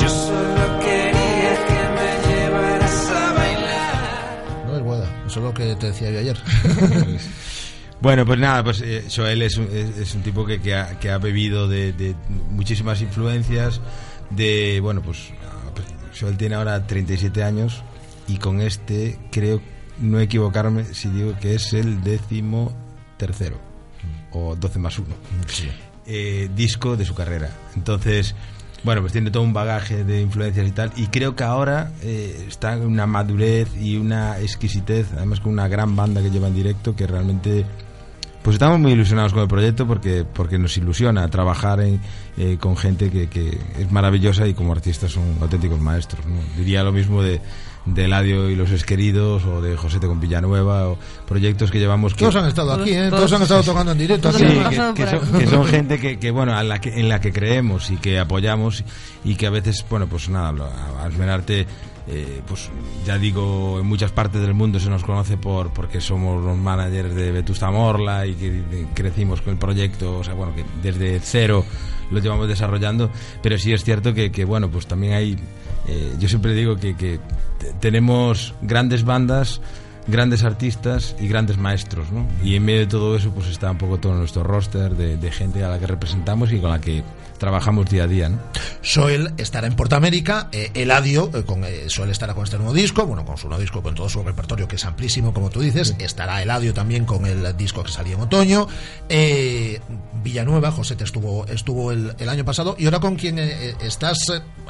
Yo solo quería que me llevaras a bailar. No es Guada, eso es lo que te decía yo ayer. Bueno, pues nada, pues eh, Joel es un, es, es un tipo que, que, ha, que ha bebido de, de muchísimas influencias, de, bueno, pues ah, Joel tiene ahora 37 años y con este creo no equivocarme si digo que es el décimo tercero o 12 más uno eh, disco de su carrera. Entonces, bueno, pues tiene todo un bagaje de influencias y tal. Y creo que ahora eh, está en una madurez y una exquisitez, además con una gran banda que lleva en directo, que realmente. Pues estamos muy ilusionados con el proyecto porque, porque nos ilusiona trabajar en, eh, con gente que, que es maravillosa y como artistas son auténticos maestros. ¿no? Diría lo mismo de, de Eladio y los Esqueridos o de Josete con Villanueva o proyectos que llevamos que Todos han estado aquí, ¿eh? Todos han estado tocando en directo. Sí, aquí. que, que son, que son gente que, que, bueno a la que, en la que creemos y que apoyamos y que a veces bueno pues nada lo- a, a Esmerarte eh, pues ya digo en muchas partes del mundo se nos conoce por porque somos los managers de Vetusta Morla y que de- crecimos con el proyecto o sea bueno que desde cero lo llevamos desarrollando pero sí es cierto que, que, bueno pues también hay eh, yo siempre digo que, que te- tenemos grandes bandas grandes artistas y grandes maestros, ¿no? Y en medio de todo eso, pues está un poco todo nuestro roster de, de gente a la que representamos y con la que trabajamos día a día, ¿no? Soel estará en Portamérica, eh, Eladio eh, con, eh, Soel estará con este nuevo disco, bueno, con su nuevo disco, con todo su repertorio que es amplísimo, como tú dices, estará Eladio también con el disco que salía en otoño, eh, Villanueva, José te estuvo, estuvo el, el año pasado, y ahora con quien eh, eh, estás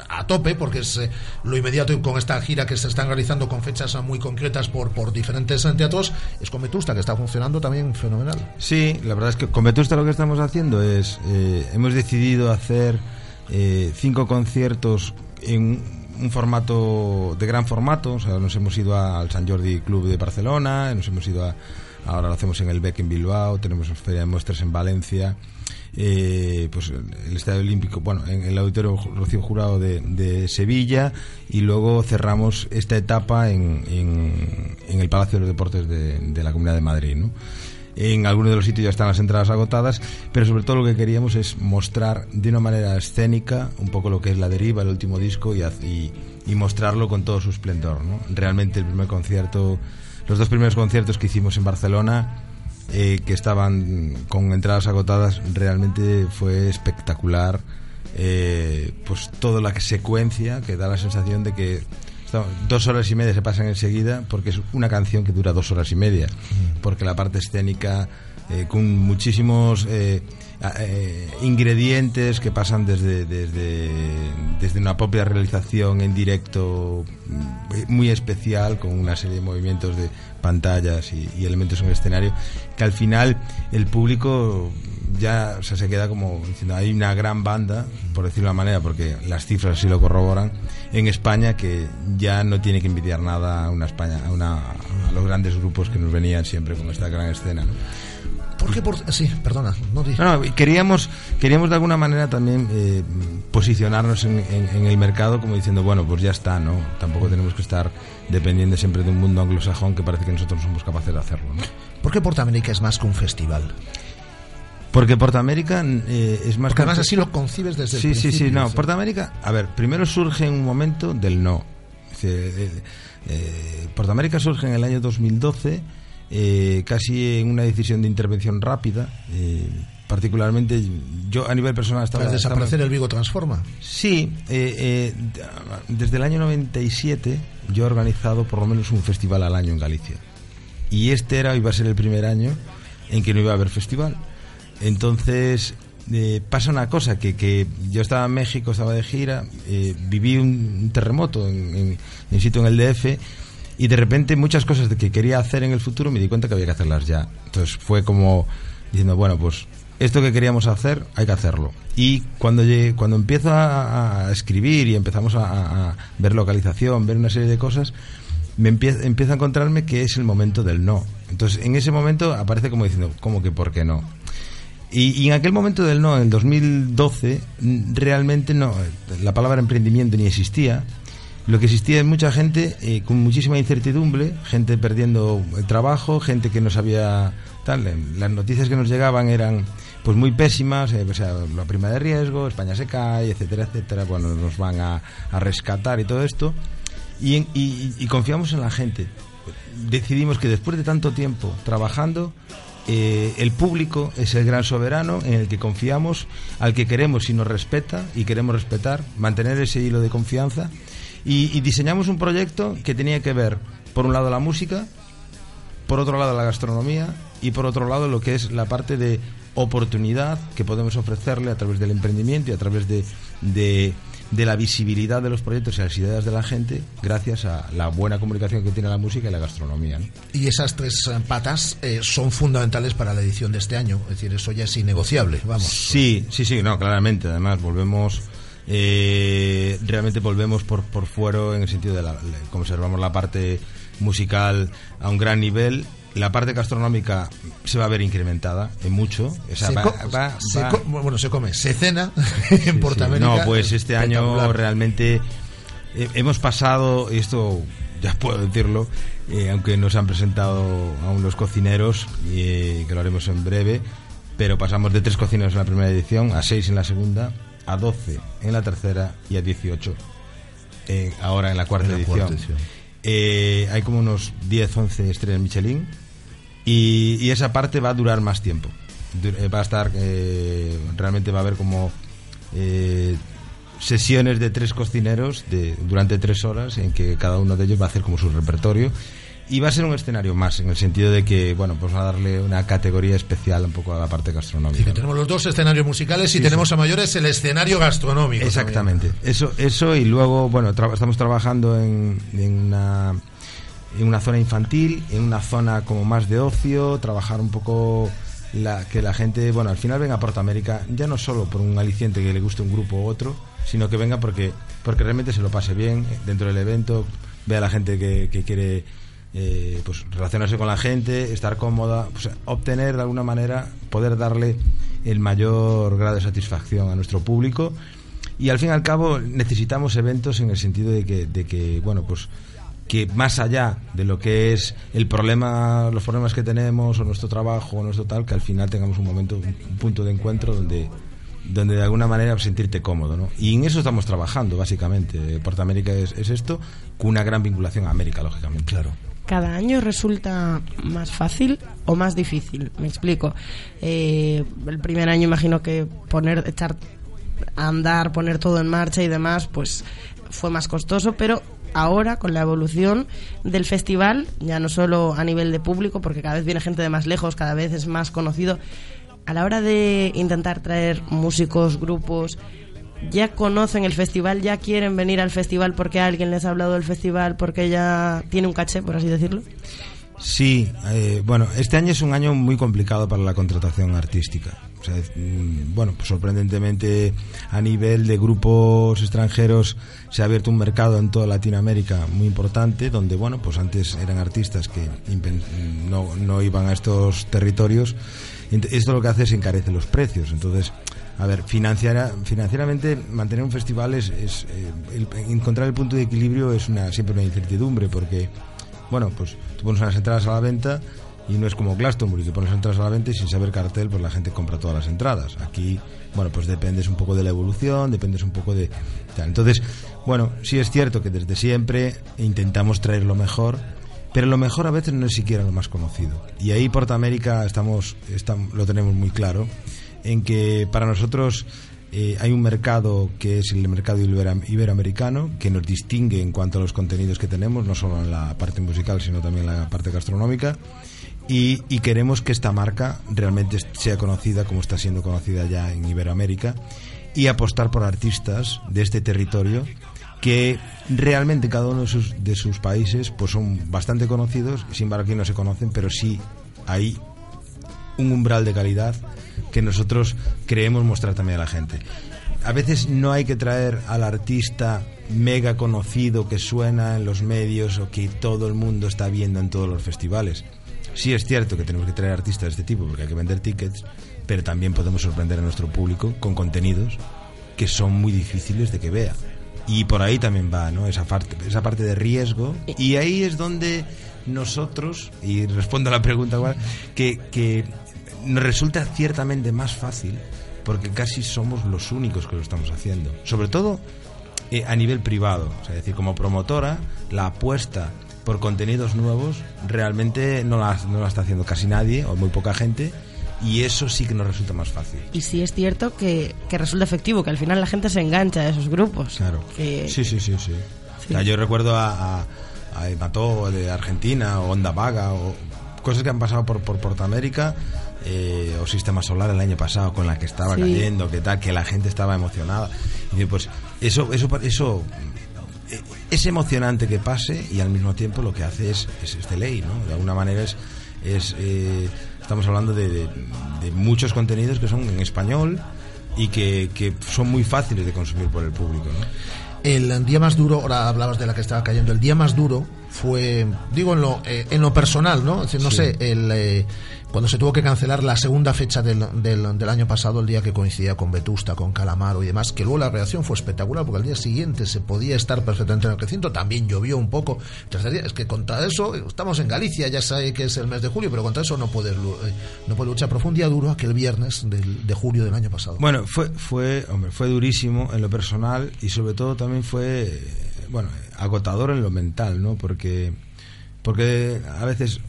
a tope, porque es lo inmediato con esta gira que se están realizando con fechas muy concretas por, por diferentes teatros, es con Vetusta, que está funcionando también fenomenal. Sí, la verdad es que con Vetusta lo que estamos haciendo es, hemos decidido hacer eh, cinco conciertos en un formato de gran formato, o sea, nos hemos ido al San Jordi Club de Barcelona, nos hemos ido a, ahora lo hacemos en el BEC en Bilbao, tenemos feria de muestras en Valencia, eh, pues el Estadio Olímpico, bueno, en el Auditorio Rocío Jurado de, Sevilla y luego cerramos esta etapa en, en- en el Palacio de los Deportes de, de la Comunidad de Madrid, ¿no? En algunos de los sitios ya están las entradas agotadas, pero sobre todo lo que queríamos es mostrar de una manera escénica un poco lo que es la deriva, el último disco y, y, y mostrarlo con todo su esplendor. ¿no? Realmente el primer concierto, los dos primeros conciertos que hicimos en Barcelona, eh, que estaban con entradas agotadas, realmente fue espectacular. Eh, pues toda la secuencia que da la sensación de que dos horas y media se pasan enseguida porque es una canción que dura dos horas y media porque la parte escénica eh, con muchísimos eh, eh, ingredientes que pasan desde, desde, desde una propia realización en directo mm, muy especial con una serie de movimientos de pantallas y, y elementos en el escenario que al final el público ya o sea, se queda como diciendo hay una gran banda por decirlo de una manera porque las cifras sí lo corroboran en España que ya no tiene que envidiar nada a una España a, una, a los grandes grupos que nos venían siempre con esta gran escena ¿no? ¿Por qué? Por... Sí, perdona, no di- No, no, queríamos, queríamos de alguna manera también eh, posicionarnos en, en- en el mercado como diciendo, bueno, pues ya está, ¿no? Tampoco tenemos que estar dependiendo siempre de un mundo anglosajón que parece que nosotros no somos capaces de hacerlo, ¿no? ¿Por qué Portamérica es más que un festival? Porque Portamérica eh, es más... Porque además así lo concibes desde el Sí, sí, sí, principio, no. sí. Portamérica, a ver, primero surge en un momento del no. Eh, eh, Portamérica surge en el año 2012, eh, casi en una decisión de intervención rápida. eh, particularmente, yo a nivel personal estaba... Tras desaparecer estaba- el Vigo Transforma. Sí, eh, eh, desde el año 97 yo he organizado por lo menos un festival al año en Galicia. Y este era, iba a ser el primer año en que no iba a haber festival. Entonces eh, pasa una cosa, que, que yo estaba en México, estaba de gira, eh, viví un, terremoto en, en, en sitio en el DF y de repente muchas cosas que quería hacer en el futuro me di cuenta que había que hacerlas ya. Entonces fue como diciendo, bueno, pues esto que queríamos hacer, hay que hacerlo. Y cuando, llegué- cuando empiezo a, escribir y empezamos a, ver localización, ver una serie de cosas, me empie- empiezo a encontrarme que es el momento del no. Entonces, en ese momento aparece como diciendo, ¿cómo que por qué no? Y, y en aquel momento del no, en el 2012, mm, realmente no, la palabra emprendimiento ni existía. Lo que existía es mucha gente eh, con muchísima incertidumbre, gente perdiendo el trabajo, gente que no sabía tal. eh, Las noticias que nos llegaban eran pues muy pésimas, eh, la prima de riesgo, España se cae, etcétera, etcétera. Bueno, nos van a, a rescatar y todo esto. Y, en- y- y confiamos en la gente. Decidimos que después de tanto tiempo trabajando, eh, el público es el gran soberano en el que confiamos, al que queremos y nos respeta y queremos respetar, mantener ese hilo de confianza. Y, diseñamos un proyecto que tenía que ver, por un lado, la música, por otro lado, la gastronomía y por otro lado, lo que es la parte de oportunidad que podemos ofrecerle a través del emprendimiento y a través de, de la visibilidad de los proyectos y las ideas de la gente, gracias a la buena comunicación que tiene la música y la gastronomía. ¿no? Y esas tres eh, patas eh, son fundamentales para la edición de este año. Es decir, eso ya es innegociable, vamos. Sí, sí, sí, no, claramente. Además, volvemos, eh, realmente volvemos por, por fuero en el sentido de la, conservamos la parte musical a un gran nivel. La parte gastronómica se va a ver incrementada en mucho. O sea, Se va- va- se va- co- bueno, se come, se cena en sí. Portamérica. No, pues este año realmente eh, hemos pasado, y esto ya puedo decirlo, eh, aunque no se han presentado aún los cocineros, y, eh, que lo haremos en breve, pero pasamos de tres cocineros en la primera edición a seis en la segunda, a 12 en la tercera y a 18 eh, ahora en la cuarta En la edición. cuarta edición. eh, hay como unos 10, 11 estrellas Michelin y, y esa parte va a durar más tiempo. Eh, va a estar, eh, realmente va a haber como eh, sesiones de tres cocineros de, durante tres horas en que cada uno de ellos va a hacer como su repertorio y va a ser un escenario más en el sentido de que bueno pues va a darle una categoría especial un poco a la parte gastronómica Que tenemos los dos escenarios musicales y Sí, tenemos sí. a mayores el escenario gastronómico. Exactamente. Eso, eso y luego, bueno, tra- estamos trabajando en, en una en una zona infantil, en una zona como más de ocio, trabajar un poco la, que la gente, bueno, al final venga a Porto América, ya no solo por un aliciente que le guste un grupo u otro, sino que venga porque, porque realmente se lo pase bien dentro del evento, vea a la gente que, que quiere eh, pues relacionarse con la gente, estar cómoda, pues, obtener de alguna manera, poder darle el mayor grado de satisfacción a nuestro público. Y al fin y al cabo necesitamos eventos en el sentido de que, de que bueno, pues que más allá de lo que es el problema, los problemas que tenemos o nuestro trabajo o nuestro tal, que al final tengamos un momento, un, un punto de encuentro donde donde de alguna manera sentirte cómodo, ¿no? Y en eso estamos trabajando, básicamente. Porta América es, es esto, con una gran vinculación a América, lógicamente. Claro. ¿Cada año resulta más fácil o más difícil? Me explico. Eh, el primer año imagino que poner, echar a andar, poner todo en marcha y demás, pues fue más costoso, pero ahora con la evolución del festival, ya no solo a nivel de público, porque cada vez viene gente de más lejos, cada vez es más conocido, a la hora de intentar traer músicos, grupos, ya conocen el festival, ya quieren venir al festival porque alguien les ha hablado del festival, porque ya tiene un caché, por así decirlo. Sí, eh, bueno, este año es un año muy complicado para la contratación artística. O sea, mm, bueno, pues sorprendentemente a nivel de grupos extranjeros se ha abierto un mercado en toda Latinoamérica muy importante, donde, bueno, pues antes eran artistas que no, no iban a estos territorios. Esto lo que hace es encarece los precios. Entonces, a ver, financiara- financieramente mantener un festival es, es, eh, encontrar el punto de equilibrio es una siempre una incertidumbre porque bueno, pues tú pones unas entradas a la venta y no es como Glastonbury, que pones entradas a la venta y sin saber cartel, pues la gente compra todas las entradas. Aquí, bueno, pues dependes un poco de la evolución, dependes un poco de... Entonces, bueno, sí es cierto que desde siempre intentamos traer lo mejor, pero lo mejor a veces no es siquiera lo más conocido. Y ahí Porta América estamos, estam- lo tenemos muy claro, en que para nosotros eh, hay un mercado que es el mercado ibero- iberoamericano que nos distingue en cuanto a los contenidos que tenemos, no solo en la parte musical, sino también en la parte gastronómica. Y, queremos que esta marca realmente sea conocida como está siendo conocida ya en Iberoamérica y apostar por artistas de este territorio que realmente cada uno de sus, de sus países pues son bastante conocidos, sin embargo aquí no se conocen, pero sí hay un umbral de calidad que nosotros creemos mostrar también a la gente. A veces no hay que traer al artista mega conocido que suena en los medios o que todo el mundo está viendo en todos los festivales. Sí es cierto que tenemos que traer artistas de este tipo porque hay que vender tickets, pero también podemos sorprender a nuestro público con contenidos que son muy difíciles de que vea. Y por ahí también va, ¿no? Esa parte, esa parte de riesgo. Y ahí es donde nosotros, y respondo a la pregunta igual, que, que nos resulta ciertamente más fácil porque casi somos los únicos que lo estamos haciendo. Sobre todo eh, a nivel privado. O sea, es decir, como promotora, la apuesta por contenidos nuevos realmente no la, no la está haciendo casi nadie o muy poca gente y eso sí que nos resulta más fácil. Y sí es cierto que, que resulta efectivo, que al final la gente se engancha a esos grupos. Claro. Que- Sí, sí, sí, sí. O sea, yo recuerdo a, a, a Mató de Argentina o Onda Vaga o cosas que han pasado por, por Portamérica eh, o Sistema Solar el año pasado con la que estaba Sí. cayendo, que tal, que la gente estaba emocionada. Y pues eso, eso, eso es emocionante que pase y al mismo tiempo lo que hace es, es, es de ley, ¿no? De alguna manera es, es eh, estamos hablando de, de- muchos contenidos que son en español y que, que son muy fáciles de consumir por el público. El día más duro, ahora hablabas de la que estaba cayendo, el día más duro fue, digo en lo, eh, en lo personal, ¿no? Es decir, no Sí. sé, el, eh, cuando se tuvo que cancelar la segunda fecha del, del, del año pasado, el día que coincidía con Vetusta, con Calamaro y demás, que luego la reacción fue espectacular, porque al día siguiente se podía estar perfectamente en el recinto, también llovió un poco. Es que contra eso, estamos en Galicia, ya sabe que es el mes de julio, pero contra eso no puedes, eh, no puedes luchar. Pero fue un día duro aquel viernes del- de julio del año pasado. Bueno, fue, fue, hombre, fue durísimo en lo personal y sobre todo también fue, bueno, agotador en lo mental, ¿no? Porque, porque a veces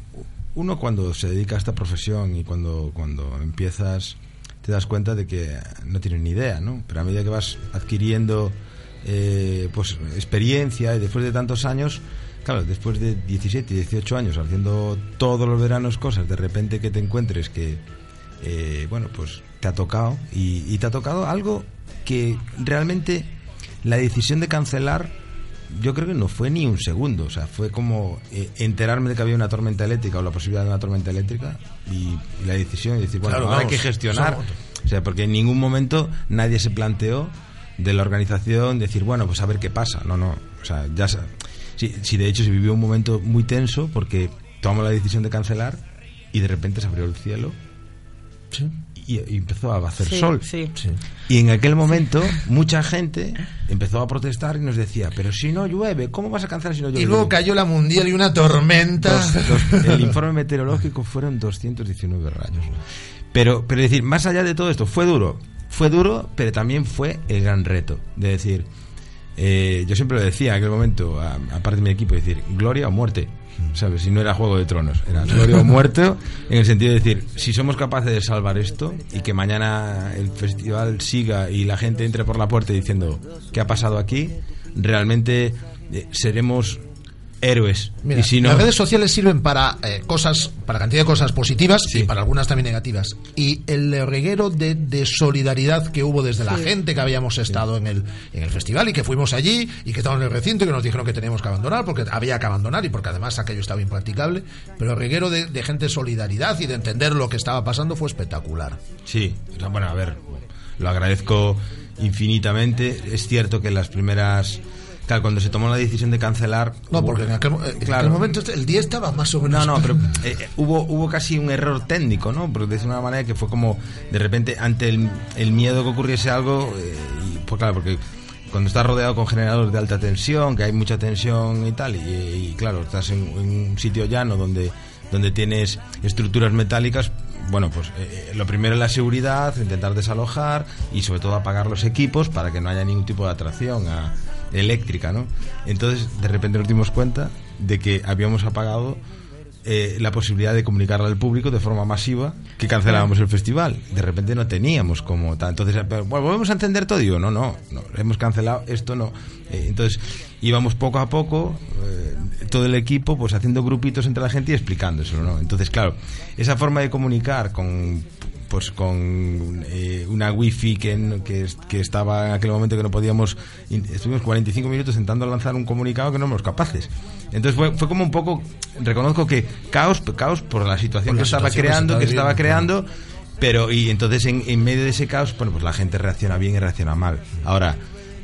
uno cuando se dedica a esta profesión y cuando, cuando empiezas te das cuenta de que no tienes ni idea, ¿no? Pero a medida que vas adquiriendo eh, pues experiencia y después de tantos años, claro, después de 17, 18 años haciendo todos los veranos cosas, de repente que te encuentres que, eh, bueno, pues te ha tocado y, y te ha tocado algo que realmente la decisión de cancelar yo creo que no fue ni un segundo, o sea, fue como eh, enterarme de que había una tormenta eléctrica o la posibilidad de una tormenta eléctrica y, y la decisión y decir, bueno, Claro, hay que gestionar, somos- o sea, porque en ningún momento nadie se planteó de la organización decir, bueno, pues a ver qué pasa, no, no, o sea, ya si, si de hecho se vivió un momento muy tenso porque tomamos la decisión de cancelar y de repente se abrió el cielo y, y empezó a hacer Sí, sol. sí. Y en aquel momento mucha gente empezó a protestar y nos decía, pero si no llueve, ¿cómo vas a cancelar si no llueve? Y luego cayó la mundial y una tormenta. Dos- dos- el informe meteorológico fueron 219 rayos. Pero, pero decir, más allá de todo esto, fue duro. Fue duro, pero también fue el gran reto. De decir, eh, yo siempre lo decía en aquel momento, a- aparte de mi equipo, decir, gloria o muerte. ¿Sabes? Si no era Juego de Tronos, era gloria o muerte, en el sentido de decir, si somos capaces de salvar esto y que mañana el festival siga y la gente entre por la puerta diciendo, ¿qué ha pasado aquí? Realmente eh, seremos héroes. Mira, y si no, las redes sociales sirven para eh, cosas, para cantidad de cosas positivas y para algunas también negativas. Y el reguero de, de solidaridad que hubo desde la gente que habíamos estado en el, en el festival y que fuimos allí y que estábamos en el recinto y que nos dijeron que teníamos que abandonar porque había que abandonar y porque además aquello estaba impracticable. Pero el reguero de, de gente de solidaridad y de entender lo que estaba pasando fue espectacular. Sí, bueno, a ver, lo agradezco infinitamente. Es cierto que las primeras. Claro, cuando se tomó la decisión de cancelar. No, porque en aquel, momento el día estaba más o menos. No, no, pero eh, eh, hubo, hubo casi un error técnico, ¿no? Porque de una manera que fue como, de repente, ante el, el miedo que ocurriese algo, eh, y, pues claro, porque cuando estás rodeado con generadores de alta tensión, que hay mucha tensión y tal, y, y claro, estás en, en un sitio llano donde, donde tienes estructuras metálicas, bueno, pues eh, eh, lo primero es la seguridad, intentar desalojar y sobre todo apagar los equipos para que no haya ningún tipo de atracción a- eléctrica, ¿no? Entonces, de repente nos dimos cuenta de que habíamos apagado eh, la posibilidad de comunicarle al público de forma masiva que cancelábamos el festival. De repente no teníamos como tal. Entonces, eh, bueno, ¿volvemos a encender todo? Digo, no, no, no, hemos cancelado, esto no. Eh, entonces, íbamos poco a poco, eh, todo el equipo, pues haciendo grupitos entre la gente y explicándoselo, ¿no? Entonces, claro, esa forma de comunicar con pues con eh, una wifi que, que, que estaba en aquel momento que no podíamos estuvimos 45 minutos intentando lanzar un comunicado que no éramos capaces. Entonces fue, fue como un poco reconozco que caos caos por la situación Por la que estaba situación que se creando estaba que estaba creando pero y entonces en, en medio de ese caos bueno pues la gente reacciona bien y reacciona mal. Ahora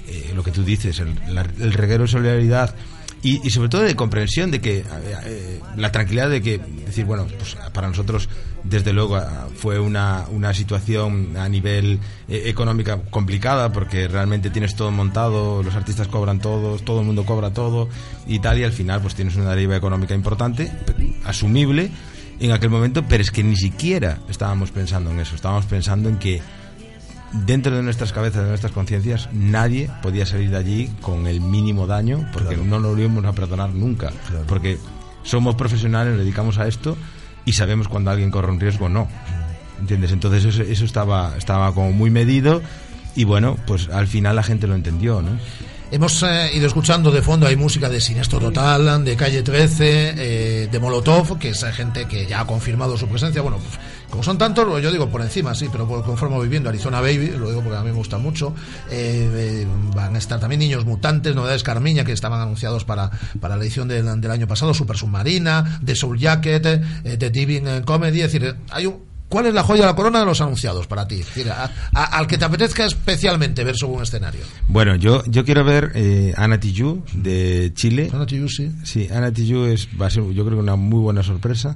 eh, lo que tú dices el, la- el reguero de solidaridad y, sobre todo de comprensión de que eh, eh, la tranquilidad de que decir bueno pues para nosotros desde luego ah, fue una, una situación a nivel eh, económica complicada porque realmente tienes todo montado los artistas cobran todos todo el mundo cobra todo y tal y al final pues tienes una deriva económica importante asumible en aquel momento pero es que ni siquiera estábamos pensando en eso. Estábamos pensando en que dentro de nuestras cabezas, de nuestras conciencias, nadie podía salir de allí con el mínimo daño, porque no lo íbamos a perdonar nunca. Porque somos profesionales, nos dedicamos a esto y sabemos cuando alguien corre un riesgo o no. ¿Entiendes? Entonces eso, eso estaba, estaba como muy medido y bueno, pues al final la gente lo entendió, ¿no? Hemos eh, ido escuchando de fondo, hay música de Sinestro Total, de Calle 13, eh, de Molotov, que es gente que ya ha confirmado su presencia. Bueno, pues, como son tantos, yo digo por encima, sí, pero por- conforme voy viendo Arizona Baby, lo digo porque a mí me gusta mucho. Eh, eh, van a estar también Niños Mutantes, Novedades Carmiña, que estaban anunciados para, para la edición del, del año pasado, Super Submarina, The Soul Jacket, eh, The Diving eh, Comedy. Es decir, hay un, ¿Cuál es la joya de la corona de los anunciados para ti? A- a- al que te apetezca especialmente ver sobre un escenario. Bueno, yo, yo quiero ver eh, Ana Tijoux de Chile. Ana Tijoux, sí. Sí, Ana Tijoux es, va a ser, yo creo que una muy buena sorpresa.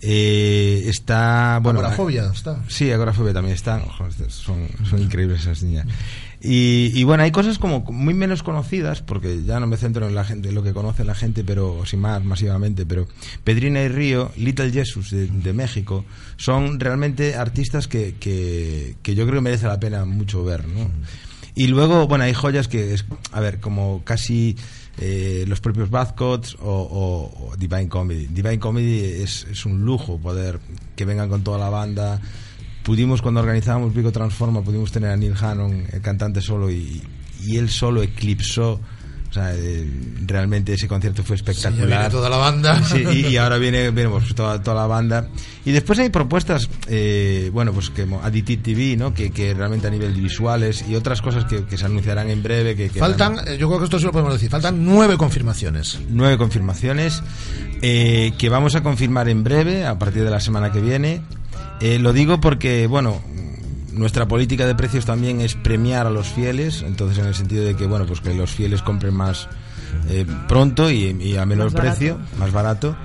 Eh, está, bueno. Agorafobia está. Sí, Agorafobia también está. Son, son increíbles esas niñas. Y, y bueno, hay cosas como muy menos conocidas, porque ya no me centro en la gente, en lo que conoce la gente, pero sin más, masivamente, pero Pedrina y Río, Little Jesus de, de México, son realmente artistas que, que, que yo creo que merece la pena mucho ver, ¿no? Y luego, bueno, hay joyas que, es, a ver, como casi eh, los propios Badcots o, o- Divine Comedy. Divine Comedy es, un lujo poder que vengan con toda la banda. Pudimos, cuando organizábamos Vigo Transforma, pudimos tener a Neil Hannon, el cantante solo, y él solo eclipsó. O sea, eh, realmente ese concierto fue espectacular. viene toda la banda. Sí, y, y ahora viene, viene, pues, toda, toda la banda. Y después hay propuestas, eh, bueno, pues que Additive TV, ¿no? Que, que realmente a nivel de visuales y otras cosas que, que se anunciarán en breve. Que, que Faltan, eh, yo creo que esto sí lo podemos decir, faltan nueve confirmaciones. nueve confirmaciones eh, que vamos a confirmar en breve, a partir de la semana que viene. Eh, lo digo porque, bueno, nuestra política de precios también es premiar a los fieles, entonces en el sentido de que, bueno, pues que los fieles compren más eh, pronto y, y a menor Más barato. precio, más barato.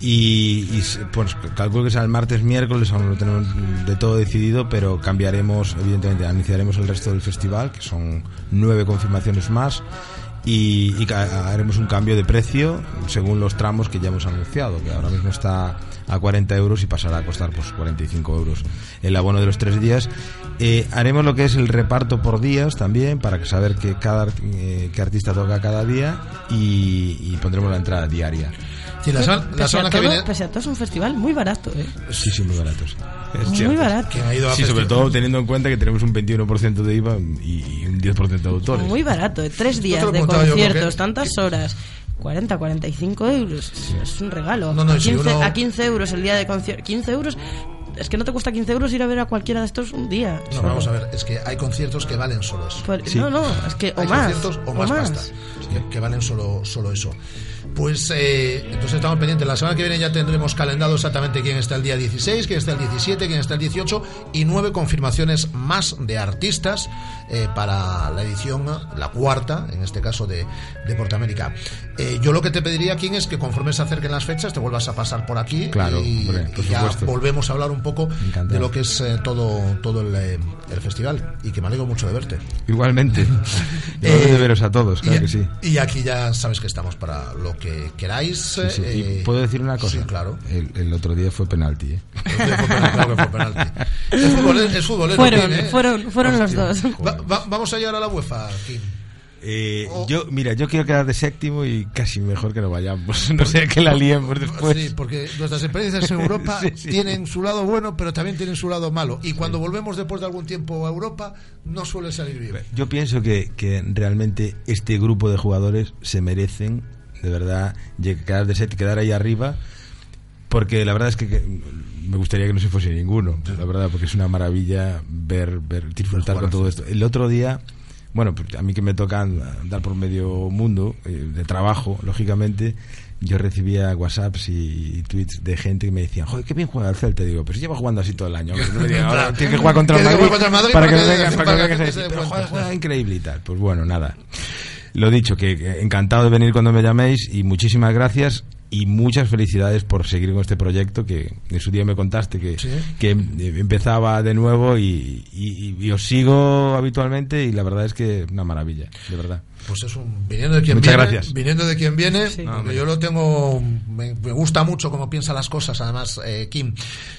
Y, pues calculo que sea el martes, miércoles, aún no tenemos de todo decidido, pero cambiaremos, evidentemente, anunciaremos el resto del festival, que son nueve confirmaciones más, y, y haremos un cambio de precio según los tramos que ya hemos anunciado, que ahora mismo está a 40 euros y pasará a costar pues 45 euros el abono de los tres días. Eh, haremos lo que es el reparto por días también, para saber que cada eh, qué artista toca cada día, y pondremos la entrada diaria. Sí, la semana- la Pese a semana que todo- viene- Pese a todo, es un festival muy barato, ¿eh? Sí, sí, muy baratos. Es Muy cierto. barato. ¿Quién ha ido a Sí, sobre todo teniendo en cuenta que tenemos un 21% de IVA y un 10% de autores. Muy barato, ¿eh? Tres días de conciertos, tantas horas. 40, 45 euros. Es un regalo. No, no, a, y si 15, uno- a 15 euros el día de concierto. 15 euros. Es que no te cuesta 15 euros ir a ver a cualquiera de estos un día. No, vamos a ver, es que hay conciertos que valen solo eso. Pues, No, no, es que o hay más. conciertos o más, pasta, que, que valen solo, solo eso. Pues eh, entonces estamos pendientes. La semana que viene ya tendremos calendado exactamente quién está el día 16, quién está el 17, quién está el 18 y nueve confirmaciones más de artistas eh, para la edición, la cuarta, en este caso de, de Portamérica. Eh, yo lo que te pediría, King, es que conforme se acerquen las fechas te vuelvas a pasar por aquí Claro, y, hombre, por y ya volvemos a hablar un poco Encantado. de lo que es eh, todo, todo el, eh, el festival y que me alegro mucho de verte. Igualmente. Eh, de veros a todos, claro y, que sí. y aquí ya sabes que estamos para lo que queráis. Sí, sí. eh, Y ¿Puedo decir una cosa? Sí, claro. El, el otro día fue penalti, ¿eh? Claro que fue penalti. Es futbolero, es futbolero, Fueron, Kim, ¿eh? fueron, fueron los dos. Va- va- vamos a llegar a la UEFA, Kim. Eh, yo, mira, yo quiero quedar de séptimo y casi mejor que no vayamos. No sé que la liemos después. Sí, porque nuestras experiencias en Europa Sí, sí. tienen su lado bueno, pero también tienen su lado malo. Y cuando volvemos después de algún tiempo a Europa, no suele salir bien. Yo pienso que, que realmente este grupo de jugadores se merecen, de verdad, quedar de set, quedar ahí arriba, porque la verdad es que, que me gustaría que no se fuese ninguno, la verdad, porque es una maravilla ver, ver disfrutar con todo esto. El otro día, bueno, pues a mí que me toca andar por medio mundo, eh, de trabajo, lógicamente, yo recibía WhatsApps y, y tweets de gente que me decían, joder, qué bien juega el Celta. Digo, pero si lleva jugando así todo el año. no me digas, ahora tienes que jugar contra el Madrid, contra para que para que- vengas, para que para vengas a que decir, se dé pero cuenta". juega, juega increíble y tal. Pues bueno, nada. Lo dicho, que encantado de venir cuando me llaméis y muchísimas gracias y muchas felicidades por seguir con este proyecto que en su día me contaste que, Sí. que eh, empezaba de nuevo y, y- y os sigo habitualmente y la verdad es que una maravilla, de verdad. Pues es un viniendo de quien Muchas viene, gracias. viniendo de quien viene, No, yo lo tengo, me, me gusta mucho cómo piensa las cosas, además, eh, Kim.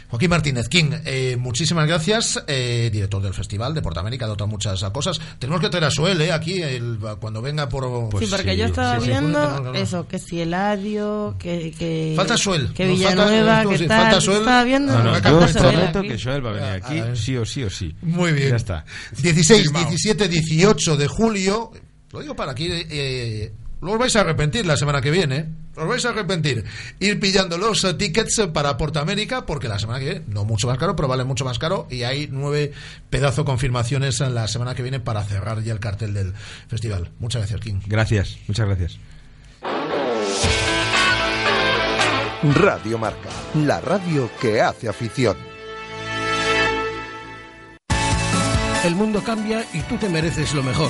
Joaquín Martínez, Kim, eh, muchísimas gracias, eh, director del Festival de Portamérica, de otras muchas cosas. Tenemos que traer a Suel, eh, aquí, el- cuando venga por... Pues sí, porque yo estaba sí, sí. viendo No, no, no. eso, que si Eladio, que, que Falta Suel. que Villanueva, falta- que tal. falta Suel. Estaba viendo. No, no, yo os prometo que Joel va a venir aquí, A sí o sí o sí. Muy bien. Ya está. 16, Firmado. 17, 18 de julio. Lo digo para aquí. Eh, lo os vais a arrepentir la semana que viene. Os vais a arrepentir. Ir pillando los tickets para Portamérica, porque la semana que viene, no mucho más caro, pero vale mucho más caro. Y hay nueve pedazo confirmaciones en la semana que viene para cerrar ya el cartel del festival. Muchas gracias, King. Gracias, muchas gracias. Radio Marca, la radio que hace afición. El mundo cambia y tú te mereces lo mejor.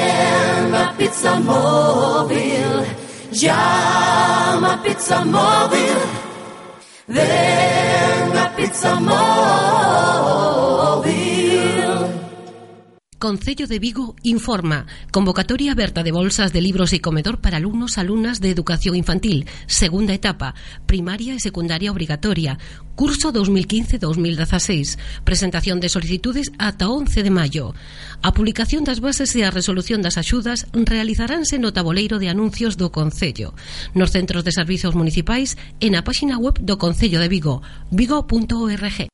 A pizza móvil. Llama pizza móvil. Ven a pizza móvil. Concello de Vigo informa. Convocatoria aberta de bolsas de libros e comedor para alumnos alumnas de educación infantil. Segunda etapa. Primaria e secundaria obligatoria. Curso 2015-2016. Presentación de solicitudes ata 11 de maio. A publicación das bases e a resolución das axudas realizaránse no taboleiro de anuncios do Concello. Nos centros de servizos municipais e na páxina web do Concello de Vigo. Vigo.org.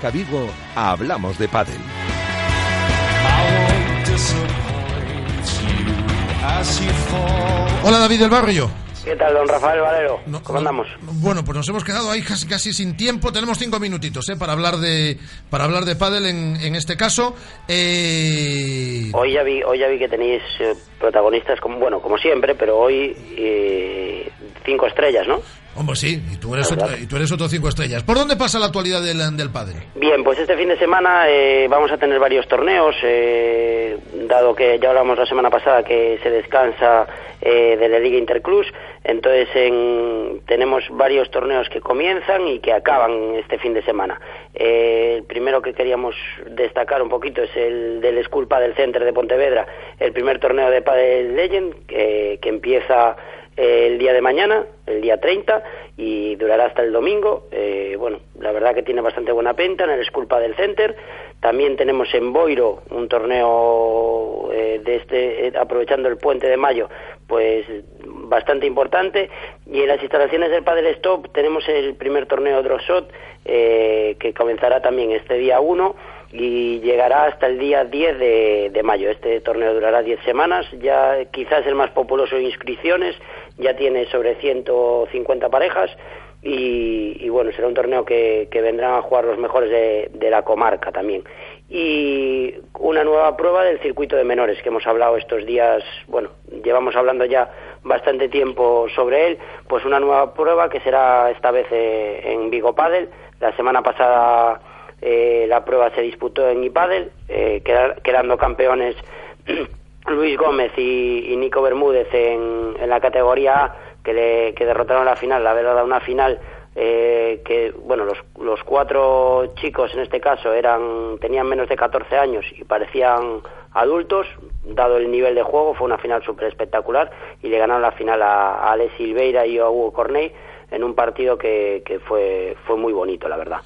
Marca Vigo hablamos de pádel. Hola David del Barrio. ¿Qué tal, don Rafael Valero? ¿Cómo andamos? Bueno, pues nos hemos quedado ahí casi, casi sin tiempo. Tenemos cinco minutitos ¿eh? para hablar de para hablar de pádel en, en este caso. Eh, Hoy ya vi, hoy ya vi que tenéis eh, protagonistas como bueno, como siempre, pero hoy eh, cinco estrellas, ¿no? Hombre, sí, y tú, eres otro, y tú eres otro cinco estrellas. ¿Por dónde pasa la actualidad del, del pádel? Bien, pues este fin de semana eh, vamos a tener varios torneos, eh, dado que ya hablamos la semana pasada que se descansa eh, de la Liga Interclus, entonces en- tenemos varios torneos que comienzan y que acaban este fin de semana. Eh, el primero que queríamos destacar un poquito es el del School Padel Center de Pontevedra, el primer torneo de Padel Legend que, que empieza eh, el día de mañana, el día 30, y durará hasta el domingo. Eh, bueno, la verdad que tiene bastante buena pinta en el School del Center. También tenemos en Boiro un torneo eh, de este, eh, aprovechando el puente de mayo, pues bastante importante. Y en las instalaciones del Padel Stop tenemos el primer torneo Drosot, eh, que comenzará también este día 1 y llegará hasta el día 10 de, de mayo. Este torneo durará 10 semanas, ya quizás el más populoso en inscripciones, ya tiene sobre 150 parejas y, y bueno, será un torneo que, que vendrán a jugar los mejores de, de la comarca también. Y una nueva prueba del circuito de menores que hemos hablado estos días, bueno, llevamos hablando ya bastante tiempo sobre él, pues una nueva prueba que será esta vez eh, en Vigo Padel. La semana pasada eh, la prueba se disputó en Ipadel, eh, queda- quedando campeones Luis Gómez y, y Nico Bermúdez en, en la categoría A, que, le, que derrotaron la final, la verdad, una final eh, que, bueno, los, los cuatro chicos en este caso eran tenían menos de 14 años y parecían adultos, dado el nivel de juego, fue una final súper espectacular y le ganaron la final a, a Alex Silveira y a Hugo Corney en un partido que, que fue, fue muy bonito, la verdad.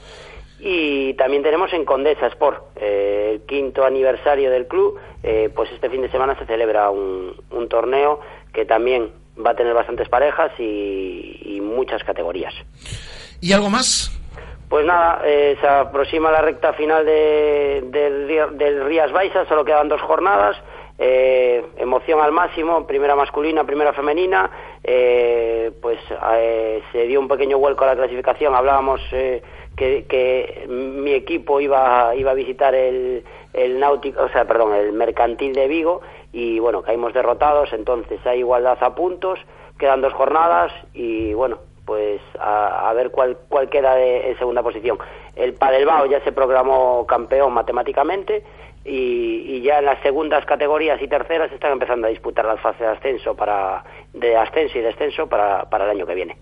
Y también tenemos en Condesa Sport, eh, el quinto aniversario del club, eh, pues este fin de semana se celebra un, un torneo que también va a tener bastantes parejas y, y muchas categorías. ¿Y algo más? Pues nada, eh, se aproxima la recta final de, del, del Rías Baixas, solo quedan dos jornadas. eh, emoción al máximo, primera masculina, primera femenina. eh, pues eh, se dio un pequeño vuelco a la clasificación. Hablábamos eh, que, que mi equipo iba, iba a visitar el, el Náutico, o sea, perdón, el Mercantil de Vigo y bueno, caímos derrotados, entonces hay igualdad a puntos, quedan dos jornadas y bueno, pues a, a ver cuál, cuál queda de, en segunda posición. El Padelbao ya se proclamó campeón matemáticamente y, y ya en las segundas categorías y terceras están empezando a disputar las fases de ascenso para de ascenso y descenso para, para el año que viene.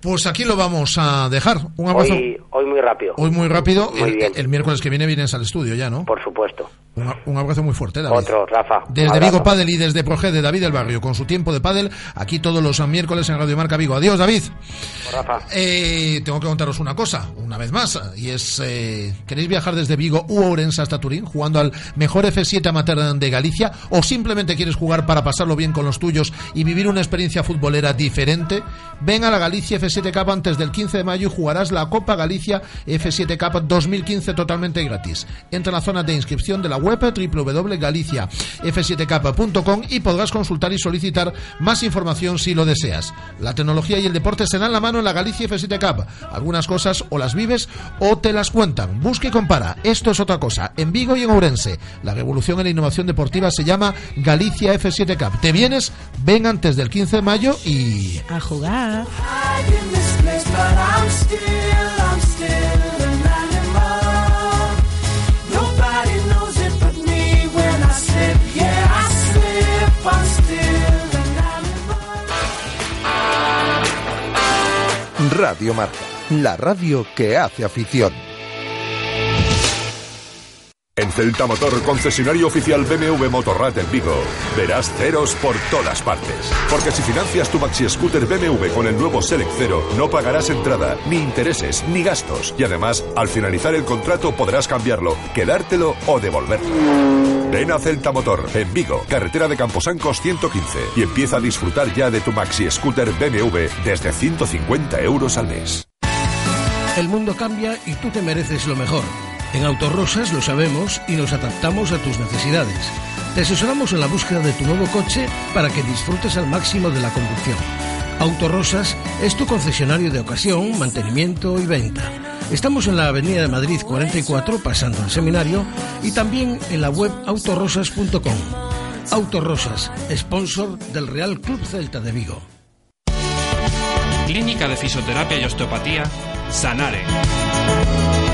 Pues aquí lo vamos a dejar. Un abrazo. Hoy, hoy muy rápido. Hoy muy rápido. Muy el, bien. el miércoles que viene vienes al estudio ya, ¿no? Por supuesto. Un, un abrazo muy fuerte, David. Otro, Rafa. Desde. Vigo Padel y desde Progede, David del Barrio, con su tiempo de pádel, aquí todos los miércoles en Radio Marca Vigo. Adiós, David. Rafa. Eh, tengo que contaros una cosa, una vez más, y es, eh, ¿queréis viajar desde Vigo u Ourense hasta Turín jugando al mejor F7 amateur de Galicia o simplemente quieres jugar para pasarlo bien con los tuyos y vivir una experiencia futbolera diferente? Ven a la Galicia F7 Cup antes del 15 de mayo y jugarás la Copa Galicia F7 Cup 2015 totalmente gratis. Entra en la zona de inscripción de la web www.galiciaf7cup.com y podrás consultar y solicitar más información si lo deseas. La tecnología y el deporte se dan la mano en la Galicia F7 Cup. Algunas cosas o las vives o te las cuentan. Busca y compara. Esto es otra cosa. En Vigo y en Ourense. La revolución en la innovación deportiva se llama Galicia F7 Cup. ¿Te vienes? Ven antes del 15 de mayo y... A jugar. Radio Marca, la radio que hace afición. Celta Motor, concesionario oficial BMW Motorrad en Vigo, verás ceros por todas partes. Porque si financias tu maxi scooter BMW con el nuevo Select Cero, no pagarás entrada, ni intereses, ni gastos. Y además, al finalizar el contrato podrás cambiarlo, quedártelo o devolverlo. Ven a Celta Motor, en Vigo, carretera de Camposancos 115, y empieza a disfrutar ya de tu maxi scooter BMW desde 150 euros al mes. El mundo cambia y tú te mereces lo mejor. En Autorosas lo sabemos y nos adaptamos a tus necesidades. Te asesoramos en la búsqueda de tu nuevo coche para que disfrutes al máximo de la conducción. Autorosas es tu concesionario de ocasión, mantenimiento y venta. Estamos en la Avenida de Madrid 44, pasando al seminario, y también en la web autorosas.com. Autorosas, sponsor del Real Club Celta de Vigo. Clínica de Fisioterapia y Osteopatía, Sanare.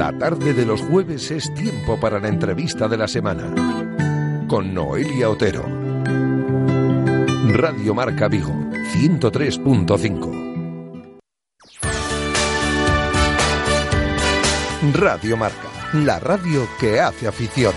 La tarde de los jueves es tiempo para la entrevista de la semana. Con Noelia Otero. Radio Marca Vigo, 103.5. Radio Marca, la radio que hace afición.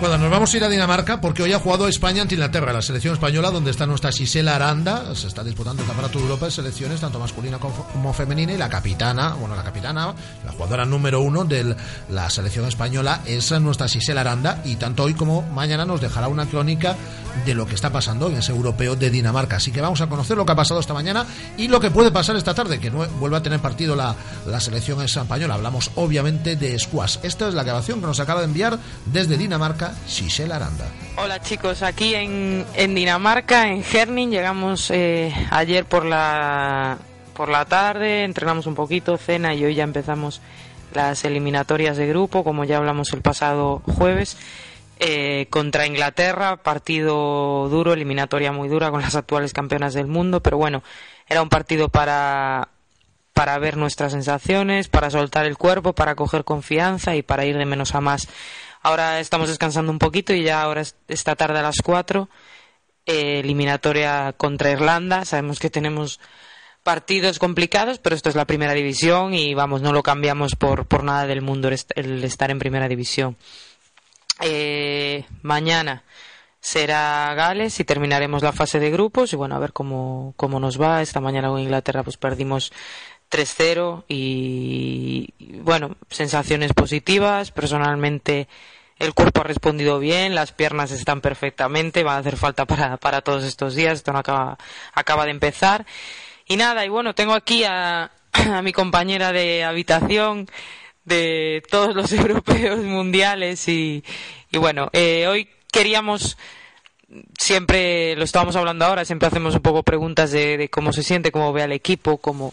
Bueno, nos vamos a ir a Dinamarca porque hoy ha jugado España ante Inglaterra, la selección española, donde está nuestra Gisela Aranda. Se está disputando el Campeonato de Europa de selecciones, tanto masculina como femenina, y la capitana, bueno, la capitana, la jugadora número uno de la selección española es nuestra Gisela Aranda, y tanto hoy como mañana nos dejará una crónica de lo que está pasando en ese europeo de Dinamarca. Así que vamos a conocer lo que ha pasado esta mañana y lo que puede pasar esta tarde, que no vuelve a tener partido la, la selección española. Hablamos obviamente de squash. Esta es la grabación que nos acaba de enviar desde Dinamarca Aranda. Hola chicos, aquí en, en Dinamarca, en Herning, llegamos eh, ayer por la, por la tarde, entrenamos un poquito, cena y hoy ya empezamos las eliminatorias de grupo, como ya hablamos el pasado jueves, eh, contra Inglaterra, partido duro, eliminatoria muy dura con las actuales campeonas del mundo, pero bueno, era un partido para, para ver nuestras sensaciones, para soltar el cuerpo, para coger confianza y para ir de menos a más. Ahora estamos descansando un poquito y ya ahora es- esta tarde a las 4, eh, eliminatoria contra Irlanda. Sabemos que tenemos partidos complicados, pero esto es la primera división y vamos, no lo cambiamos por, por nada del mundo el estar en primera división. Eh, mañana será Gales y terminaremos la fase de grupos y bueno, a ver cómo, cómo nos va. Esta mañana con Inglaterra pues perdimos 3-0 y, bueno, sensaciones positivas. Personalmente el cuerpo ha respondido bien, las piernas están perfectamente, van a hacer falta para, para todos estos días, esto no acaba, acaba de empezar. Y nada, y bueno, tengo aquí a, a mi compañera de habitación de todos los europeos mundiales y, y bueno, eh, hoy queríamos siempre lo estábamos hablando ahora, siempre hacemos un poco preguntas de, de cómo se siente, cómo ve al equipo, cómo,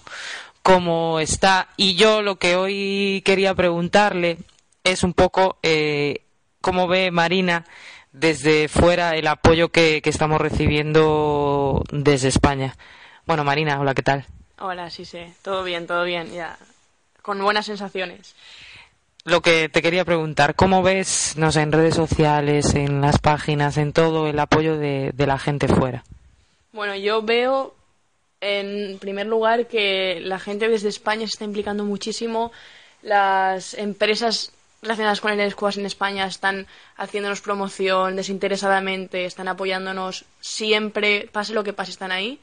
cómo está. Y yo lo que hoy quería preguntarle es un poco eh, cómo ve Marina desde fuera el apoyo que, que estamos recibiendo desde España. Bueno, Marina, hola, ¿qué tal? Hola, sí, sí, todo bien, todo bien, ya, con buenas sensaciones. Lo que te quería preguntar, ¿cómo ves, no sé, en redes sociales, en las páginas, en todo el apoyo de, de la gente fuera? Bueno, yo veo en primer lugar que la gente desde España se está implicando muchísimo, las empresas relacionadas con el squash en España están haciéndonos promoción desinteresadamente, están apoyándonos siempre, pase lo que pase, están ahí.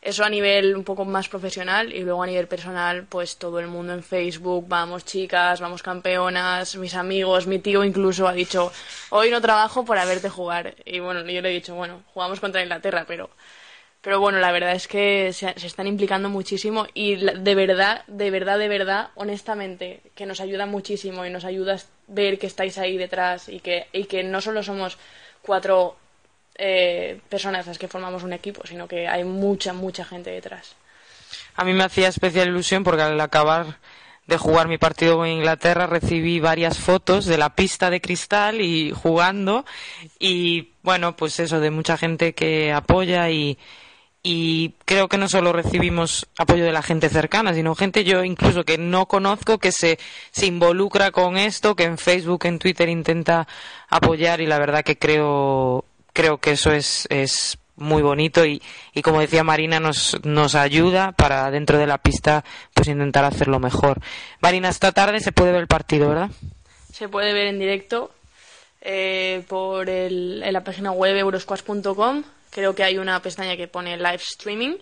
Eso a nivel un poco más profesional y luego a nivel personal, pues todo el mundo en Facebook, vamos chicas, vamos campeonas, mis amigos, mi tío incluso ha dicho, hoy no trabajo para verte jugar. Y bueno, yo le he dicho, bueno, jugamos contra Inglaterra, pero, pero bueno, la verdad es que se, están implicando muchísimo y de verdad, de verdad, de verdad, honestamente, que nos ayuda muchísimo y nos ayuda a ver que estáis ahí detrás y que, y que no solo somos cuatro eh, personas las que formamos un equipo, sino que hay mucha, mucha gente detrás. A mí me hacía especial ilusión porque al acabar de jugar mi partido con Inglaterra recibí varias fotos de la pista de cristal y jugando y bueno, pues eso de mucha gente que apoya y, y creo que no solo recibimos apoyo de la gente cercana, sino gente yo incluso que no conozco que se, se involucra con esto, que en Facebook, en Twitter intenta apoyar y la verdad que creo, creo que eso es, es muy bonito y, y como decía Marina nos, nos ayuda para dentro de la pista pues intentar hacerlo mejor. Marina, esta tarde se puede ver el partido, ¿verdad? Se puede ver en directo eh, por el, en la página web eurosquash.com. Creo que hay una pestaña que pone live streaming.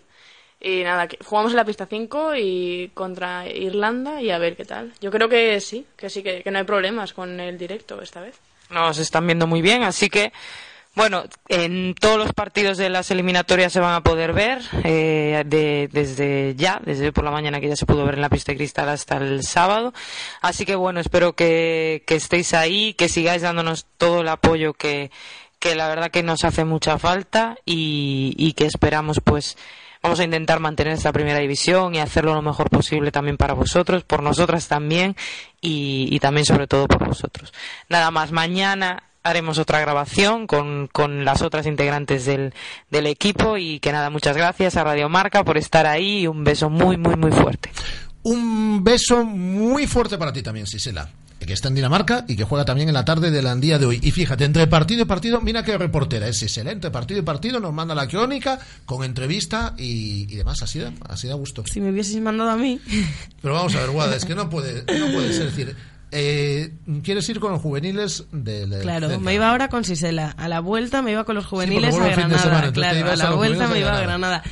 Y nada, jugamos en la pista 5 y contra Irlanda y a ver qué tal. Yo creo que sí, que sí, que, no hay problemas con el directo esta vez. Nos están viendo muy bien, así que bueno, en todos los partidos de las eliminatorias se van a poder ver eh, de- desde ya, desde por la mañana que ya se pudo ver en la pista de cristal hasta el sábado. Así que bueno, espero que, que estéis ahí, que sigáis dándonos todo el apoyo que, que la verdad que nos hace mucha falta y, y que esperamos pues vamos a intentar mantener esta primera división y hacerlo lo mejor posible también para vosotros, por nosotras también y, y también sobre todo por vosotros. Nada más, mañana haremos otra grabación con, con las otras integrantes del, del equipo y que nada, muchas gracias a Radio Marca por estar ahí y un beso muy, muy, muy fuerte. Un beso muy fuerte para ti también, Sisela, que está en Dinamarca y que juega también en la tarde del día de hoy. Y fíjate, entre partido y partido, mira qué reportera es Sisela. Entre partido y partido nos manda la crónica con entrevista y, y demás. Así da, así da gusto. Si me hubieses mandado a mí. Pero vamos a ver, Guada, es que no puede, no puede ser. Es decir, eh, ¿quieres ir con los juveniles del Claro, me iba ahora con Sisela. A la vuelta me iba con los juveniles vuelve a Granada. semana, claro, a la vuelta me iba a Granada. Granada.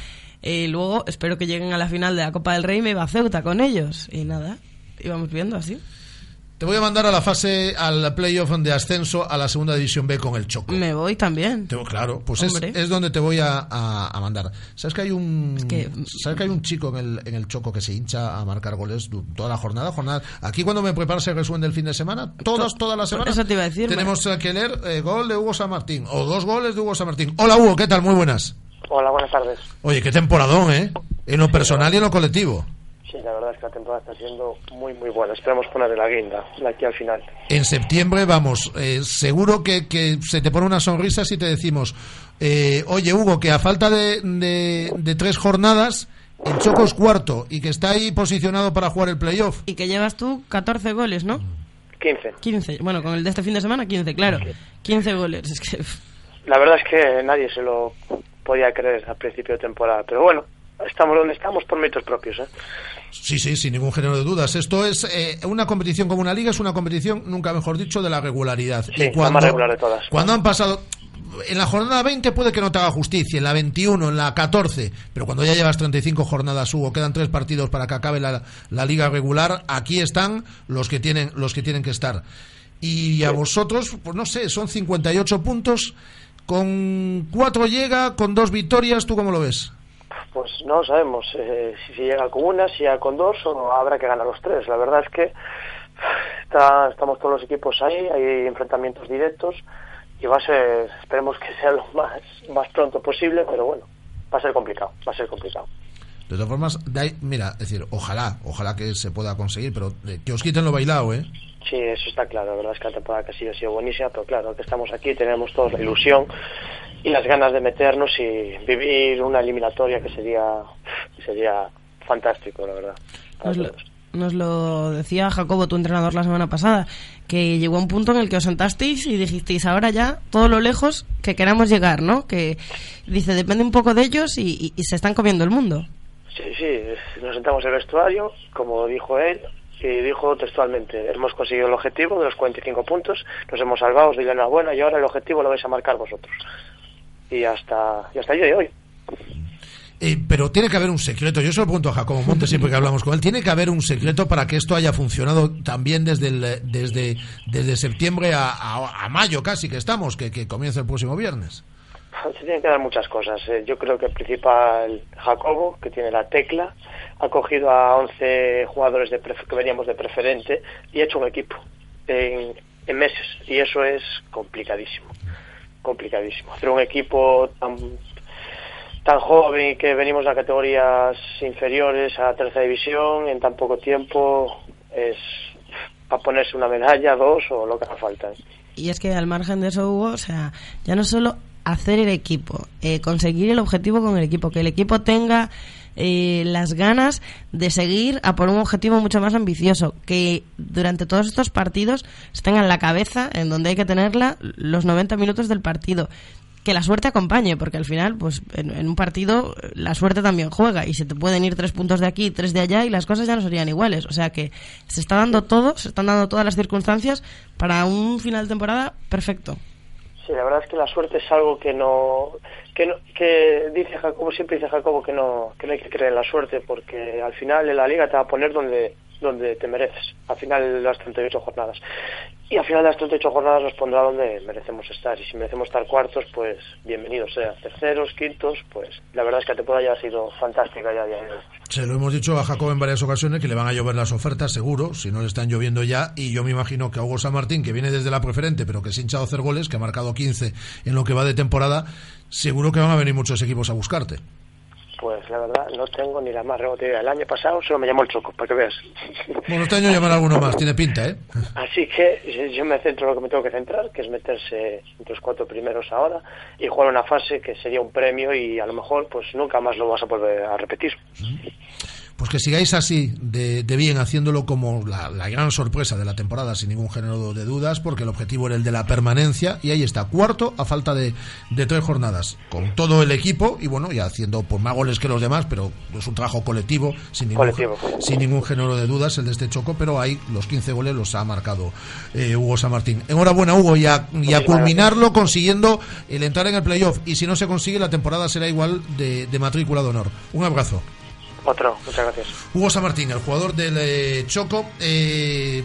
Eh, luego espero que lleguen a la final de la Copa del Rey y me iba a Ceuta con ellos. Y nada, íbamos viendo así. Te voy a mandar a la fase, al playoff de ascenso a la segunda división B con el Choco. Me voy también. Te- claro, pues es, es donde te voy a, a- a mandar. ¿Sabes que hay un que- ¿sabes que hay un chico en el, en el Choco que se hincha a marcar goles toda la jornada? jornada Aquí cuando me preparas el resumen del fin de semana, todas, todas las semanas. Eso te iba a decir. Tenemos que leer eh, gol de Hugo San Martín o dos goles de Hugo San Martín. Hola Hugo, ¿qué tal? Muy buenas. Hola, buenas tardes. Oye, qué temporadón, ¿eh? En lo personal y en lo colectivo. Sí, la verdad es que la temporada está siendo muy, muy buena. Esperamos ponerle la guinda de aquí al final. En septiembre, vamos, eh, seguro que, que se te pone una sonrisa si te decimos, eh, oye Hugo, que a falta de, de- de tres jornadas, el Choco es cuarto y que está ahí posicionado para jugar el playoff. Y que llevas tú 14 goles, ¿no? 15. 15. Bueno, con el de este fin de semana, 15, claro. 15 goles. Es que. La verdad es que nadie se lo podía creer al principio de temporada. Pero bueno, estamos donde estamos por méritos propios. ¿eh? Sí, sí, sin ningún género de dudas. Esto es eh, una competición como una liga, es una competición, nunca mejor dicho, de la regularidad. Sí, la más regular de todas. Cuando han pasado, en la jornada 20 puede que no te haga justicia, en la 21, en la 14, pero cuando ya llevas 35 jornadas, Hugo, quedan tres partidos para que acabe la, la liga regular, aquí están los que tienen, los que, tienen que estar. Y a vosotros, pues no sé, son 58 puntos, con cuatro llega, con dos victorias, ¿tú cómo lo ves? Pues no sabemos eh, si se llega con una, si llega con dos o habrá que ganar los tres. La verdad es que está- estamos todos los equipos ahí, hay enfrentamientos directos y va a ser, esperemos que sea lo más, más pronto posible, pero bueno, va a ser complicado, va a ser complicado. De todas formas, de ahí- mira, es decir, ojalá, ojalá que se pueda conseguir, pero eh, que os quiten lo bailado, ¿eh? Sí, eso está claro. La verdad es que la temporada que ha sido, ha sido buenísima, pero claro, que estamos aquí, tenemos todos la ilusión y las ganas de meternos y vivir una eliminatoria que sería, sería fantástico, la verdad. Nos lo, todos. nos lo decía Jacobo, tu entrenador, la semana pasada, que llegó un punto en el que os sentasteis y dijisteis ahora ya todo lo lejos que queramos llegar, ¿no? Que dice, depende un poco de ellos y, y- y se están comiendo el mundo. Sí, sí, nos sentamos en el vestuario, como dijo él, y dijo textualmente, hemos conseguido el objetivo de los 45 puntos, nos hemos salvado, os doy la enhorabuena y ahora el objetivo lo vais a marcar vosotros. Y hasta, y hasta el día de hoy. Eh, pero tiene que haber un secreto. Yo se lo pregunto a Jacobo Montes siempre que hablamos con él. Tiene que haber un secreto para que esto haya funcionado también desde el- desde, desde septiembre a, a- a mayo casi que estamos, que, que comienza el próximo viernes. Se tienen que dar muchas cosas. eh. Yo creo que el principal Jacobo, que tiene la tecla, ha cogido a 11 jugadores de pref- que veníamos de preferente y ha hecho un equipo en, en meses. Y eso es complicadísimo. Complicadísimo. Hacer un equipo tan, tan joven y que venimos a categorías inferiores a tercera división en tan poco tiempo es para ponerse una medalla, dos o lo que haga falta. ¿eh? Y es que al margen de eso, Hugo, o sea, ya no solo hacer el equipo, eh, conseguir el objetivo con el equipo, que el equipo tenga eh, las ganas de seguir a por un objetivo mucho más ambicioso, que durante todos estos partidos se tenga en la cabeza, en donde hay que tenerla, los 90 minutos del partido. Que la suerte acompañe, porque al final, pues en, en un partido la suerte también juega y se te pueden ir tres puntos de aquí, tres de allá y las cosas ya no serían iguales. O sea que se está dando todo, se están dando todas las circunstancias para un final de temporada perfecto. Sí, la verdad es que la suerte es algo que no, que no, que dice Jacobo, siempre dice Jacobo que no, que no hay que creer en la suerte porque al final en la liga te va a poner donde, donde te mereces, al final de las 38 jornadas. Y al final de las 38 jornadas nos pondrá donde merecemos estar y si merecemos estar cuartos, pues bienvenidos sea, terceros, quintos, pues la verdad es que la temporada ya ha sido fantástica ya, ya. Se lo hemos dicho a Jacob en varias ocasiones que le van a llover las ofertas, seguro, si no le están lloviendo ya. Y yo me imagino que a Hugo San Martín, que viene desde la preferente, pero que se ha hinchado a hacer goles, que ha marcado 15 en lo que va de temporada, seguro que van a venir muchos equipos a buscarte. Pues la verdad no tengo ni la más remota idea. El año pasado solo me llamó el Choco, para que veas. Bueno, este año llamará alguno más, tiene pinta, ¿eh? Así que yo- yo me centro en lo que me tengo que centrar, que es meterse entre los cuatro primeros ahora y jugar una fase que sería un premio y a lo mejor pues nunca más lo vas a volver a repetir. Pues que sigáis así de, de bien, haciéndolo como la, la gran sorpresa de la temporada, sin ningún género de dudas, porque el objetivo era el de la permanencia, y ahí está, cuarto a falta de, de tres jornadas, con todo el equipo, y bueno, y haciendo pues, más goles que los demás, pero es un trabajo colectivo, sin ningún, Colectivo. sin ningún género de dudas, el de este choco, pero ahí los 15 goles los ha marcado eh, Hugo San Martín. Enhorabuena, Hugo, y a, y a culminarlo consiguiendo el entrar en el playoff, y si no se consigue, la temporada será igual de, de matrícula de honor. Un abrazo. Otro, muchas gracias. Hugo San Martín, el jugador del eh, Choco. eh,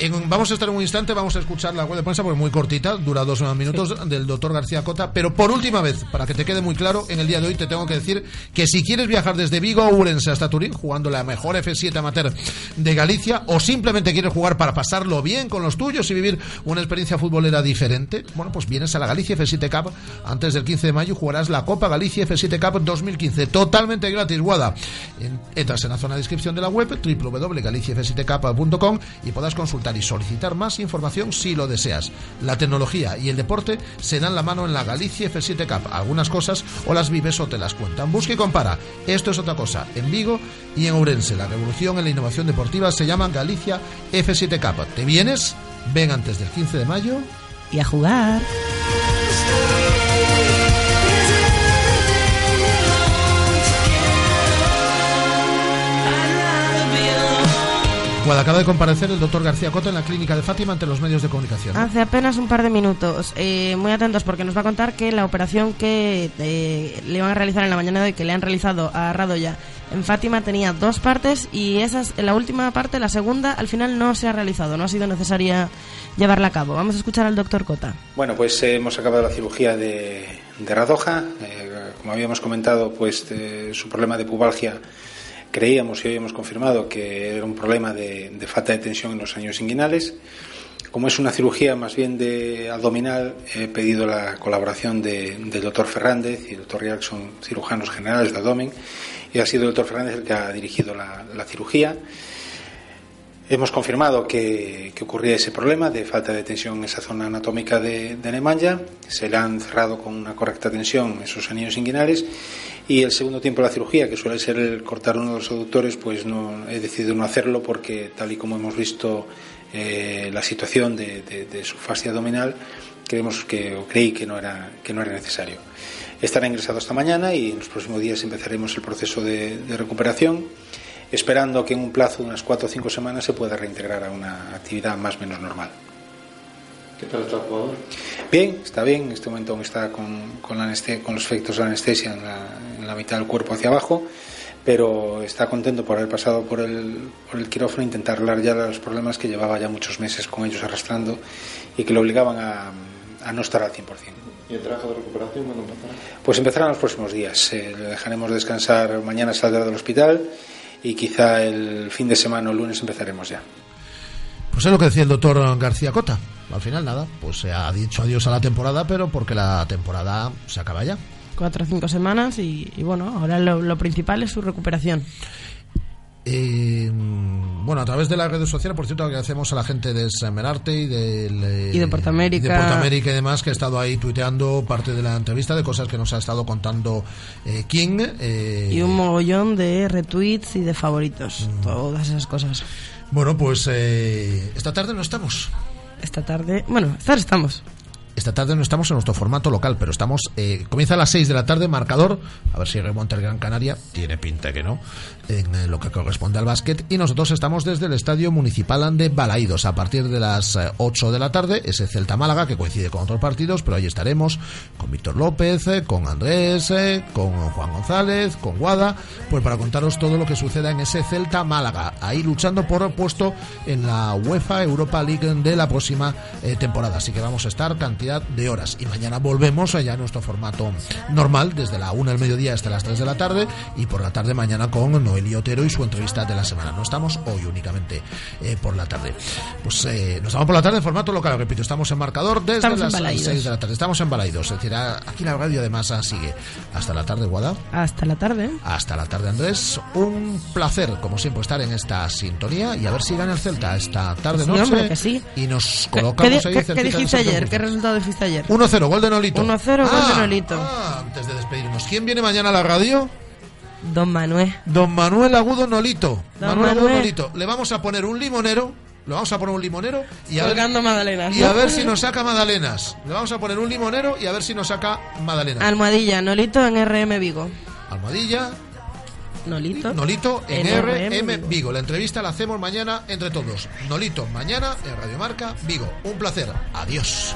en- vamos a estar en un instante, vamos a escuchar la web de prensa porque es muy cortita, dura dos minutos, del doctor García Cota. Pero por última vez, para que te quede muy claro, en el día de hoy te tengo que decir que si quieres viajar desde Vigo a Ourense hasta Turín, jugando la mejor F7 amateur de Galicia, o simplemente quieres jugar para pasarlo bien con los tuyos y vivir una experiencia futbolera diferente, bueno, pues vienes a la Galicia F7 Cup antes del 15 de mayo jugarás la Copa Galicia F7 Cup 2015, totalmente gratis, Guada. En- entras en la zona de descripción de la web www.galiciaf7cup.com y podrás consultar y solicitar más información si lo deseas. La tecnología y el deporte se dan la mano en la Galicia F7 Cup. Algunas cosas o las vives o te las cuentan. Busca y compara. Esto es otra cosa. En Vigo y en Ourense, la revolución en la innovación deportiva se llama Galicia F7 Cup. ¿Te vienes? Ven antes del 15 de mayo. Y a jugar. Guada, acaba de comparecer el doctor García Cota en la clínica de Fátima ante los medios de comunicación. Hace apenas un par de minutos. Eh, muy atentos porque nos va a contar que la operación que eh, le van a realizar en la mañana de hoy, que le han realizado a Radoya en Fátima, tenía dos partes y esas, la última parte, la segunda, al final no se ha realizado, no ha sido necesaria llevarla a cabo. Vamos a escuchar al doctor Cota. Bueno, pues eh, hemos acabado la cirugía de, de Radoja. Eh, como habíamos comentado, pues eh, su problema de pubalgia creíamos y hoy hemos confirmado que era un problema de, falta de tensión en los años inguinales. Como es una cirugía más bien de abdominal, he pedido la colaboración de- del doctor Fernández y el doctor Rial, que son cirujanos generales de abdomen, y ha sido el doctor Fernández el que ha dirigido la, cirugía. Hemos confirmado que, que ocurría ese problema de falta de tensión en esa zona anatómica de, de Nemanja. Se le han cerrado con una correcta tensión esos anillos inguinales. Y el segundo tiempo de la cirugía, que suele ser el cortar uno de los aductores, pues no he decidido no hacerlo porque, tal y como hemos visto eh, la situación de, de- de su fascia abdominal, creemos que, o creí que no era, que no era necesario. Estará ingresado esta mañana y en los próximos días empezaremos el proceso de, de recuperación esperando que en un plazo de unas cuatro o cinco semanas se pueda reintegrar a una actividad más o menos normal. ¿Qué tal está el jugador? Bien, está bien, en este momento aún está con, con, la con los efectos de la anestesia en la, en la mitad del cuerpo hacia abajo, pero está contento por haber pasado por el, por el quirófano e intentar arreglar ya los problemas que llevaba ya muchos meses con ellos arrastrando y que le obligaban a, a no estar al 100%. ¿Y el trabajo de recuperación cuándo empezará? Pues empezará en los próximos días. Eh, le dejaremos descansar, mañana saldrá del hospital y quizá el fin de semana o lunes empezaremos ya. Pues es lo que decía el doctor García Cota. Al final, nada, pues se ha dicho adiós a la temporada, pero porque la temporada se acaba ya. Cuatro o cinco semanas y, y bueno, ahora lo, lo principal es su recuperación. Eh, bueno, a través de las redes sociales, por cierto, agradecemos a la gente de Semerarte y del, eh, Y de Portamérica. y de Portamérica y demás que ha estado ahí tuiteando parte de la entrevista de cosas que nos ha estado contando eh, King. eh, Y un mogollón de retweets y de favoritos. Mm. Todas esas cosas. Bueno, pues eh, esta tarde no estamos. Esta tarde, bueno, estar estamos. Esta tarde no estamos en nuestro formato local, pero estamos. eh, comienza a las 6 de la tarde, marcador. A ver si remonta el Gran Canaria. Tiene pinta que no. En eh, lo que corresponde al básquet. Y nosotros estamos desde el Estadio Municipal de Balaídos. A partir de las eh, 8 de la tarde, ese Celta Málaga, que coincide con otros partidos, pero ahí estaremos con Víctor López, eh, con Andrés, eh, con Juan González, con Guada, pues para contaros todo lo que suceda en ese Celta Málaga. Ahí luchando por puesto en la UEFA Europa League de la próxima eh, temporada. Así que vamos a estar cantidad de horas. Y mañana volvemos allá a nuestro formato normal, desde la 1 del mediodía hasta las 3 de la tarde. Y por la tarde mañana con Noeli Otero y su entrevista de la semana. No estamos hoy únicamente eh, por la tarde. Pues eh, nos estamos por la tarde en formato local, repito, estamos en marcador desde Estamos las Balaidos. 6 de la tarde. Estamos en Balaidos. Es decir, aquí la radio de masa sigue. Hasta la tarde, Guada. Hasta la tarde. Hasta la tarde, Andrés. Un placer, como siempre, estar en esta sintonía y a ver si gana el Celta esta tarde Sí, sí. Y nos ¿Qué, colocamos qué- ahí qué- qué dijiste ayer? ¿Qué resultado dijiste ayer? 1-0, gol de Nolito. 1-0, gol de Nolito. ah, antes de despedirnos, ¿quién viene mañana a la radio? Don Manuel. Don Manuel Agudo Nolito. Don Manuel Agudo. Nolito. Le vamos a poner un limonero. Le vamos a poner un limonero y a, ver, magdalenas. y a ver si nos saca magdalenas. Le vamos a poner un limonero y a ver si nos saca magdalenas. Almohadilla, Nolito en RM Vigo. Almohadilla, Nolito. Nolito en, RM RM Vigo. La entrevista la hacemos mañana entre todos. Nolito mañana en Radio Marca Vigo. Un placer. Adiós.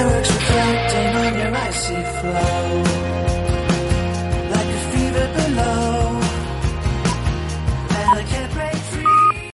Fireworks reflecting on your icy flow.